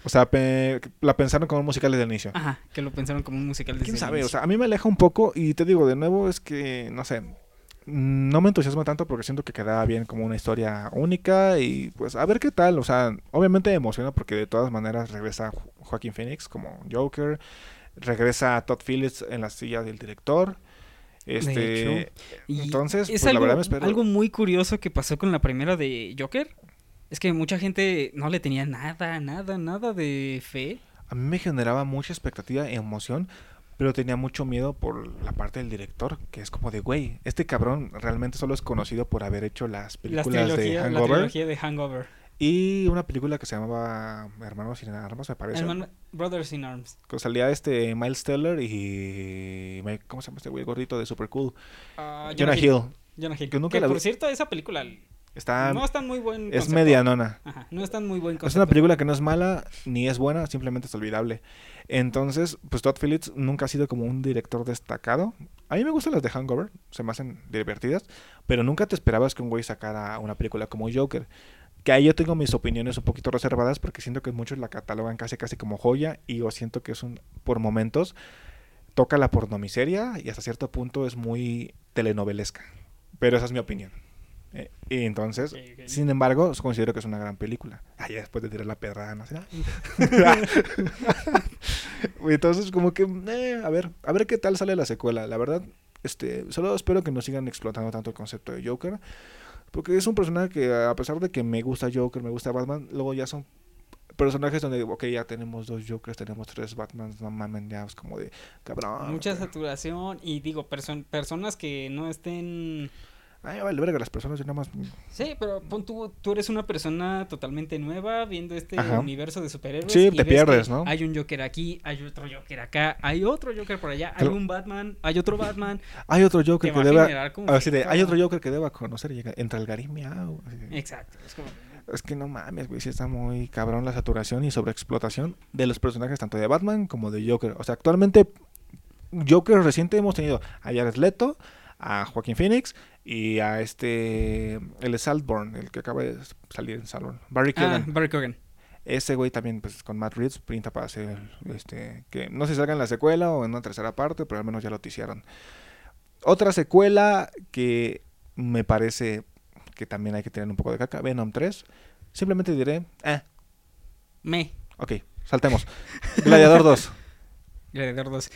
[SPEAKER 1] O sea, pe- la pensaron como un musical desde el inicio.
[SPEAKER 2] Ajá, que lo pensaron como un musical desde
[SPEAKER 1] ¿Quién
[SPEAKER 2] el
[SPEAKER 1] sabe? O sea, a mí me aleja un poco y te digo, de nuevo, es que, no sé, no me entusiasma tanto porque siento que quedaba bien como una historia única y pues a ver qué tal. O sea, obviamente me emociona porque de todas maneras regresa Jo- Joaquín Phoenix como Joker, regresa Todd Phillips en la silla del director. Este,
[SPEAKER 2] hecho. Y
[SPEAKER 1] entonces,
[SPEAKER 2] es
[SPEAKER 1] pues,
[SPEAKER 2] algo,
[SPEAKER 1] la verdad me espero.
[SPEAKER 2] algo muy curioso que pasó con la primera de Joker. Es que mucha gente no le tenía nada, nada, nada de fe.
[SPEAKER 1] A mí me generaba mucha expectativa e emoción, pero tenía mucho miedo por la parte del director, que es como de, güey, este cabrón realmente solo es conocido por haber hecho las
[SPEAKER 2] Las
[SPEAKER 1] películas de
[SPEAKER 2] trilogía, la
[SPEAKER 1] Hangover
[SPEAKER 2] trilogía de Hangover.
[SPEAKER 1] Y una película que se llamaba Hermanos sin armas, me parece.
[SPEAKER 2] Hermano- Brothers in Arms.
[SPEAKER 1] Que salía este Miles Teller y ¿cómo se llama este güey gordito de Super Cool?
[SPEAKER 2] Ah,
[SPEAKER 1] Jonah Hill.
[SPEAKER 2] Jonah Hill.
[SPEAKER 1] Que nunca
[SPEAKER 2] Que,
[SPEAKER 1] la
[SPEAKER 2] por cierto, esa película
[SPEAKER 1] Está
[SPEAKER 2] no está muy buen
[SPEAKER 1] es
[SPEAKER 2] concepto.
[SPEAKER 1] medianona.
[SPEAKER 2] Ajá, no es tan muy buen
[SPEAKER 1] Es
[SPEAKER 2] concepto.
[SPEAKER 1] una película que no es mala ni es buena, simplemente es olvidable. Entonces, pues Todd Phillips nunca ha sido como un director destacado. A mí me gustan las de Hangover, se me hacen divertidas, pero nunca te esperabas que un güey sacara una película como Joker. Que ahí yo tengo mis opiniones un poquito reservadas porque siento que muchos la catalogan casi casi como joya y yo siento que es un, por momentos, toca la pornomiseria y hasta cierto punto es muy telenovelesca. Pero esa es mi opinión. Eh, y entonces, sin embargo, considero que es una gran película. Ah, ya después de tirar la pedrada, no sé. entonces, como que, eh, a ver, a ver qué tal sale la secuela. La verdad, este, solo espero que no sigan explotando tanto el concepto de Joker. Porque es un personaje que, a pesar de que me gusta Joker, me gusta Batman, luego ya son personajes donde, ok, ya tenemos dos Jokers, tenemos tres Batmans, no mamen, ya es como de, cabrón.
[SPEAKER 2] Mucha saturación y digo, perso- personas que no estén...
[SPEAKER 1] Ay, vale, verga, las personas yo nada más...
[SPEAKER 2] Sí, pero pon tú, tú eres una persona totalmente nueva viendo este
[SPEAKER 1] Ajá.
[SPEAKER 2] universo de superhéroes.
[SPEAKER 1] Sí,
[SPEAKER 2] y
[SPEAKER 1] te pierdes,
[SPEAKER 2] que
[SPEAKER 1] ¿no?
[SPEAKER 2] Hay un Joker aquí, hay otro Joker acá, hay otro Joker por allá, hay un Batman, hay otro Batman.
[SPEAKER 1] Hay otro Joker que
[SPEAKER 2] a
[SPEAKER 1] deba... Así de, hay otro Joker que deba conocer llega, entra el así de-
[SPEAKER 2] Exacto. Es como,
[SPEAKER 1] Es que no mames, güey, sí está muy cabrón la saturación y sobreexplotación de los personajes tanto de Batman como de Joker. O sea, actualmente Joker reciente hemos tenido a Jared Leto, a Joaquín Phoenix y a este el de Saltborn, el que acaba de salir en Saltborn, Barry
[SPEAKER 2] ah,
[SPEAKER 1] Keoghan.
[SPEAKER 2] Barry Keoghan.
[SPEAKER 1] Ese güey también pues con Matt Reeves pinta para hacer este que no sé si salga en la secuela o en una tercera parte, pero al menos ya lo hicieron. Otra secuela que me parece que también hay que tener un poco de caca, Venom 3. Simplemente diré, eh,
[SPEAKER 2] Me.
[SPEAKER 1] ok, saltemos. Gladiador 2.
[SPEAKER 2] Gladiador 2.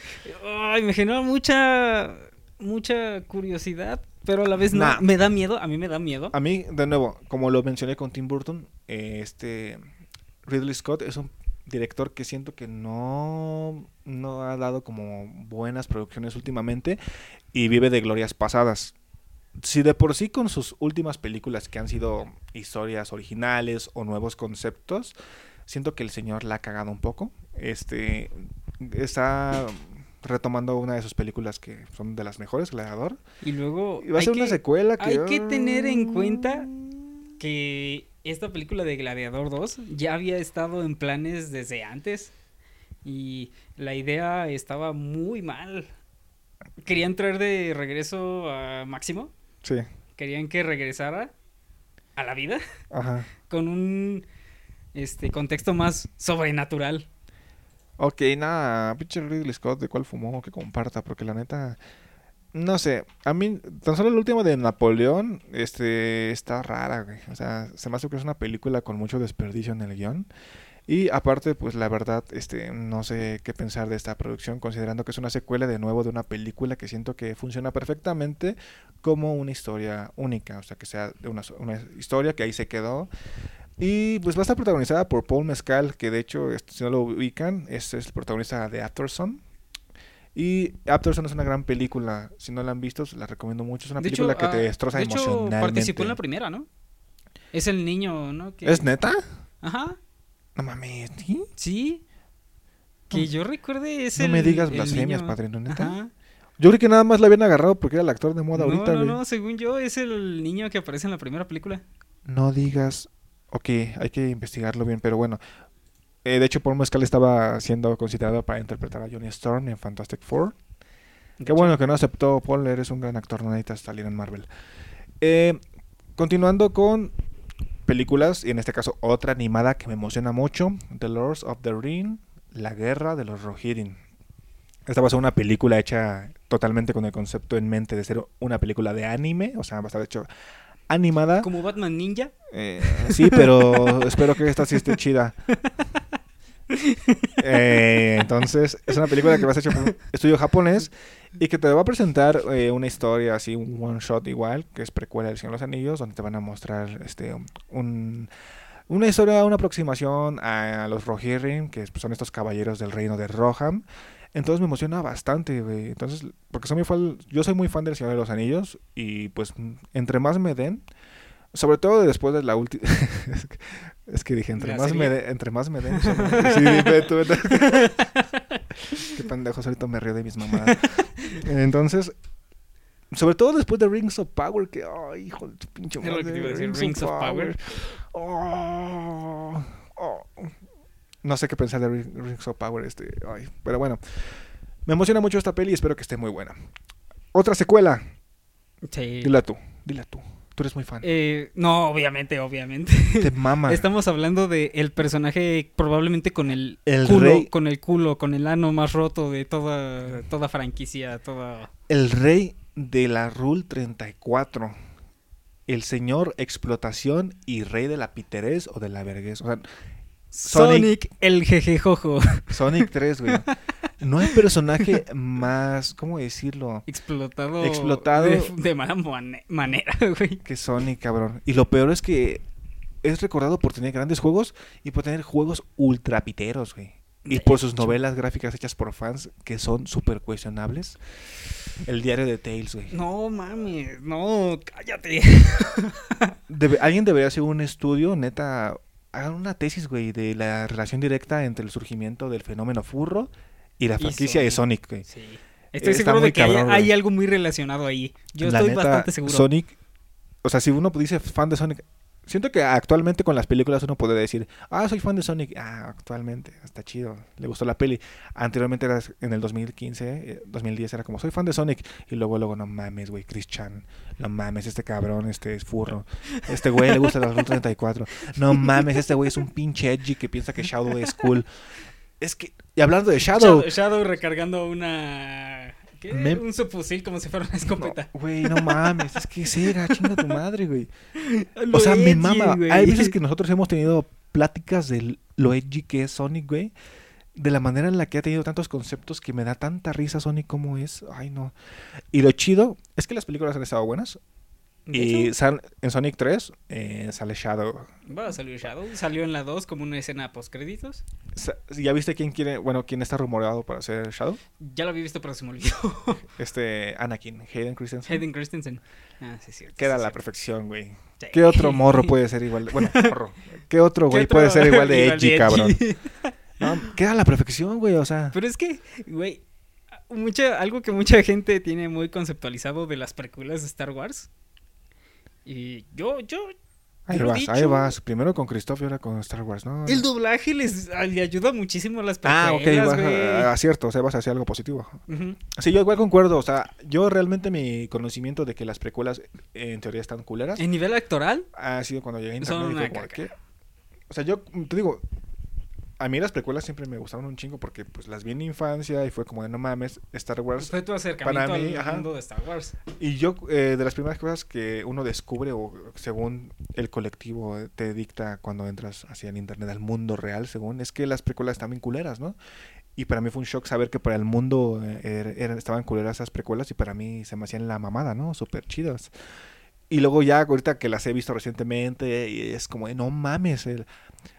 [SPEAKER 2] Ay, me generó mucha mucha curiosidad pero a la vez no.
[SPEAKER 1] Nah.
[SPEAKER 2] Me da miedo, a mí me da miedo.
[SPEAKER 1] A mí, de nuevo, como lo mencioné con Tim Burton, eh, este Ridley Scott es un director que siento que no, no ha dado como buenas producciones últimamente y vive de glorias pasadas. Si de por sí con sus últimas películas que han sido historias originales o nuevos conceptos, siento que el señor la ha cagado un poco. Este está retomando una de sus películas que son de las mejores, Gladiador.
[SPEAKER 2] Y luego.
[SPEAKER 1] Y va a ser una secuela que
[SPEAKER 2] hay que tener en cuenta que esta película de Gladiador 2 ya había estado en planes desde antes y la idea estaba muy mal. Querían traer de regreso a Máximo,
[SPEAKER 1] Sí,
[SPEAKER 2] querían que regresara a la vida
[SPEAKER 1] ajá.
[SPEAKER 2] con un este contexto más sobrenatural.
[SPEAKER 1] Ok, nada, pinche Ridley Scott, de cuál fumó, que comparta, porque la neta, no sé, a mí, tan solo el último de Napoleón, este, está rara, güey, o sea, se me hace que es una película con mucho desperdicio en el guion, y aparte, pues la verdad, este, no sé qué pensar de esta producción, considerando que es una secuela de nuevo de una película que siento que funciona perfectamente como una historia única, o sea, que sea una, una historia que ahí se quedó, y pues va a estar protagonizada por Paul Mescal, que de hecho, si no lo ubican, es, es el protagonista de Afterson. Y Afterson es una gran película. Si no la han visto, se la recomiendo mucho. Es una
[SPEAKER 2] De hecho,
[SPEAKER 1] película que te
[SPEAKER 2] ah,
[SPEAKER 1] destroza
[SPEAKER 2] de hecho,
[SPEAKER 1] emocionalmente.
[SPEAKER 2] participó en la primera, ¿no? Es el niño, ¿no? Que-
[SPEAKER 1] ¿Es neta?
[SPEAKER 2] Ajá.
[SPEAKER 1] No mames, ¿sí?
[SPEAKER 2] Sí. Que yo recuerde es
[SPEAKER 1] No
[SPEAKER 2] el
[SPEAKER 1] me digas blasfemias,
[SPEAKER 2] niño.
[SPEAKER 1] padrino, ¿neta?
[SPEAKER 2] Ajá.
[SPEAKER 1] Yo creo que nada más la habían agarrado porque era el actor de moda
[SPEAKER 2] No,
[SPEAKER 1] ahorita,
[SPEAKER 2] no,
[SPEAKER 1] güey.
[SPEAKER 2] no, según yo es el niño que aparece en la primera película.
[SPEAKER 1] No digas. Ok, hay que investigarlo bien, pero bueno. Eh, de hecho, Paul Mescal estaba siendo considerado para interpretar a Johnny Storm en Fantastic Four. Qué bueno que no aceptó, Paul, eres un gran actor, no necesitas salir en Marvel. Eh, continuando con películas, y en este caso otra animada que me emociona mucho, The Lords of the Ring, La Guerra de los Rohirrim. Esta va a ser una película hecha totalmente con el concepto en mente de ser una película de anime, o sea, va a estar hecho animada.
[SPEAKER 2] Como Batman Ninja.
[SPEAKER 1] Eh, sí, pero espero que esta sí esté chida. Eh, entonces, es una película que va a ser hecha por un estudio japonés y que te va a presentar eh, una historia así, un one shot igual, que es precuela del Señor de los Anillos, donde te van a mostrar este un, una historia, una aproximación a los Rohirrim, que son estos caballeros del reino de Rohan. Entonces me emociona bastante, güey. Entonces, porque soy muy fan, yo soy muy fan del Señor de los Anillos y pues entre más me den, sobre todo después de la última... es, que, es que dije, entre
[SPEAKER 2] ¿La
[SPEAKER 1] más, me de- entre más me den... son- sí, vete. Qué pendejo, ahorita me río de mis mamadas. Entonces, sobre todo después de Rings of Power, que, ay, hijo de tu pinche
[SPEAKER 2] Era lo que
[SPEAKER 1] madre,
[SPEAKER 2] te iba a decir, Rings of Power.
[SPEAKER 1] Oh, oh. No sé qué pensar de Ring- Rings of Power, este, ay, pero bueno. Me emociona mucho esta peli y espero que esté muy buena. Otra secuela,
[SPEAKER 2] Sí.
[SPEAKER 1] dila tú, dila tú. Tú eres muy fan.
[SPEAKER 2] Eh, no, obviamente, obviamente.
[SPEAKER 1] Te mama.
[SPEAKER 2] Estamos hablando de el personaje probablemente con el,
[SPEAKER 1] El
[SPEAKER 2] culo,
[SPEAKER 1] rey.
[SPEAKER 2] con el culo, con el ano más roto de toda, toda franquicia, toda...
[SPEAKER 1] El rey de la Rule 34. El señor explotación y rey de la piterez o de la vergüenza. O sea, Sonic-
[SPEAKER 2] Sonic, el jejejojo.
[SPEAKER 1] Sonic 3, güey. No hay personaje más, ¿cómo decirlo?
[SPEAKER 2] Explotado.
[SPEAKER 1] Explotado.
[SPEAKER 2] De, de mala mane- manera, güey.
[SPEAKER 1] Que Sonic, cabrón. Y lo peor es que es recordado por tener grandes juegos y por tener juegos ultra piteros, güey. Y por sus novelas gráficas hechas por fans que son súper cuestionables. El diario de Tales, güey.
[SPEAKER 2] No mames, no, cállate.
[SPEAKER 1] Debe- alguien debería hacer un estudio, neta, hagan una tesis, güey, de la relación directa entre el surgimiento del fenómeno furro y la
[SPEAKER 2] Y
[SPEAKER 1] franquicia de Sonic, güey.
[SPEAKER 2] Sí. Estoy
[SPEAKER 1] Está
[SPEAKER 2] seguro de que hay-
[SPEAKER 1] cabrón,
[SPEAKER 2] hay,
[SPEAKER 1] güey.
[SPEAKER 2] algo muy relacionado ahí. Yo
[SPEAKER 1] La
[SPEAKER 2] estoy
[SPEAKER 1] neta,
[SPEAKER 2] bastante seguro.
[SPEAKER 1] Sonic, o sea, si uno dice fan de Sonic, siento que actualmente con las películas uno puede decir, ah, soy fan de Sonic, ah, actualmente, está chido, le gustó la peli. Anteriormente era en el 2015, eh, 2010 era como, soy fan de Sonic, y luego, luego, no mames, güey, Chris Chan, no mames, este cabrón, este es furro, este güey le gusta la Rule 34, no mames, este güey es un pinche edgy que piensa que Shadow es cool. Es que, y hablando de Shadow,
[SPEAKER 2] Shadow, Shadow recargando una... ¿Qué?
[SPEAKER 1] Me-
[SPEAKER 2] Un subfusil como si fuera una escopeta.
[SPEAKER 1] güey, no mames, es que Sega, chinga tu madre, güey. O sea, me mama. Hay veces que nosotros hemos tenido pláticas de lo edgy que es Sonic, güey. de la manera en la que ha tenido tantos conceptos que me da tanta risa Sonic como es. Ay, no. Y lo chido es que las películas han estado buenas. Y sal- en Sonic 3 eh, sale Shadow.
[SPEAKER 2] va a salir Shadow. Salió en la 2 como una escena post créditos.
[SPEAKER 1] Sa- ¿Ya viste quién quiere, bueno, quién está rumoreado para ser Shadow?
[SPEAKER 2] Ya lo había visto, pero se me olvidó.
[SPEAKER 1] Este, Anakin, Hayden Christensen.
[SPEAKER 2] Hayden Christensen. Ah, sí, es cierto.
[SPEAKER 1] Queda
[SPEAKER 2] sí,
[SPEAKER 1] la perfección, güey.
[SPEAKER 2] Sí.
[SPEAKER 1] ¿Qué otro morro puede ser igual de... Bueno, morro. ¿Qué otro
[SPEAKER 2] ¿Qué
[SPEAKER 1] güey puede ser igual de
[SPEAKER 2] igual
[SPEAKER 1] edgy, cabrón? No, queda a la perfección, güey, o sea...
[SPEAKER 2] Pero es que, güey, mucha, algo que mucha gente tiene muy conceptualizado de las películas de Star Wars. Y yo, yo,
[SPEAKER 1] Ahí vas, ahí vas. Primero con Christoph y ahora con Star Wars, ¿no?
[SPEAKER 2] el doblaje les ah, le ayuda muchísimo a las
[SPEAKER 1] Ah,
[SPEAKER 2] películas,
[SPEAKER 1] ok, vas a, o sea, vas hacia algo positivo. Sí, yo igual concuerdo, o sea, yo realmente mi conocimiento de que las precuelas en teoría están culeras
[SPEAKER 2] En nivel actoral,
[SPEAKER 1] ha sido cuando llegué a
[SPEAKER 2] Son
[SPEAKER 1] internet
[SPEAKER 2] una caca.
[SPEAKER 1] ¿qué? O sea, yo te digo, a mí las precuelas siempre me gustaron un chingo porque pues las vi en infancia y fue como de no mames, Star Wars.
[SPEAKER 2] fue tu acercamiento
[SPEAKER 1] para mí,
[SPEAKER 2] al
[SPEAKER 1] ajá.
[SPEAKER 2] mundo de Star Wars.
[SPEAKER 1] Y yo, eh, de las primeras cosas que uno descubre o según el colectivo te dicta cuando entras hacia el internet al mundo real, según, es que las precuelas están bien culeras, ¿no? Y para mí fue un shock saber que para el mundo eh, er- eran, estaban culeras esas precuelas y para mí se me hacían la mamada, ¿no? Súper chidas. Y luego ya ahorita que las he visto recientemente y es como, de, no mames, el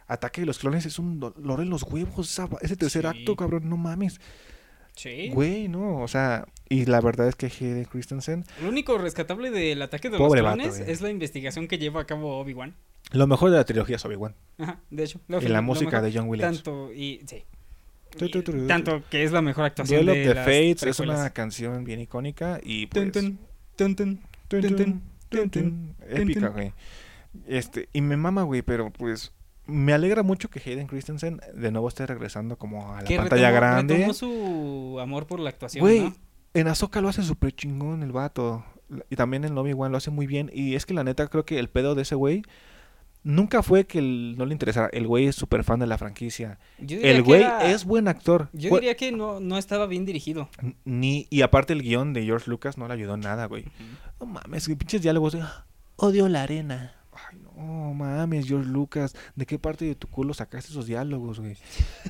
[SPEAKER 1] Ataque de los clones es un dolor en los huevos. Ese tercer acto, cabrón, no mames.
[SPEAKER 2] Sí.
[SPEAKER 1] Güey, no, o sea, y la verdad es que Hayden Christensen.
[SPEAKER 2] Lo único rescatable del ataque de los clones
[SPEAKER 1] eh.
[SPEAKER 2] es la investigación que lleva a cabo Obi-Wan.
[SPEAKER 1] Lo mejor de la trilogía es Obi-Wan.
[SPEAKER 2] Ajá, de hecho. Lo
[SPEAKER 1] y fue,
[SPEAKER 2] la
[SPEAKER 1] música de John Williams.
[SPEAKER 2] Tanto, y. Sí. Tanto que es la mejor actuación
[SPEAKER 1] Duel
[SPEAKER 2] de
[SPEAKER 1] the
[SPEAKER 2] las
[SPEAKER 1] Fates es una canción bien icónica y pues, épica, güey. Este, y me mama, güey, pero pues me alegra mucho que Hayden Christensen de nuevo esté regresando como a la
[SPEAKER 2] Que
[SPEAKER 1] pantalla
[SPEAKER 2] retomó-
[SPEAKER 1] grande.
[SPEAKER 2] retomó su amor por la actuación,
[SPEAKER 1] Güey,
[SPEAKER 2] ¿no?
[SPEAKER 1] en Ahsoka lo hace súper chingón el vato. Y también en Obi-Wan lo hace muy bien. Y es que la neta creo que el pedo de ese güey nunca fue que el- no le interesara. El güey es súper fan de la franquicia. El güey
[SPEAKER 2] era-
[SPEAKER 1] es buen actor.
[SPEAKER 2] Yo diría que no, no estaba bien dirigido.
[SPEAKER 1] Ni, y aparte el guion de George Lucas no le ayudó nada, güey. No mames, que pinches diálogos. de, "Ah, Odio la arena. No mames, George Lucas. ¿De qué parte de tu culo sacaste esos diálogos, güey?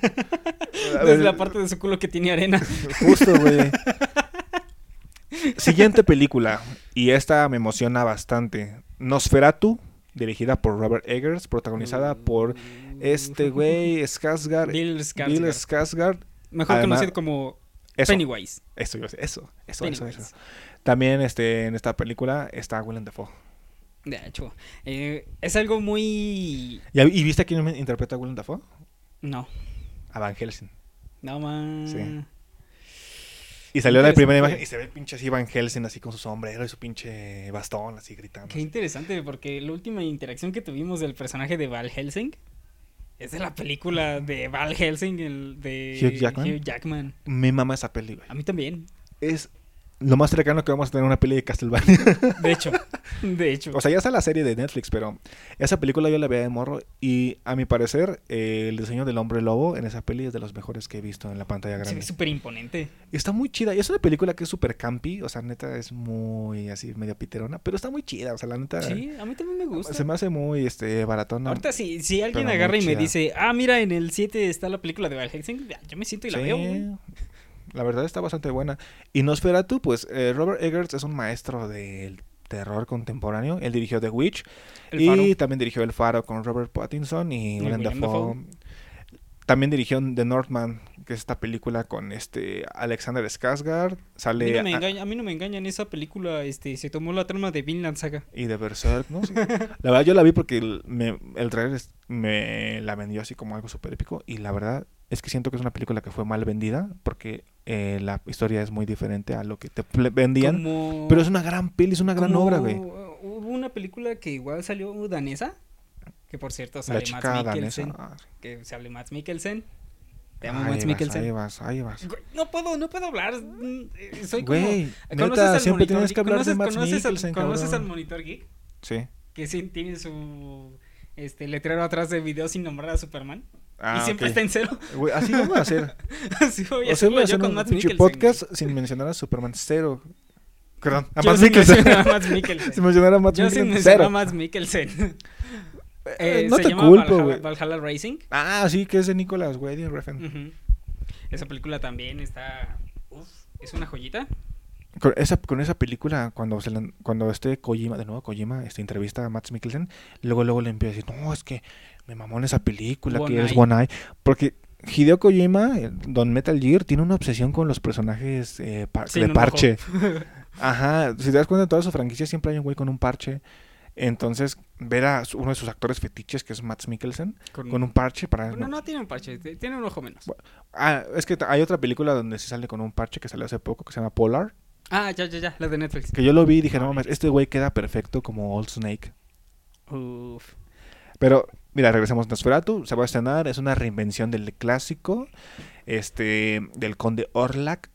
[SPEAKER 2] Desde la parte de su culo que tiene arena.
[SPEAKER 1] Justo, güey. Siguiente película. Y esta me emociona bastante. Nosferatu, dirigida por Robert Eggers, protagonizada por este güey, Skarsgård.
[SPEAKER 2] Bill Skarsgård.
[SPEAKER 1] Bill Skarsgård.
[SPEAKER 2] Mejor
[SPEAKER 1] Además-
[SPEAKER 2] conocido como
[SPEAKER 1] Eso,
[SPEAKER 2] Pennywise.
[SPEAKER 1] eso, eso, eso, eso, eso,
[SPEAKER 2] Pennywise.
[SPEAKER 1] eso. También este, en esta película está Willem Dafoe.
[SPEAKER 2] De hecho, eh, es algo muy...
[SPEAKER 1] ¿Y, ¿Y viste a quién interpreta a Willem Dafoe?
[SPEAKER 2] No,
[SPEAKER 1] A Van Helsing.
[SPEAKER 2] no más.
[SPEAKER 1] Sí. Y salió la primera imagen y se ve pinche así Van Helsing así con su sombrero y su pinche bastón así gritando.
[SPEAKER 2] Qué interesante, porque la última interacción que tuvimos del personaje de Val Helsing es de la película de Val Helsing, el de
[SPEAKER 1] Hugh Jackman.
[SPEAKER 2] Hugh Jackman.
[SPEAKER 1] Me mama esa peli, güey.
[SPEAKER 2] A mí también.
[SPEAKER 1] Es lo más cercano que vamos a tener una peli de Castlevania.
[SPEAKER 2] De hecho, de hecho.
[SPEAKER 1] o sea, ya está la serie de Netflix, pero esa película yo la veía de morro y a mi parecer eh, el diseño del hombre lobo en esa peli es de los mejores que he visto en la pantalla
[SPEAKER 2] se ve
[SPEAKER 1] grande.
[SPEAKER 2] súper imponente.
[SPEAKER 1] Está muy chida y es una película que es súper campi, o sea, neta es muy así medio piterona, pero está muy chida, o sea, la neta
[SPEAKER 2] Sí, a mí también me gusta.
[SPEAKER 1] se me hace muy este baratona.
[SPEAKER 2] Ahorita si, si alguien agarra y me dice, ah, mira, en el 7 está la película de Val Helsing, yo me siento y la
[SPEAKER 1] Sí,
[SPEAKER 2] veo. güey.
[SPEAKER 1] La verdad está bastante buena. Y Nosferatu, pues eh, Robert Eggers es un maestro del terror contemporáneo. Él dirigió The Witch
[SPEAKER 2] El
[SPEAKER 1] y
[SPEAKER 2] Faro.
[SPEAKER 1] también dirigió El Faro con Robert Pattinson y
[SPEAKER 2] Y
[SPEAKER 1] Willem Dafoe. También dirigió The Northman, que es esta película con este Alexander Skarsgård.
[SPEAKER 2] A mí,
[SPEAKER 1] Sale
[SPEAKER 2] no me engaña, a mí no me engañan, esa película este, se tomó la trama de Vinland Saga.
[SPEAKER 1] y de Berserk, ¿no? Sí. La verdad yo la vi porque el, me- el trailer me la vendió así como algo súper épico y la verdad es que siento que es una película que fue mal vendida porque eh, la historia es muy diferente a lo que te vendían.
[SPEAKER 2] Como-
[SPEAKER 1] Pero es una gran peli, es una gran obra, güey.
[SPEAKER 2] Hubo una película que igual salió danesa, que por cierto sale
[SPEAKER 1] La
[SPEAKER 2] Mads Mikkelsen,
[SPEAKER 1] danesa.
[SPEAKER 2] que sale Mads Mikkelsen. Te amo Mads Mikkelsen.
[SPEAKER 1] Ahí vas, ahí vas.
[SPEAKER 2] Güey, No puedo, no puedo hablar. mm, Soy como.
[SPEAKER 1] Güey,
[SPEAKER 2] ¿Conoces
[SPEAKER 1] neta,
[SPEAKER 2] al
[SPEAKER 1] siempre
[SPEAKER 2] Monitor
[SPEAKER 1] tienes que hablar de
[SPEAKER 2] ¿Conoces-
[SPEAKER 1] Mads
[SPEAKER 2] conoces al-
[SPEAKER 1] Mikkelsen,
[SPEAKER 2] ¿Conoces al. Monitor Geek?
[SPEAKER 1] Sí.
[SPEAKER 2] Que sí tiene su este letrero atrás de video sin nombrar a Superman.
[SPEAKER 1] Ah,
[SPEAKER 2] y siempre
[SPEAKER 1] ok.
[SPEAKER 2] está en cero.
[SPEAKER 1] Güey, así vamos a hacer.
[SPEAKER 2] Así voy a
[SPEAKER 1] o sea, voy a hacer
[SPEAKER 2] yo con
[SPEAKER 1] un
[SPEAKER 2] Mikkelsen.
[SPEAKER 1] podcast sin mencionar a Superman cero. Perdón, a Mads
[SPEAKER 2] sin
[SPEAKER 1] Mikkelsen.
[SPEAKER 2] mencionar a Mads Mikkelsen.
[SPEAKER 1] sin mencionar a Mads
[SPEAKER 2] Yo sin
[SPEAKER 1] Mikkelsen,
[SPEAKER 2] mencionar a Mads Mikkelsen.
[SPEAKER 1] Eh,
[SPEAKER 2] Eh,
[SPEAKER 1] no
[SPEAKER 2] se
[SPEAKER 1] te
[SPEAKER 2] llama
[SPEAKER 1] culpo,
[SPEAKER 2] Valhalla,
[SPEAKER 1] güey.
[SPEAKER 2] Valhalla Racing.
[SPEAKER 1] Ah, sí, que es de Nicolas Winding Refn.
[SPEAKER 2] Ujú. Esa película también está. Uf, es una joyita.
[SPEAKER 1] Con esa, con esa película, cuando se la- cuando este Kojima, de nuevo Kojima, este, entrevista a Max Mikkelsen, luego luego le empieza a decir, no, es que me mamó en esa película,
[SPEAKER 2] One
[SPEAKER 1] que es
[SPEAKER 2] Eye".
[SPEAKER 1] One Eye. Porque Hideo Kojima, eh, Don Metal Gear, tiene una obsesión con los personajes eh, par-
[SPEAKER 2] Sí,
[SPEAKER 1] de parche. Ajá, si te das cuenta, en toda su franquicia siempre hay un güey con un parche. Entonces, ver a uno de sus actores fetiches, que es Max Mikkelsen, con un parche para...
[SPEAKER 2] Bueno, no tiene un parche, tiene un ojo menos.
[SPEAKER 1] Ah, es que hay otra película donde se sale con un parche que salió hace poco, que se llama Polar.
[SPEAKER 2] Ah, ya, ya, ya, la de Netflix.
[SPEAKER 1] Que yo lo vi y dije, no mames, este güey queda perfecto como Old Snake.
[SPEAKER 2] Uf.
[SPEAKER 1] Pero, mira, regresemos a Nosferatu. Se va a estrenar, es una reinvención del clásico, este, del Conde Orlak.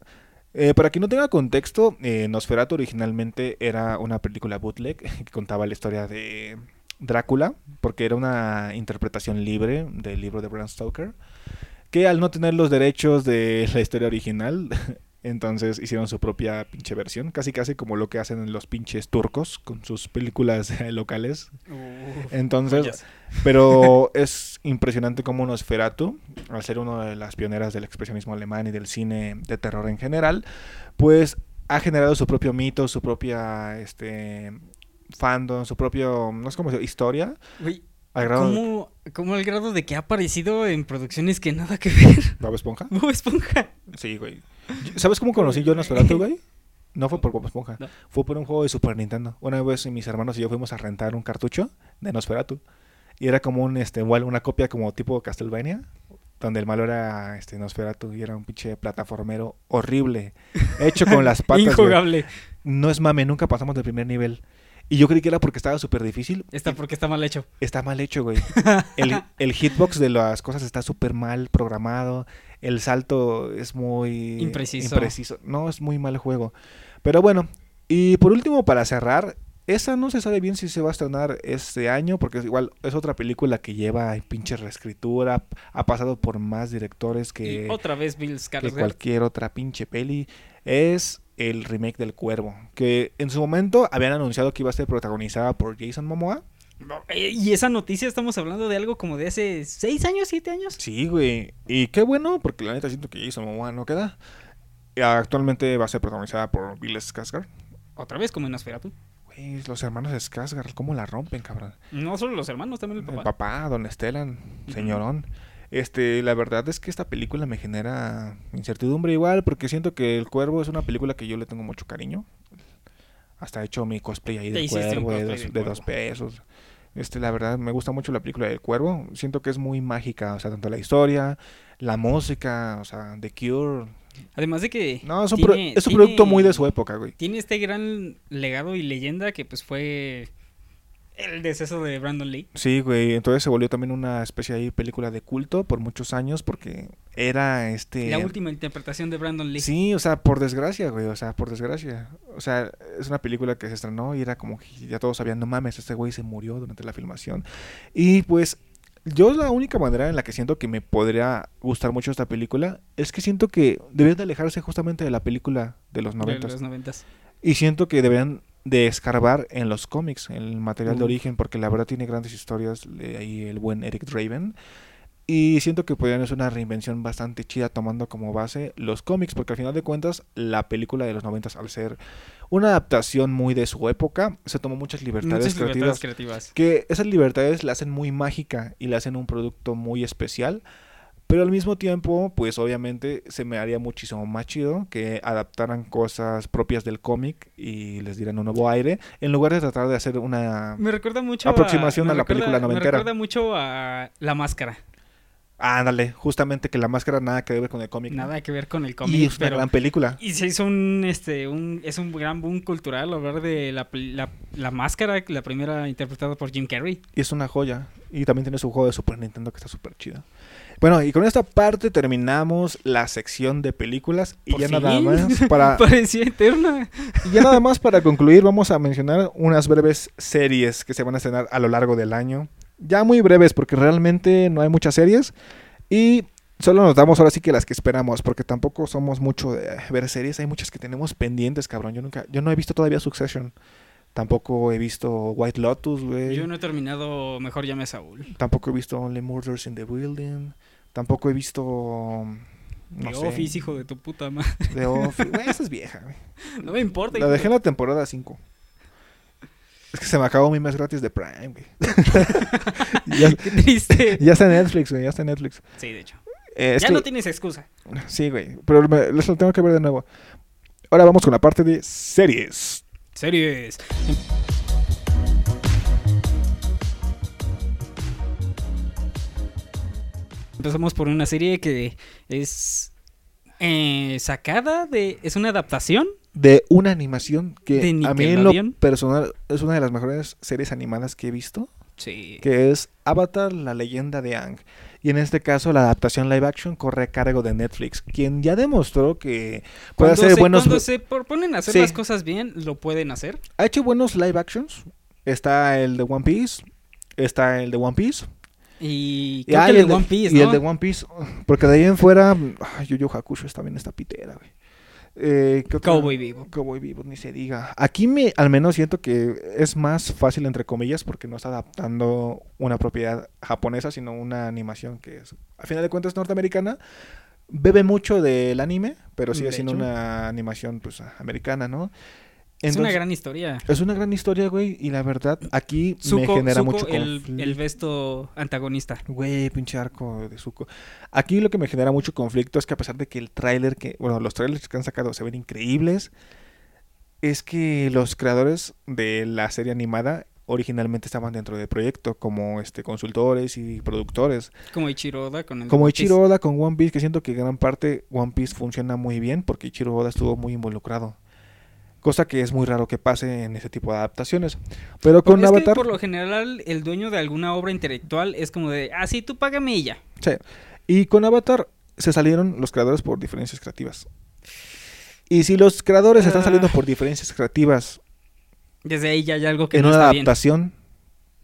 [SPEAKER 1] Eh, para quien no tenga contexto, eh, Nosferatu originalmente era una película bootleg que contaba la historia de Drácula, porque era una interpretación libre del libro de Bram Stoker, que al no tener los derechos de la historia original, entonces hicieron su propia pinche versión, casi casi como lo que hacen los pinches turcos con sus películas locales.
[SPEAKER 2] Uf.
[SPEAKER 1] Entonces,
[SPEAKER 2] Joyas.
[SPEAKER 1] pero es impresionante cómo Nosferatu, al ser una de las pioneras del expresionismo alemán y del cine de terror en general, pues ha generado su propio mito, su propia este fandom, su propio, no sé cómo decirlo, historia,
[SPEAKER 2] Güey,
[SPEAKER 1] al grado de
[SPEAKER 2] ¿cómo, cómo al grado de que ha aparecido en producciones que nada que ver?
[SPEAKER 1] Bob Esponja.
[SPEAKER 2] Bob Esponja.
[SPEAKER 1] Sí, güey. ¿Sabes cómo conocí yo a Nosferatu, güey? No fue por Bob Esponja,
[SPEAKER 2] No.
[SPEAKER 1] fue por un juego de Super Nintendo. Una vez mis hermanos y yo fuimos a rentar un cartucho de Nosferatu y era como un este una copia como tipo Castlevania, donde el malo era este Nosferatu y era un pinche plataformero horrible, hecho con las patas.
[SPEAKER 2] Injugable.
[SPEAKER 1] No es mame, nunca pasamos del primer nivel. Y yo creí que era porque estaba súper difícil.
[SPEAKER 2] Está porque está mal hecho.
[SPEAKER 1] Está mal hecho, güey. El, el hitbox de las cosas está súper mal programado. El salto es muy...
[SPEAKER 2] Impreciso.
[SPEAKER 1] impreciso. No, es muy mal juego. Pero bueno, y por último, para cerrar, esa no se sabe bien si se va a estrenar este año, porque es igual es otra película que lleva pinche reescritura, ha pasado por más directores que,
[SPEAKER 2] y otra vez Bill
[SPEAKER 1] que cualquier otra pinche peli. Es el remake del Cuervo, que en su momento habían anunciado que iba a ser protagonizada por Jason Momoa.
[SPEAKER 2] Eh, Y esa noticia estamos hablando de algo como de hace seis años, siete años.
[SPEAKER 1] Sí, güey. Y qué bueno, porque la neta siento que Jason Momoa no queda. Actualmente va a ser protagonizada por Bill Skarsgård.
[SPEAKER 2] Otra vez como en Nosferatu.
[SPEAKER 1] Güey, los hermanos Skarsgård, ¿cómo la rompen, cabrón?
[SPEAKER 2] No solo los hermanos, también el papá.
[SPEAKER 1] El papá, Don Estelan, señorón. Este, la verdad es que esta película me genera incertidumbre igual, porque siento que El Cuervo es una película que yo le tengo mucho cariño. Hasta he hecho mi cosplay ahí del Cuervo de dos,
[SPEAKER 2] del
[SPEAKER 1] de dos
[SPEAKER 2] Cuervo.
[SPEAKER 1] pesos. Este, la verdad, me gusta mucho la película del Cuervo. Siento que es muy mágica, o sea, tanto la historia, la música, o sea, The Cure.
[SPEAKER 2] Además de que
[SPEAKER 1] No, es un, pro-
[SPEAKER 2] tiene-
[SPEAKER 1] es un
[SPEAKER 2] tiene-
[SPEAKER 1] producto muy de su época, güey.
[SPEAKER 2] tiene este gran legado y leyenda que pues fue el deceso de Brandon Lee.
[SPEAKER 1] Sí, güey, entonces se volvió también una especie de película de culto por muchos años porque era este...
[SPEAKER 2] La última interpretación de Brandon Lee.
[SPEAKER 1] Sí, o sea, por desgracia, güey, o sea, por desgracia. O sea, es una película que se estrenó y era como que ya todos sabían, no mames, este güey se murió durante la filmación. Y pues yo la única manera en la que siento que me podría gustar mucho esta película es que siento que deberían de alejarse justamente de la película de los
[SPEAKER 2] de
[SPEAKER 1] noventas.
[SPEAKER 2] los noventas.
[SPEAKER 1] Y siento que deberían de escarbar en los cómics, en el material de origen, porque la verdad tiene grandes historias ahí el buen Eric Draven. Y siento que podrían hacer una reinvención bastante chida tomando como base los cómics, porque al final de cuentas la película de los noventas al ser una adaptación muy de su época, se tomó muchas libertades
[SPEAKER 2] Muchas
[SPEAKER 1] creativas.
[SPEAKER 2] libertades creativas.
[SPEAKER 1] Que esas libertades la hacen muy mágica y la hacen un producto muy especial. Pero al mismo tiempo, pues obviamente se me haría muchísimo más chido que adaptaran cosas propias del cómic y les dieran un nuevo aire, en lugar de tratar de hacer una...
[SPEAKER 2] Me recuerda mucho
[SPEAKER 1] Aproximación a la
[SPEAKER 2] recuerda-
[SPEAKER 1] película noventera.
[SPEAKER 2] Me recuerda mucho a La Máscara.
[SPEAKER 1] Ándale, justamente que la máscara nada que ver con el cómic.
[SPEAKER 2] Nada que ver con el
[SPEAKER 1] y
[SPEAKER 2] cómic,
[SPEAKER 1] es una
[SPEAKER 2] pero
[SPEAKER 1] gran película.
[SPEAKER 2] y se hizo un este un es un gran boom cultural hablar de la, la, la máscara, la primera interpretada por Jim Carrey.
[SPEAKER 1] Y es una joya. Y también tiene su juego de Super Nintendo que está súper chido. Bueno, y con esta parte terminamos la sección de películas. Y ya nada más para
[SPEAKER 2] Parecía eterna.
[SPEAKER 1] Y ya nada más para concluir, vamos a mencionar unas breves series que se van a estrenar a lo largo del año. Ya muy breves, porque realmente no hay muchas series. Y solo nos damos ahora sí que las que esperamos, porque tampoco somos mucho de ver series. Hay muchas que tenemos pendientes, cabrón. Yo nunca, yo no he visto todavía Succession. Tampoco he visto White Lotus, güey.
[SPEAKER 2] Yo no he terminado, mejor llame a Saúl.
[SPEAKER 1] Tampoco he visto Only Murders in the Building. Tampoco he visto. No
[SPEAKER 2] The
[SPEAKER 1] sé.
[SPEAKER 2] Office, hijo de tu puta madre.
[SPEAKER 1] The Office. Güey, esa es vieja, güey.
[SPEAKER 2] No me importa.
[SPEAKER 1] La
[SPEAKER 2] hijo
[SPEAKER 1] dejé en la temporada 5. Es que se me acabó mi mes gratis de Prime, güey. ya,
[SPEAKER 2] Qué triste.
[SPEAKER 1] ya está en Netflix, güey. Ya está en Netflix.
[SPEAKER 2] Sí, de hecho.
[SPEAKER 1] Eh,
[SPEAKER 2] ya
[SPEAKER 1] que-
[SPEAKER 2] no tienes excusa.
[SPEAKER 1] Sí, güey. Pero me, les lo tengo que ver de nuevo. Ahora vamos con la parte de series.
[SPEAKER 2] Series. Empezamos por una serie que es eh, sacada de... Es una adaptación.
[SPEAKER 1] De una animación que
[SPEAKER 2] ¿De
[SPEAKER 1] a mí en lo personal es una de las mejores series animadas que he visto.
[SPEAKER 2] Sí.
[SPEAKER 1] Que es Avatar, la leyenda de Aang. Y en este caso la adaptación live action corre a cargo de Netflix. Quien ya demostró que puede
[SPEAKER 2] Cuando,
[SPEAKER 1] hacer
[SPEAKER 2] se,
[SPEAKER 1] buenos...
[SPEAKER 2] cuando se proponen hacer
[SPEAKER 1] Sí.
[SPEAKER 2] las cosas bien, lo pueden hacer.
[SPEAKER 1] Ha hecho buenos live actions. Está el de One Piece. Está el de One Piece.
[SPEAKER 2] Y
[SPEAKER 1] Y, ah,
[SPEAKER 2] que
[SPEAKER 1] y
[SPEAKER 2] el de One Piece,
[SPEAKER 1] y
[SPEAKER 2] ¿no?
[SPEAKER 1] el de One Piece. Porque de ahí en fuera. Yu Yu Hakusho está bien esta pitera, güey. Eh.
[SPEAKER 2] Cowboy Vivo.
[SPEAKER 1] Cowboy Vivo, ni se diga. Aquí me, al menos siento que es más fácil, entre comillas, porque no está adaptando una propiedad japonesa, sino una animación que es, a final de cuentas, norteamericana. Bebe mucho del anime, pero sigue
[SPEAKER 2] De
[SPEAKER 1] siendo
[SPEAKER 2] hecho.
[SPEAKER 1] una animación, pues, americana, ¿no?
[SPEAKER 2] Es una gran historia.
[SPEAKER 1] es una gran historia, güey, y la verdad, aquí me genera
[SPEAKER 2] Zuko,
[SPEAKER 1] mucho
[SPEAKER 2] el,
[SPEAKER 1] conflicto.
[SPEAKER 2] el besto antagonista.
[SPEAKER 1] Güey, pinche arco de Zuko. Aquí lo que me genera mucho conflicto es que a pesar de que el tráiler que, bueno, los trailers que han sacado se ven increíbles, es que los creadores de la serie animada originalmente estaban dentro del proyecto como este consultores y productores.
[SPEAKER 2] Como Ichiro Oda con el
[SPEAKER 1] Como
[SPEAKER 2] One Piece.
[SPEAKER 1] Ichiro Oda con One Piece, que siento que gran parte One Piece funciona muy bien porque Ichiro Oda estuvo muy involucrado. Cosa que es muy raro que pase en ese tipo de adaptaciones. Pero con
[SPEAKER 2] es que
[SPEAKER 1] Avatar...
[SPEAKER 2] por lo general el dueño de alguna obra intelectual es como de, ah, sí, tú págame y ya.
[SPEAKER 1] Sí. Y con Avatar se salieron los creadores por diferencias creativas. Y si los creadores están saliendo
[SPEAKER 2] Ah.
[SPEAKER 1] por diferencias creativas
[SPEAKER 2] Desde ahí ya hay algo que
[SPEAKER 1] en
[SPEAKER 2] no
[SPEAKER 1] una
[SPEAKER 2] está bien.
[SPEAKER 1] adaptación,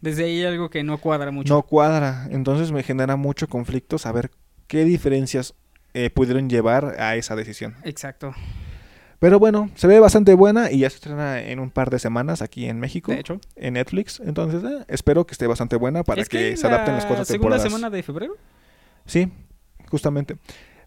[SPEAKER 2] Desde ahí hay algo que no cuadra mucho.
[SPEAKER 1] no cuadra. Entonces me genera mucho conflicto saber qué diferencias eh, pudieron llevar a esa decisión.
[SPEAKER 2] Exacto.
[SPEAKER 1] Pero bueno, se ve bastante buena y ya se estrena en un par de semanas aquí en México,
[SPEAKER 2] De hecho.
[SPEAKER 1] en Netflix. Entonces eh, espero que esté bastante buena para
[SPEAKER 2] es
[SPEAKER 1] que,
[SPEAKER 2] que
[SPEAKER 1] se adapten
[SPEAKER 2] la
[SPEAKER 1] las cuatro
[SPEAKER 2] segunda
[SPEAKER 1] temporadas.
[SPEAKER 2] semana de febrero.
[SPEAKER 1] Sí, justamente.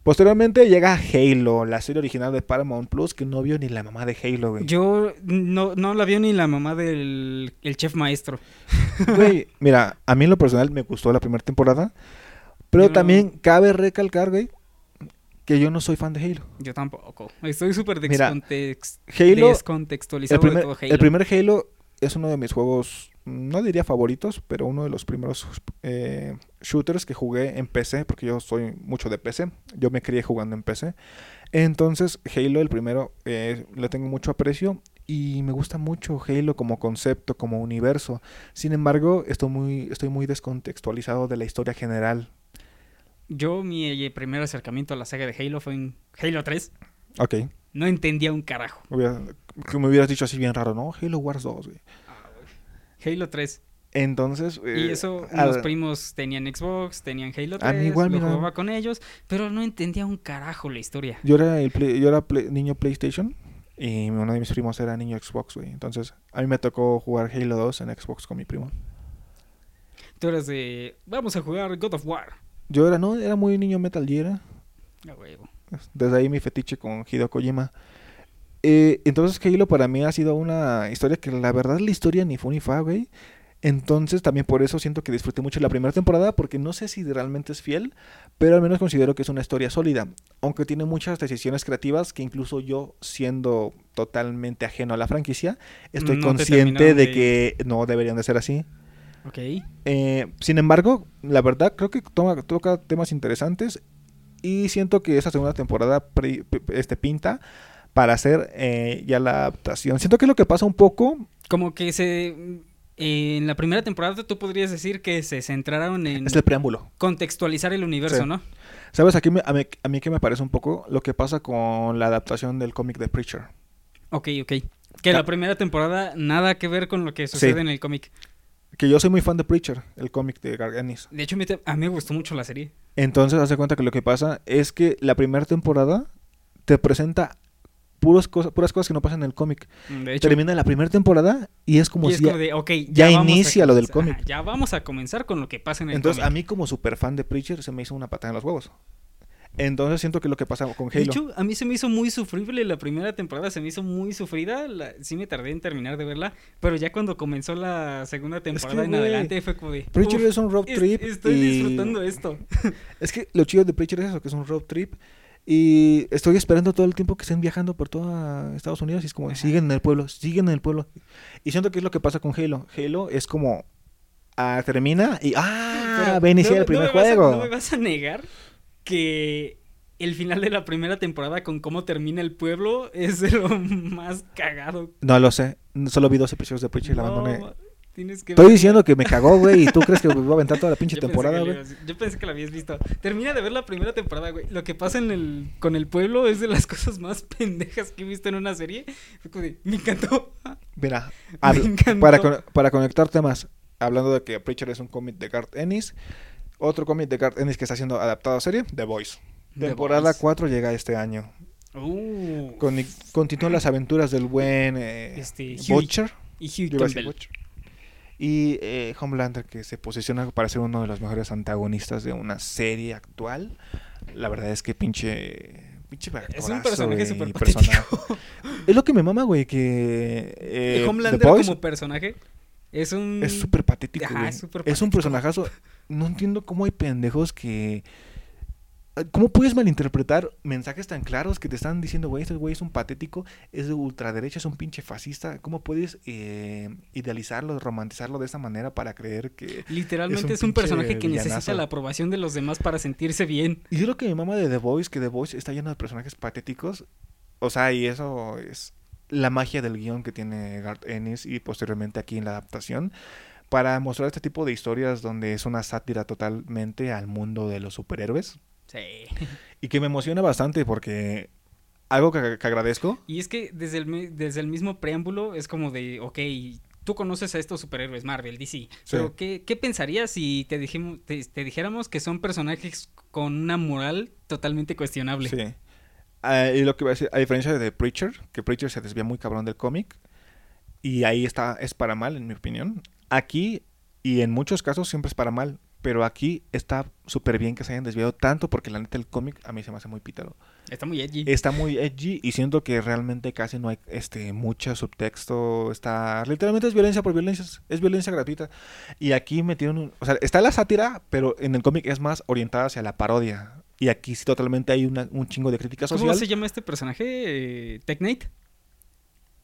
[SPEAKER 1] Posteriormente llega Halo, la serie original de Paramount Plus, que no vio ni la mamá de Halo, güey.
[SPEAKER 2] Yo no, no la vio ni la mamá del el chef maestro.
[SPEAKER 1] Güey, mira, a mí en lo personal me gustó la primera temporada, pero
[SPEAKER 2] Yo no.
[SPEAKER 1] también cabe recalcar, güey, que yo no soy fan de Halo.
[SPEAKER 2] Yo tampoco. Estoy súper descontext- descontextualizado
[SPEAKER 1] el primer,
[SPEAKER 2] de todo Halo.
[SPEAKER 1] el primer Halo es uno de mis juegos, no diría favoritos, pero uno de los primeros eh, shooters que jugué en PC, porque yo soy mucho de PC, yo me crié jugando en PC. Entonces, Halo, el primero, eh, le tengo mucho aprecio y me gusta mucho Halo como concepto, como universo. Sin embargo, estoy muy, estoy muy descontextualizado de la historia general.
[SPEAKER 2] Yo, mi eh, primer acercamiento a la saga de Halo fue en Halo 3.
[SPEAKER 1] Ok,
[SPEAKER 2] No entendía un carajo.
[SPEAKER 1] que me hubieras dicho así bien raro, ¿no? Halo Wars 2, güey.
[SPEAKER 2] Halo 3.
[SPEAKER 1] Entonces...
[SPEAKER 2] Y
[SPEAKER 1] eh,
[SPEAKER 2] eso,
[SPEAKER 1] al-
[SPEAKER 2] unos primos tenían Xbox, tenían Halo 3,
[SPEAKER 1] A mí igual,
[SPEAKER 2] lo
[SPEAKER 1] mira.
[SPEAKER 2] jugaba con ellos, pero no entendía un carajo la historia.
[SPEAKER 1] Yo era, el play- yo era play- niño PlayStation y uno de mis primos era niño Xbox, güey. Entonces, a mí me tocó jugar Halo 2 en Xbox con mi primo.
[SPEAKER 2] Tú eras de, vamos a jugar God of War.
[SPEAKER 1] Yo era, no, era muy niño Metal Gear. Desde ahí mi fetiche con Hideo Kojima. Eh, entonces, Halo para mí ha sido una historia que la verdad la historia ni fue ni fa, güey. Entonces, también por eso siento que disfruté mucho la primera temporada, porque no sé si realmente es fiel, pero al menos considero que es una historia sólida. Aunque tiene muchas decisiones creativas que incluso yo, siendo totalmente ajeno a la franquicia, estoy
[SPEAKER 2] No
[SPEAKER 1] consciente de- que no deberían de ser así.
[SPEAKER 2] Ok.
[SPEAKER 1] Eh, sin embargo, la verdad creo que toma- toca temas interesantes y siento que esa segunda temporada este, pinta para hacer eh, ya la adaptación. Siento que es lo que pasa un poco,
[SPEAKER 2] Como que se... eh, en la primera temporada tú podrías decir que se centraron en
[SPEAKER 1] es el preámbulo.
[SPEAKER 2] contextualizar el universo,
[SPEAKER 1] Sí.
[SPEAKER 2] ¿no?
[SPEAKER 1] ¿Sabes? Aquí me- a, mí, a mí que me parece un poco lo que pasa con la adaptación del cómic de Preacher.
[SPEAKER 2] Ok, ok. Que
[SPEAKER 1] Ah.
[SPEAKER 2] la primera temporada nada que ver con lo que sucede
[SPEAKER 1] Sí.
[SPEAKER 2] en el cómic.
[SPEAKER 1] Que yo soy muy fan de Preacher, el cómic de Garganis.
[SPEAKER 2] De hecho, a mí me gustó mucho la serie.
[SPEAKER 1] Entonces, hace cuenta que lo que pasa es que la primera temporada te presenta puros cosas, puras cosas que no pasan en el cómic.
[SPEAKER 2] Hecho,
[SPEAKER 1] Termina la primera temporada y es como
[SPEAKER 2] y es
[SPEAKER 1] si...
[SPEAKER 2] como de,
[SPEAKER 1] ya inicia lo del cómic.
[SPEAKER 2] ajá, Ya vamos a comenzar con lo que pasa en el
[SPEAKER 1] Entonces, a mí como super fan de Preacher se me hizo una patada en los huevos. Entonces siento que lo que pasa con
[SPEAKER 2] De
[SPEAKER 1] Halo.
[SPEAKER 2] hecho, a mí se me hizo muy sufrible la primera temporada, se me hizo muy sufrida, la- sí me tardé en terminar de verla, pero ya cuando comenzó la segunda temporada en adelante fue como de...
[SPEAKER 1] Preacher
[SPEAKER 2] "Uf,
[SPEAKER 1] es un road
[SPEAKER 2] es-
[SPEAKER 1] trip.
[SPEAKER 2] estoy
[SPEAKER 1] y-
[SPEAKER 2] disfrutando esto.
[SPEAKER 1] Es que lo chido de Preacher es eso, que es un road trip. Y estoy esperando todo el tiempo que estén viajando por toda Estados Unidos y es como,
[SPEAKER 2] Ajá.
[SPEAKER 1] siguen en el pueblo, siguen en el pueblo. Y siento que es lo que pasa con Halo. Halo es como, ah, termina y, ah, a iniciar
[SPEAKER 2] no-
[SPEAKER 1] el primer
[SPEAKER 2] no me vas a-
[SPEAKER 1] juego.
[SPEAKER 2] no me vas a negar que el final de la primera temporada con cómo termina el pueblo es de lo más cagado.
[SPEAKER 1] No lo sé, solo vi dos episodios de Preacher y la
[SPEAKER 2] No,
[SPEAKER 1] abandoné.
[SPEAKER 2] tienes que
[SPEAKER 1] Estoy diciendo que me cagó, güey, y tú crees que me voy a aventar toda la pinche
[SPEAKER 2] Yo
[SPEAKER 1] temporada, güey.
[SPEAKER 2] Yo pensé que la habías visto. Termina de ver la primera temporada, güey. Lo que pasa en el, con el pueblo es de las cosas más pendejas que he visto en una serie. Me encantó.
[SPEAKER 1] Mira,
[SPEAKER 2] Me
[SPEAKER 1] habla-
[SPEAKER 2] encantó.
[SPEAKER 1] para, para conectar temas, hablando de que Preacher es un cómic de Garth Ennis, otro cómic de Garth Ennis que está siendo adaptado a serie, The Voice. Temporada
[SPEAKER 2] Voice.
[SPEAKER 1] 4 llega este año.
[SPEAKER 2] Uh,
[SPEAKER 1] Con, continúan las aventuras del buen eh,
[SPEAKER 2] Este,
[SPEAKER 1] Butcher.
[SPEAKER 2] y Campbell.
[SPEAKER 1] Butcher. Y eh, Homelander, que se posiciona para ser uno de los mejores antagonistas de una serie actual. La verdad es que pinche. Pinche
[SPEAKER 2] Es un personaje súper
[SPEAKER 1] personaje. Es lo que me mama, güey, que. eh,
[SPEAKER 2] Homelander como personaje es un...
[SPEAKER 1] es súper patético,
[SPEAKER 2] Ajá,
[SPEAKER 1] güey.
[SPEAKER 2] es súper
[SPEAKER 1] Es un
[SPEAKER 2] patético.
[SPEAKER 1] personajazo. No entiendo cómo hay pendejos que. ¿Cómo puedes malinterpretar mensajes tan claros que te están diciendo, güey, este güey es un patético, es de ultraderecha, es un pinche fascista? ¿Cómo puedes eh, idealizarlo, romantizarlo de esa manera para creer que...
[SPEAKER 2] Literalmente
[SPEAKER 1] es
[SPEAKER 2] es
[SPEAKER 1] un
[SPEAKER 2] personaje que necesita la aprobación de los demás para sentirse bien.
[SPEAKER 1] Y es lo que mi mamá de The Voice, que The Voice está lleno de personajes patéticos. O sea, y eso es la magia del guion que tiene Garth Ennis y posteriormente aquí en la adaptación para mostrar este tipo de historias donde es una sátira totalmente al mundo de los superhéroes.
[SPEAKER 2] Sí.
[SPEAKER 1] Y que me emociona bastante porque algo que, que agradezco.
[SPEAKER 2] Y es que desde el, desde el mismo preámbulo es como de, ok, tú conoces a estos superhéroes, Marvel, DC, pero ¿qué, qué pensarías si te, dijimos, te, te dijéramos que son personajes con una moral totalmente cuestionable?
[SPEAKER 1] Sí. Ah, y lo que voy a decir, a diferencia de Preacher, que Preacher se desvía muy cabrón del cómic, y ahí está, es para mal, en mi opinión. Aquí, y en muchos casos, siempre es para mal, pero aquí está súper bien que se hayan desviado tanto, porque la neta el cómic a mí se me hace muy pítaro.
[SPEAKER 2] Está muy edgy.
[SPEAKER 1] Está muy edgy y siento que realmente casi no hay este mucho subtexto. Está. Literalmente es violencia por violencia. Es violencia gratuita. Y aquí metieron. o sea, está la sátira, pero en el cómic es más orientada hacia la parodia. Y aquí sí totalmente hay una- un chingo de crítica
[SPEAKER 2] ¿Cómo
[SPEAKER 1] social.
[SPEAKER 2] se llama este personaje? Eh, ¿Tech Knight?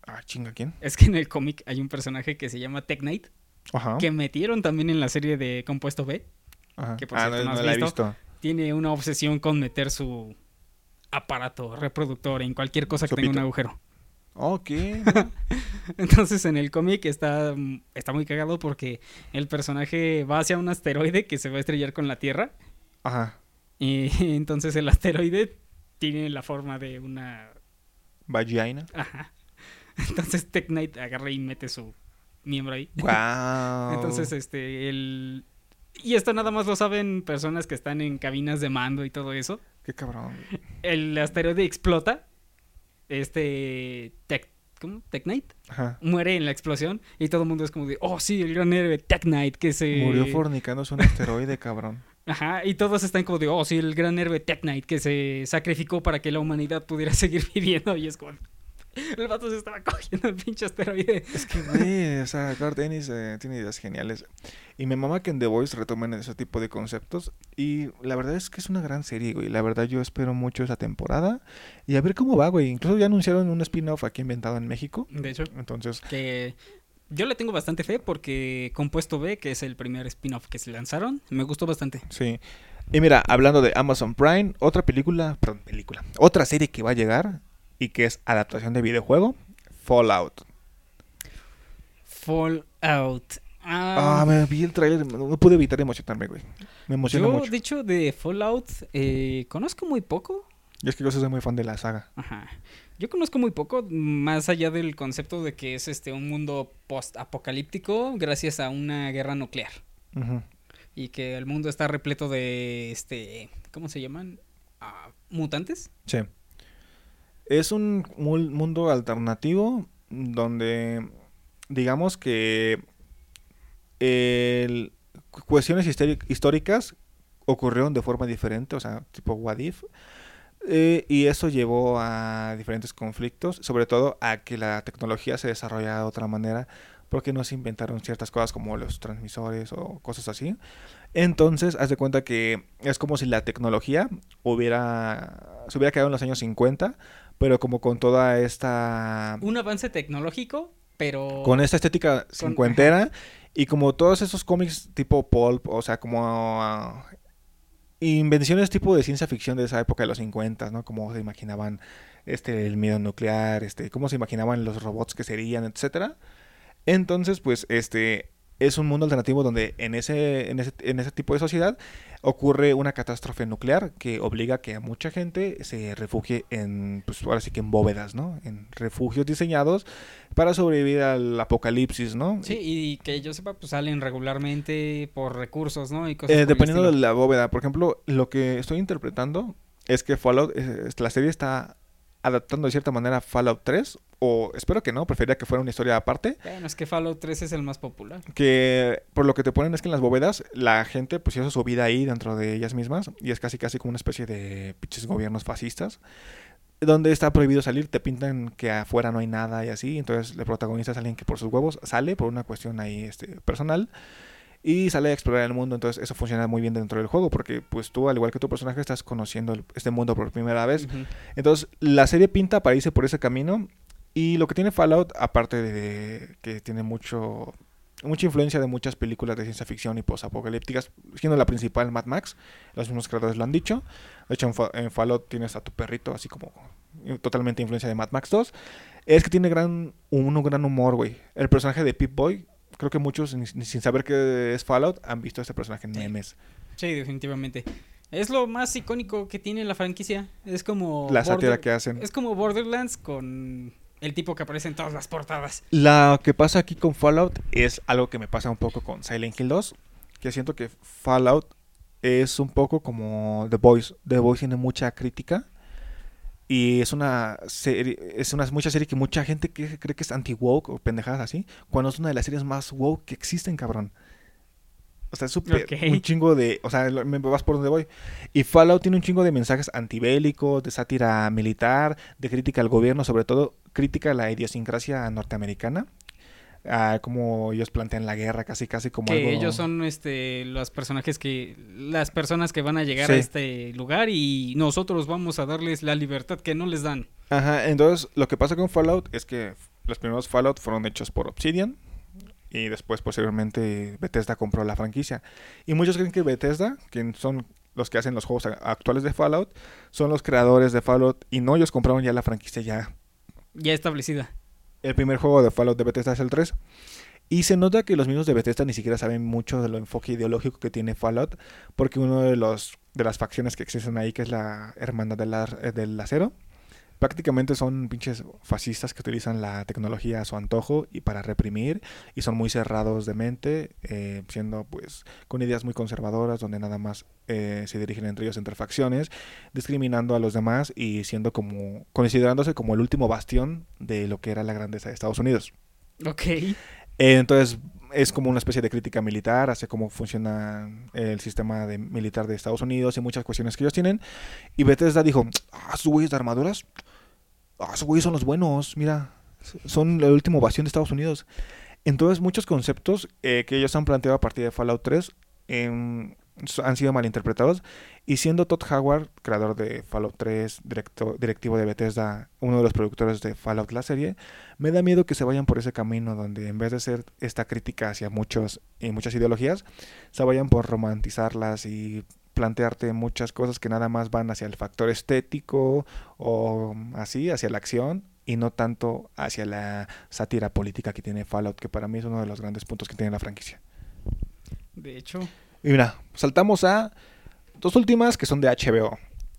[SPEAKER 1] Ah, chinga, ¿quién?
[SPEAKER 2] Es que en el cómic hay un personaje que se llama Tech Knight,
[SPEAKER 1] Ajá.
[SPEAKER 2] que metieron también en la serie de Compuesto B.
[SPEAKER 1] Ajá.
[SPEAKER 2] que por
[SPEAKER 1] ah,
[SPEAKER 2] cierto
[SPEAKER 1] no,
[SPEAKER 2] no
[SPEAKER 1] no
[SPEAKER 2] has
[SPEAKER 1] la he
[SPEAKER 2] visto. Tiene una obsesión con meter su aparato reproductor en cualquier cosa que tenga un agujero.
[SPEAKER 1] Ok.
[SPEAKER 2] Entonces en el cómic está, está muy cagado porque el personaje va hacia un asteroide que se va a estrellar con la Tierra.
[SPEAKER 1] Ajá.
[SPEAKER 2] Y entonces el asteroide tiene la forma de una...
[SPEAKER 1] Vagina.
[SPEAKER 2] Ajá. Entonces Tech Knight agarra y mete su miembro ahí.
[SPEAKER 1] Wow.
[SPEAKER 2] Entonces, este, el... Y esto nada más lo saben personas que están en cabinas de mando y todo eso.
[SPEAKER 1] Qué cabrón.
[SPEAKER 2] El asteroide explota. Este... Tech... ¿Cómo? Tech Knight.
[SPEAKER 1] Ajá.
[SPEAKER 2] Muere en la explosión y todo el mundo es como de, oh sí, el gran héroe Tech Knight que se...
[SPEAKER 1] Murió fornicándose un asteroide, cabrón.
[SPEAKER 2] Ajá, y todos están como de, oh sí, el gran héroe Tech Knight que se sacrificó para que la humanidad pudiera seguir viviendo y es como... El vato se estaba cogiendo el pinche asteroide.
[SPEAKER 1] Es que, güey, o sea, Garth Ennis eh, tiene ideas geniales. Y me mama que en The Voice retomen ese tipo de conceptos. Y la verdad es que es una gran serie, güey. La verdad yo espero mucho esa temporada. Y a ver cómo va, güey. Incluso ya anunciaron un spin-off aquí inventado en México.
[SPEAKER 2] De hecho,
[SPEAKER 1] Entonces,
[SPEAKER 2] que yo le tengo bastante fe porque Compuesto B, que es el primer spin-off que se lanzaron, me gustó bastante.
[SPEAKER 1] sí. Y mira, hablando de Amazon Prime, otra película, perdón, película. Otra serie que va a llegar y que es adaptación de videojuego, Fallout.
[SPEAKER 2] Fallout.
[SPEAKER 1] Ah,
[SPEAKER 2] Ah,
[SPEAKER 1] me vi el trailer, no, no pude evitar emocionarme, güey. Me emociona
[SPEAKER 2] yo,
[SPEAKER 1] mucho.
[SPEAKER 2] de hecho, de Fallout eh, conozco muy poco.
[SPEAKER 1] Y es que yo soy muy fan de la saga.
[SPEAKER 2] Ajá. Yo conozco muy poco, más allá del concepto de que es este un mundo post-apocalíptico gracias a una guerra nuclear. Y que el mundo está repleto de este. ¿Cómo se llaman? Ah, mutantes.
[SPEAKER 1] Sí. Es un mundo alternativo donde digamos que el- cuestiones históricas ocurrieron de forma diferente, o sea, tipo what if. Eh, y eso llevó a diferentes conflictos, sobre todo a que la tecnología se desarrollara de otra manera, porque no se inventaron ciertas cosas como los transmisores o cosas así. Entonces, haz de cuenta que es como si la tecnología hubiera se hubiera quedado en los años 50, pero como con toda esta
[SPEAKER 2] Un avance tecnológico, pero...
[SPEAKER 1] con esta estética
[SPEAKER 2] Con-
[SPEAKER 1] cincuentera y como todos esos cómics tipo pulp, o sea, como ah, invenciones tipo de ciencia ficción de esa época de los 50, ¿no? Como se imaginaban este el miedo nuclear, este, cómo se imaginaban los robots que serían, etcétera. Entonces, pues este es un mundo alternativo donde en ese, en ese, en ese tipo de sociedad ocurre una catástrofe nuclear que obliga a que a mucha gente se refugie en, pues ahora sí que en bóvedas, ¿no? En refugios diseñados para sobrevivir al apocalipsis, ¿no?
[SPEAKER 2] Sí, y que yo sepa, pues salen regularmente por recursos, ¿no? Y cosas
[SPEAKER 1] Eh, dependiendo de la bóveda. Por ejemplo, lo que estoy interpretando es que Fallout, eh, la serie está adaptando de cierta manera a Fallout 3, o espero que no, preferiría que fuera una historia aparte,
[SPEAKER 2] Bueno, es que Fallout 3 es el más popular.
[SPEAKER 1] que por lo que te ponen es que en las bóvedas la gente pues hizo su vida ahí dentro de ellas mismas, y es casi casi como una especie de pinches gobiernos fascistas, donde está prohibido salir, te pintan que afuera no hay nada y así, entonces el protagonista es alguien que por sus huevos sale por una cuestión ahí este, personal y sale a explorar el mundo, entonces eso funciona muy bien dentro del juego porque pues tú al igual que tu personaje estás conociendo el- este mundo por primera vez. Entonces la serie pinta para irse por ese camino y lo que tiene Fallout aparte de que tiene mucho mucha influencia de muchas películas de ciencia ficción y posapocalípticas, siendo la principal Mad Max, los mismos creadores lo han dicho. De hecho en, Fa- en Fallout tienes a tu perrito así como totalmente influencia de Mad Max 2. Es que tiene gran un, un gran humor, güey. El personaje de Pip Boy creo que muchos, sin saber que es Fallout, han visto a este personaje en
[SPEAKER 2] Sí.
[SPEAKER 1] memes.
[SPEAKER 2] Sí, definitivamente. Es lo más icónico que tiene la franquicia. Es como...
[SPEAKER 1] La sátira que hacen.
[SPEAKER 2] Es como Borderlands con el tipo que aparece en todas las portadas.
[SPEAKER 1] Lo que pasa aquí con Fallout es algo que me pasa un poco con Silent Hill 2, que siento que Fallout es un poco como The Voice. The Voice tiene mucha crítica y es una serie, es una mucha serie que mucha gente que cree que es anti-woke o pendejadas así, cuando es una de las series más woke que existen, cabrón. O sea, es súper un chingo de, o sea, me vas por donde voy. Y Fallout tiene un chingo de mensajes antibélicos, de sátira militar, de crítica al gobierno, sobre todo crítica a la idiosincrasia norteamericana. A cómo ellos plantean la guerra, casi casi como
[SPEAKER 2] que
[SPEAKER 1] algo...
[SPEAKER 2] ellos son este los personajes que las personas que van a llegar
[SPEAKER 1] Sí.
[SPEAKER 2] a este lugar y nosotros vamos a darles la libertad que no les dan.
[SPEAKER 1] Ajá, entonces lo que pasa con Fallout es que los primeros Fallout fueron hechos por Obsidian y después posteriormente Bethesda compró la franquicia. Y muchos creen que Bethesda, que son los que hacen los juegos actuales de Fallout, son los creadores de Fallout y no, ellos compraron ya la franquicia ya.
[SPEAKER 2] Ya establecida.
[SPEAKER 1] El primer juego de Fallout de Bethesda es el 3. Y se nota que los mismos de Bethesda ni siquiera saben mucho del enfoque ideológico que tiene Fallout, porque uno de los de las facciones que existen ahí, que es la Hermandad del, del Acero, prácticamente son pinches fascistas que utilizan la tecnología a su antojo y para reprimir, y son muy cerrados de mente, eh, siendo pues con ideas muy conservadoras, donde nada más eh, se dirigen entre ellos entre facciones, discriminando a los demás y siendo como, considerándose como el último bastión de lo que era la grandeza de Estados Unidos.
[SPEAKER 2] Ok.
[SPEAKER 1] Eh, entonces es como una especie de crítica militar hacia cómo funciona el sistema de, militar de Estados Unidos y muchas cuestiones que ellos tienen. Y Bethesda dijo, ah, esos güeyes de armaduras, ah, esos güeyes son los buenos, mira, son el último bastión de Estados Unidos. Entonces muchos conceptos eh, que ellos han planteado a partir de Fallout 3 em, so- han sido malinterpretados. Y siendo Todd Howard, creador de Fallout 3, directo- directivo de Bethesda, uno de los productores de Fallout la serie, me da miedo que se vayan por ese camino donde en vez de ser esta crítica hacia muchos y muchas ideologías, se vayan por romantizarlas y plantearte muchas cosas que nada más van hacia el factor estético o así, hacia la acción y no tanto hacia la sátira política que tiene Fallout, que para mí es uno de los grandes puntos que tiene la franquicia.
[SPEAKER 2] De hecho,
[SPEAKER 1] Y mira, saltamos a dos últimas que son de HBO.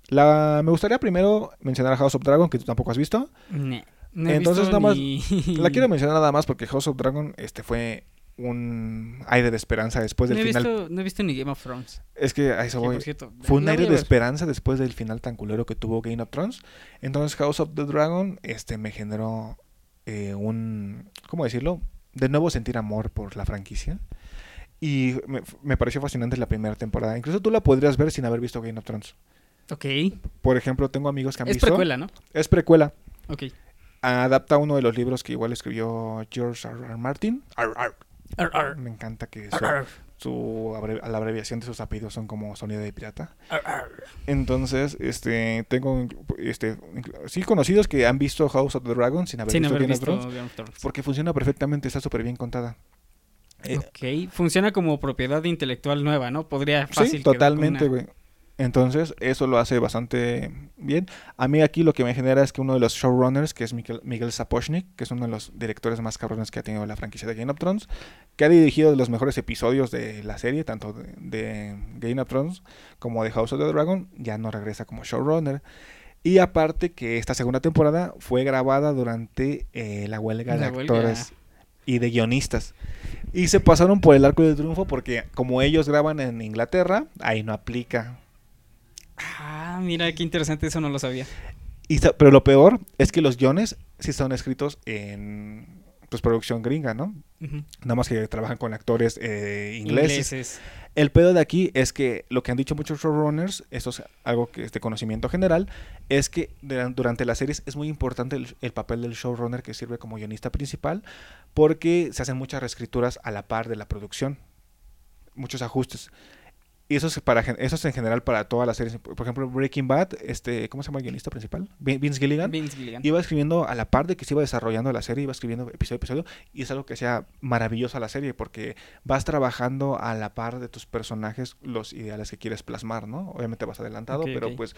[SPEAKER 1] La, me gustaría primero mencionar a House of Dragon, que tú tampoco has visto.
[SPEAKER 2] no he
[SPEAKER 1] Entonces,
[SPEAKER 2] visto
[SPEAKER 1] nada más- La quiero mencionar nada más porque House of Dragon este fue un aire de esperanza después
[SPEAKER 2] no
[SPEAKER 1] del
[SPEAKER 2] he,
[SPEAKER 1] final.
[SPEAKER 2] visto, no he visto ni Game of Thrones.
[SPEAKER 1] Es que a eso voy.
[SPEAKER 2] cierto,
[SPEAKER 1] Fue un aire de esperanza después del final tan culero que tuvo Game of Thrones. Entonces House of the Dragon este, me generó eh, un... ¿Cómo decirlo? De nuevo sentir amor por la franquicia. Y me, me pareció fascinante la primera temporada. Incluso tú la podrías ver sin haber visto Game of Thrones.
[SPEAKER 2] Ok.
[SPEAKER 1] Por ejemplo, tengo amigos que han
[SPEAKER 2] Es
[SPEAKER 1] visto.
[SPEAKER 2] precuela, ¿no?
[SPEAKER 1] Es precuela.
[SPEAKER 2] Ok.
[SPEAKER 1] Adapta uno de los libros que igual escribió George R. R. Martin. Ar, ar.
[SPEAKER 2] Ar, ar,
[SPEAKER 1] Me encanta que su, su abre- la abreviación de sus apellidos son como sonido de pirata. Entonces, este, tengo, este, sí conocidos que han visto House of the Dragon sin haber
[SPEAKER 2] Sin
[SPEAKER 1] visto
[SPEAKER 2] haber
[SPEAKER 1] Game of Thrones,
[SPEAKER 2] Game of Thrones.
[SPEAKER 1] porque funciona perfectamente, está súper bien contada. Eh,
[SPEAKER 2] Ok. Funciona como propiedad intelectual nueva, ¿no? Podría fácil.
[SPEAKER 1] sí, totalmente, güey. Entonces, eso lo hace bastante bien. A mí aquí lo que me genera es que uno de los showrunners, que es Miguel, Miguel Sapochnik, que es uno de los directores más cabrones que ha tenido la franquicia de Game of Thrones, que ha dirigido los mejores episodios de la serie, tanto de, de Game of Thrones como de House of the Dragon, ya no regresa como showrunner. Y aparte que esta segunda temporada fue grabada durante eh, la huelga
[SPEAKER 2] La
[SPEAKER 1] de
[SPEAKER 2] huelga.
[SPEAKER 1] actores y de guionistas. Y se pasaron por el arco del triunfo porque como ellos graban en Inglaterra, ahí no aplica.
[SPEAKER 2] Ah, mira, qué interesante, eso no lo sabía.
[SPEAKER 1] Y, pero lo peor es que los guiones sí son escritos en pues producción gringa, ¿no? Nada más que trabajan con actores eh, ingleses.
[SPEAKER 2] Ingleses.
[SPEAKER 1] El pedo de aquí es que lo que han dicho muchos showrunners, eso es algo que es de conocimiento general, es que duran- durante las series es muy importante el, el papel del showrunner que sirve como guionista principal, porque se hacen muchas reescrituras a la par de la producción, muchos ajustes. Y eso es, para, eso es en general para todas las series. Por ejemplo, Breaking Bad, este, ¿cómo se llama el guionista principal? Vin- Vince Gilligan.
[SPEAKER 2] Vince Gilligan.
[SPEAKER 1] Iba escribiendo a la par de que se iba desarrollando la serie, iba escribiendo episodio a episodio, y es algo que sea maravilloso a la serie, porque vas trabajando a la par de tus personajes los ideales que quieres plasmar, ¿no? Obviamente vas adelantado, pero pues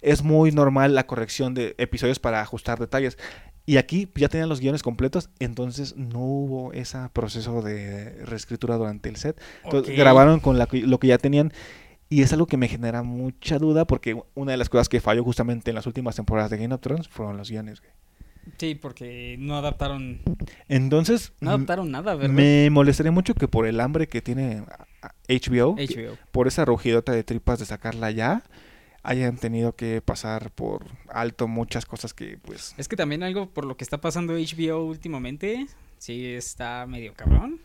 [SPEAKER 1] es muy normal la corrección de episodios para ajustar detalles. Y aquí ya tenían los guiones completos, entonces no hubo ese proceso de reescritura durante el set. Entonces, grabaron con la lo que ya tenían. Y es algo que me genera mucha duda porque una de las cosas que falló justamente en las últimas temporadas de Game of Thrones fueron los guiones. güey.
[SPEAKER 2] Sí, porque no adaptaron.
[SPEAKER 1] Entonces,
[SPEAKER 2] No adaptaron nada, ¿verdad?
[SPEAKER 1] me molestaría mucho que por el hambre que tiene HBO, que-
[SPEAKER 2] HBO.
[SPEAKER 1] por esa rugidota de tripas de sacarla ya, hayan tenido que pasar por alto muchas cosas que pues...
[SPEAKER 2] Es que también algo por lo que está pasando HBO últimamente, sí está medio cabrón.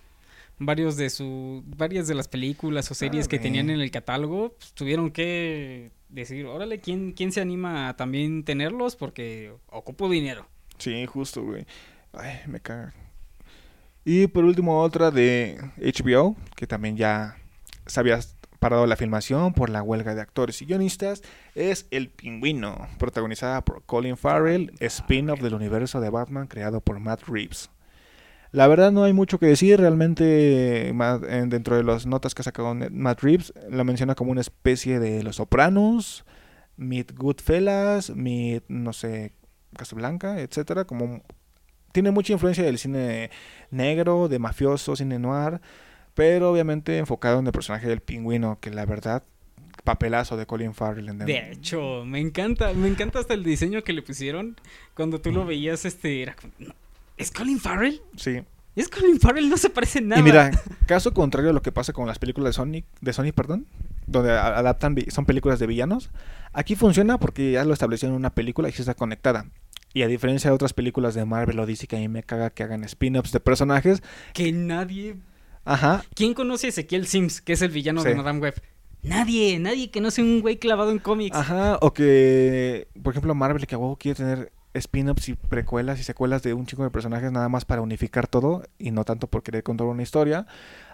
[SPEAKER 2] Varios de su, varias de las películas o series
[SPEAKER 1] Ah,
[SPEAKER 2] que tenían
[SPEAKER 1] güey.
[SPEAKER 2] en el catálogo pues, tuvieron que decir, órale, ¿quién, ¿quién se anima a también tenerlos? Porque ocupo dinero.
[SPEAKER 1] Sí, justo, güey. Ay, me caga. Y por último, otra de HBO, que también ya se había parado la filmación por la huelga de actores y guionistas, es El Pingüino, protagonizada por Colin Farrell, spin-off del universo de Batman creado por Matt Reeves. La verdad no hay mucho que decir, realmente dentro de las notas que ha sacado Matt Reeves, la menciona como una especie de Los Sopranos, Meet Goodfellas, Meet, no sé, Casablanca, etcétera, como tiene mucha influencia del cine negro, de mafioso, cine noir, pero obviamente enfocado en el personaje del pingüino, que la verdad, papelazo de Colin Farrell. En
[SPEAKER 2] De hecho, me encanta, me encanta hasta el diseño que le pusieron. Cuando tú
[SPEAKER 1] Mm.
[SPEAKER 2] lo veías, este, era como, "No, ¿es Colin Farrell?
[SPEAKER 1] Sí.
[SPEAKER 2] ¿Es Colin Farrell? No se parece en nada.
[SPEAKER 1] Y mira, caso contrario a lo que pasa con las películas de Sonic, de Sony, perdón, donde adaptan, son películas de villanos, aquí funciona porque ya lo establecieron en una película y sí está conectada. Y a diferencia de otras películas de Marvel o DC que a mí me caga que hagan spin-offs de personajes,
[SPEAKER 2] que nadie
[SPEAKER 1] ajá,
[SPEAKER 2] ¿Quién conoce a Ezequiel Sims, que es el villano de. Madame Web? Nadie, nadie que no sea un güey clavado en cómics.
[SPEAKER 1] Ajá, o que, por ejemplo, Marvel que a huevo quiere tener spin-offs y precuelas y secuelas de un chico de personajes nada más para unificar todo y no tanto por querer contar una historia.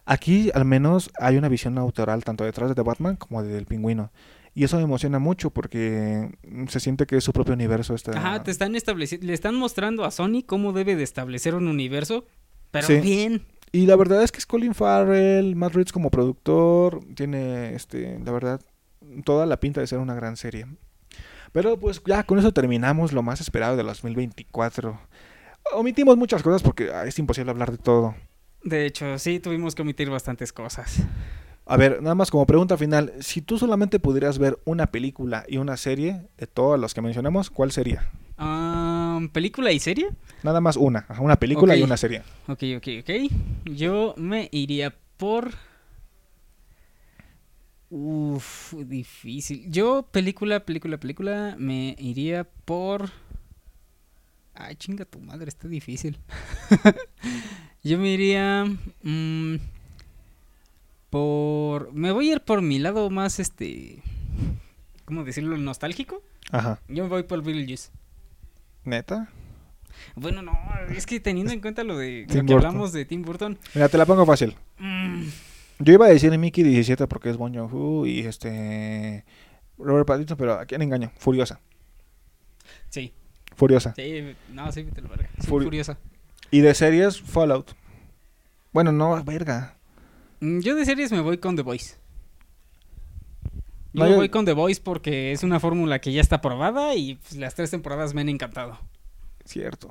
[SPEAKER 1] Aquí al menos hay una visión autoral tanto detrás de The Batman como del pingüino. Y eso me emociona mucho porque mm, se siente que es su propio universo. Esta...
[SPEAKER 2] Ajá, te están estableciendo, le están mostrando a Sony cómo debe de establecer un universo, pero
[SPEAKER 1] Sí.
[SPEAKER 2] bien.
[SPEAKER 1] Y la verdad es que es Colin Farrell, Matt Reeves como productor, tiene, este, la verdad, toda la pinta de ser una gran serie. Pero pues ya con eso terminamos lo más esperado de 2024. Omitimos muchas cosas porque ah, es imposible hablar de todo.
[SPEAKER 2] De hecho, sí, tuvimos que omitir bastantes cosas.
[SPEAKER 1] A ver, nada más como pregunta final, si tú solamente pudieras ver una película y una serie de todas las que mencionamos, ¿cuál sería?
[SPEAKER 2] Ah, ¿Película y serie?
[SPEAKER 1] Nada más una, una película y una serie.
[SPEAKER 2] Ok, ok, ok. Yo me iría por... Uf, difícil. Yo, película, película, película, me iría por... Ay, chinga tu madre, está difícil. Yo me iría... mm, Por. Me voy a ir por mi lado más este. ¿Cómo decirlo? Nostálgico.
[SPEAKER 1] Ajá.
[SPEAKER 2] Yo me voy por Beetlejuice.
[SPEAKER 1] ¿Neta?
[SPEAKER 2] Bueno, no, es que teniendo en cuenta lo de
[SPEAKER 1] Tim
[SPEAKER 2] lo que
[SPEAKER 1] Burton.
[SPEAKER 2] hablamos de Tim Burton.
[SPEAKER 1] Mira, te la pongo fácil.
[SPEAKER 2] mm,
[SPEAKER 1] Yo iba a decir Mickey 17 porque es Bon Joon-ho y este... Robert Pattinson, pero ¿a quién engaño? Furiosa.
[SPEAKER 2] sí,
[SPEAKER 1] Furiosa.
[SPEAKER 2] sí, no, sí, a la verga. Sí, furiosa.
[SPEAKER 1] Y de series, Fallout. Bueno, no, verga.
[SPEAKER 2] Mm, Yo de series me voy con The Voice. Yo
[SPEAKER 1] No,
[SPEAKER 2] me
[SPEAKER 1] yo-
[SPEAKER 2] voy con The Voice porque es una fórmula que ya está probada y pues, las tres temporadas me han encantado.
[SPEAKER 1] Cierto.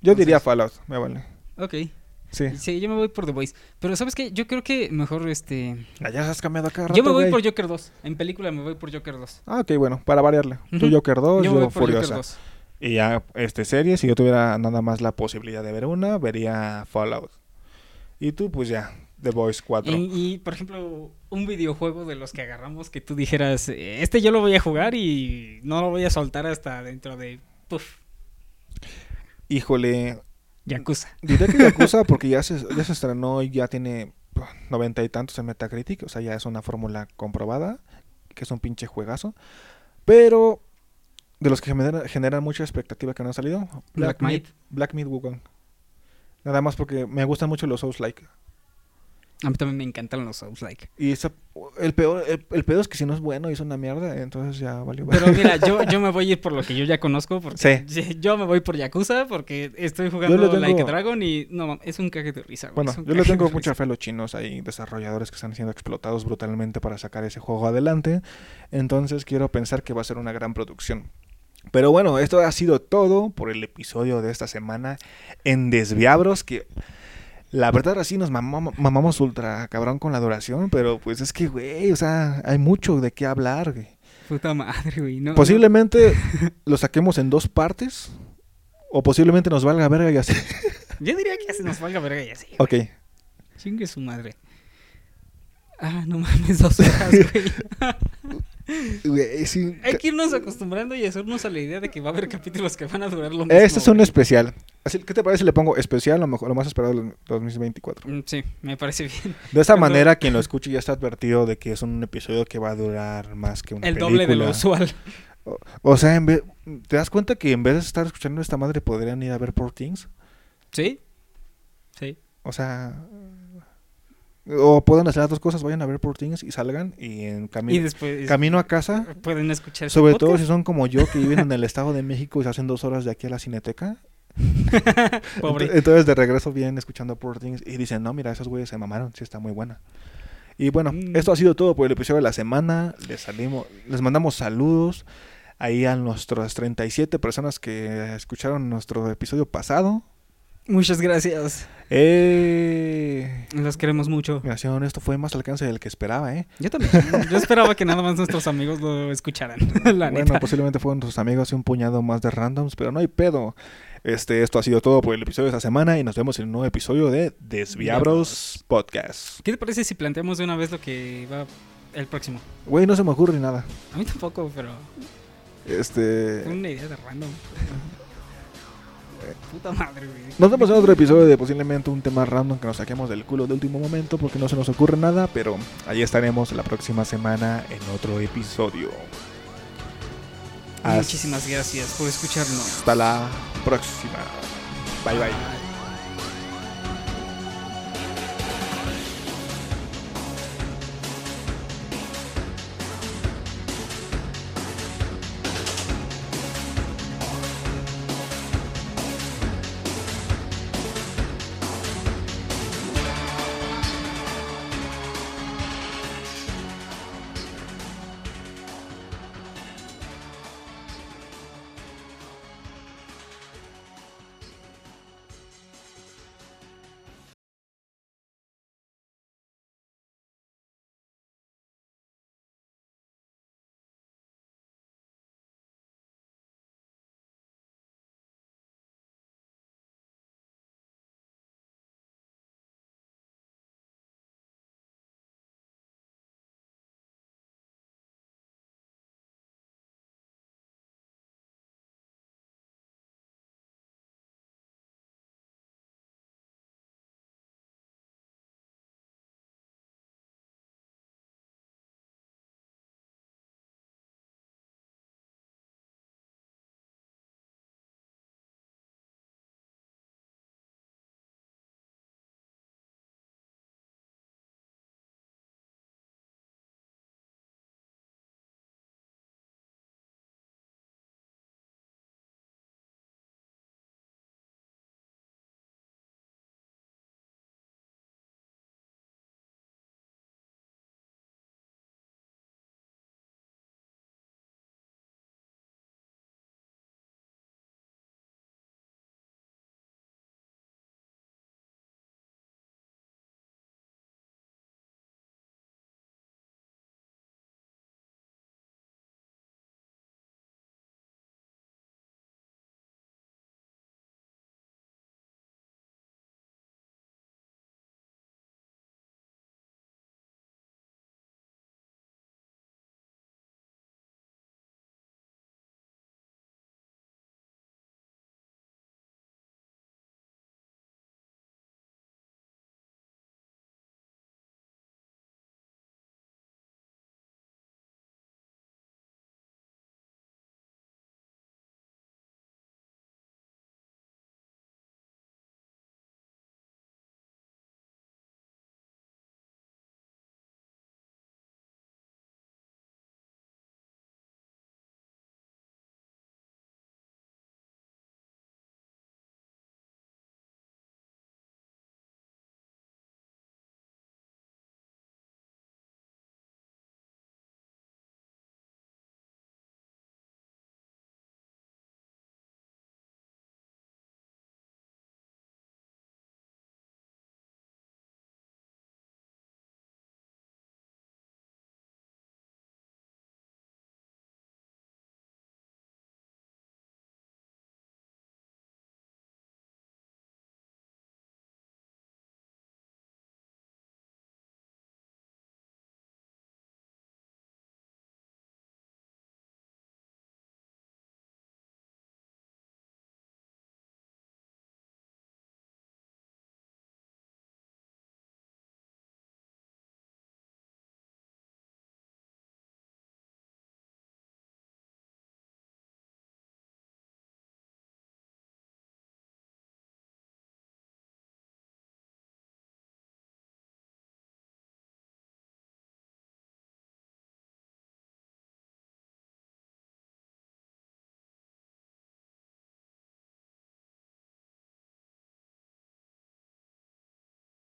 [SPEAKER 1] Yo diría Fallout, me vale.
[SPEAKER 2] Ok.
[SPEAKER 1] Sí.
[SPEAKER 2] Sí, yo me voy por The Voice. Pero ¿sabes qué? Yo creo que mejor este...
[SPEAKER 1] Ah, Ya has cambiado acá.
[SPEAKER 2] yo me voy por Joker 2. En película me voy por Joker 2.
[SPEAKER 1] Ah, ok, bueno, para variarle. Tú. Joker 2,
[SPEAKER 2] yo
[SPEAKER 1] yo,
[SPEAKER 2] Joker
[SPEAKER 1] Furiosa.
[SPEAKER 2] 2.
[SPEAKER 1] Y ya, este, serie, si yo tuviera nada más la posibilidad de ver una, vería Fallout. Y tú, pues ya, The Voice 4.
[SPEAKER 2] Y, y, por ejemplo, un videojuego de los que agarramos que tú dijeras, "Eh, este yo lo voy a jugar y no lo voy a soltar hasta dentro de... Puf,
[SPEAKER 1] Híjole,
[SPEAKER 2] Yakuza.
[SPEAKER 1] diré que Yakuza porque ya se, ya se estrenó y ya tiene noventa y tantos en Metacritic. O sea, ya es una fórmula comprobada, que es un pinche juegazo. Pero, de los que genera- generan mucha expectativa que no han salido,
[SPEAKER 2] Black
[SPEAKER 1] Myth-
[SPEAKER 2] Myth.
[SPEAKER 1] Black Myth Wukong. Nada más porque me gustan mucho los Souls-like.
[SPEAKER 2] A mí también me encantan los Souls-like.
[SPEAKER 1] Y esa- el peor el, el peor es que si no es bueno y es una mierda, entonces ya valió.
[SPEAKER 2] Pero mira, yo, yo me voy a ir por lo que yo ya conozco. Porque
[SPEAKER 1] Sí.
[SPEAKER 2] Yo me voy por Yakuza porque estoy jugando
[SPEAKER 1] tengo-
[SPEAKER 2] Like a Dragon y no, es un cague de risa. güey,
[SPEAKER 1] bueno, yo le tengo mucha fe a los chinos, hay desarrolladores que están siendo explotados brutalmente para sacar ese juego adelante. Entonces quiero pensar que va a ser una gran producción. Pero bueno, esto ha sido todo por el episodio de esta semana en Desviabros, que la verdad así nos mamamos, mamamos ultra cabrón con la duración, pero pues es que, güey, o sea, hay mucho de qué hablar, güey.
[SPEAKER 2] Puta madre, güey. No,
[SPEAKER 1] Posiblemente lo saquemos en dos partes. O posiblemente nos valga verga y así.
[SPEAKER 2] Yo diría que ya se nos valga verga y así.
[SPEAKER 1] ok.
[SPEAKER 2] Chingue su madre. Ah, no mames, dos horas, güey.
[SPEAKER 1] Güey, sí.
[SPEAKER 2] Hay que irnos acostumbrando y hacernos a la idea de que va a haber capítulos que van a durar lo mismo.
[SPEAKER 1] Este es un
[SPEAKER 2] güey.
[SPEAKER 1] especial. Así, ¿Qué te parece si le pongo especial lo mejor, lo más esperado del 2024?
[SPEAKER 2] Mm, Sí, me parece bien.
[SPEAKER 1] De esa
[SPEAKER 2] Cuando-
[SPEAKER 1] manera, quien lo escuche ya está advertido de que es un episodio que va a durar más que una
[SPEAKER 2] El
[SPEAKER 1] película.
[SPEAKER 2] doble de lo usual.
[SPEAKER 1] O, o sea, en vez- ¿te das cuenta que en vez de estar escuchando esta madre podrían ir a ver Poor Things?
[SPEAKER 2] ¿Sí? Sí.
[SPEAKER 1] O sea, o pueden hacer las dos cosas, vayan a ver Poor Things y salgan y en
[SPEAKER 2] Y
[SPEAKER 1] camino,
[SPEAKER 2] después
[SPEAKER 1] camino a casa
[SPEAKER 2] pueden escuchar este
[SPEAKER 1] Sobre todo si son como yo que viven en el Estado de México y se hacen dos horas de aquí a la cineteca.
[SPEAKER 2] Pobre.
[SPEAKER 1] Ent- Entonces de regreso vienen escuchando Things y dicen, no, mira, esos güeyes se mamaron, sí está muy buena. Y bueno,
[SPEAKER 2] Mm.
[SPEAKER 1] esto ha sido todo por el episodio de la semana. Les salimos, les mandamos saludos ahí a nuestras 37 personas que escucharon nuestro episodio pasado.
[SPEAKER 2] Muchas gracias.
[SPEAKER 1] Eh...
[SPEAKER 2] Los queremos mucho.
[SPEAKER 1] Siendo honesto, fue más alcance del que esperaba, ¿eh?
[SPEAKER 2] Yo también. Yo esperaba que nada más nuestros amigos lo escucharan. La
[SPEAKER 1] bueno,
[SPEAKER 2] neta.
[SPEAKER 1] posiblemente fueron tus amigos y un puñado más de randoms, pero no hay pedo. Este, esto ha sido todo por el episodio de esta semana y nos vemos en un nuevo episodio de Desviabros Podcast.
[SPEAKER 2] ¿Qué te parece si planteamos de una vez lo que va el próximo?
[SPEAKER 1] Güey, no se me ocurre nada.
[SPEAKER 2] A mí tampoco, pero
[SPEAKER 1] Este,
[SPEAKER 2] fue una idea de random. Puta madre, güey.
[SPEAKER 1] nos vemos en otro episodio de posiblemente un tema random que nos saquemos del culo de último momento porque no se nos ocurre nada, pero ahí estaremos la próxima semana en otro episodio.
[SPEAKER 2] Muchísimas gracias por escucharnos.
[SPEAKER 1] Hasta la próxima. Bye bye.
[SPEAKER 2] Bye.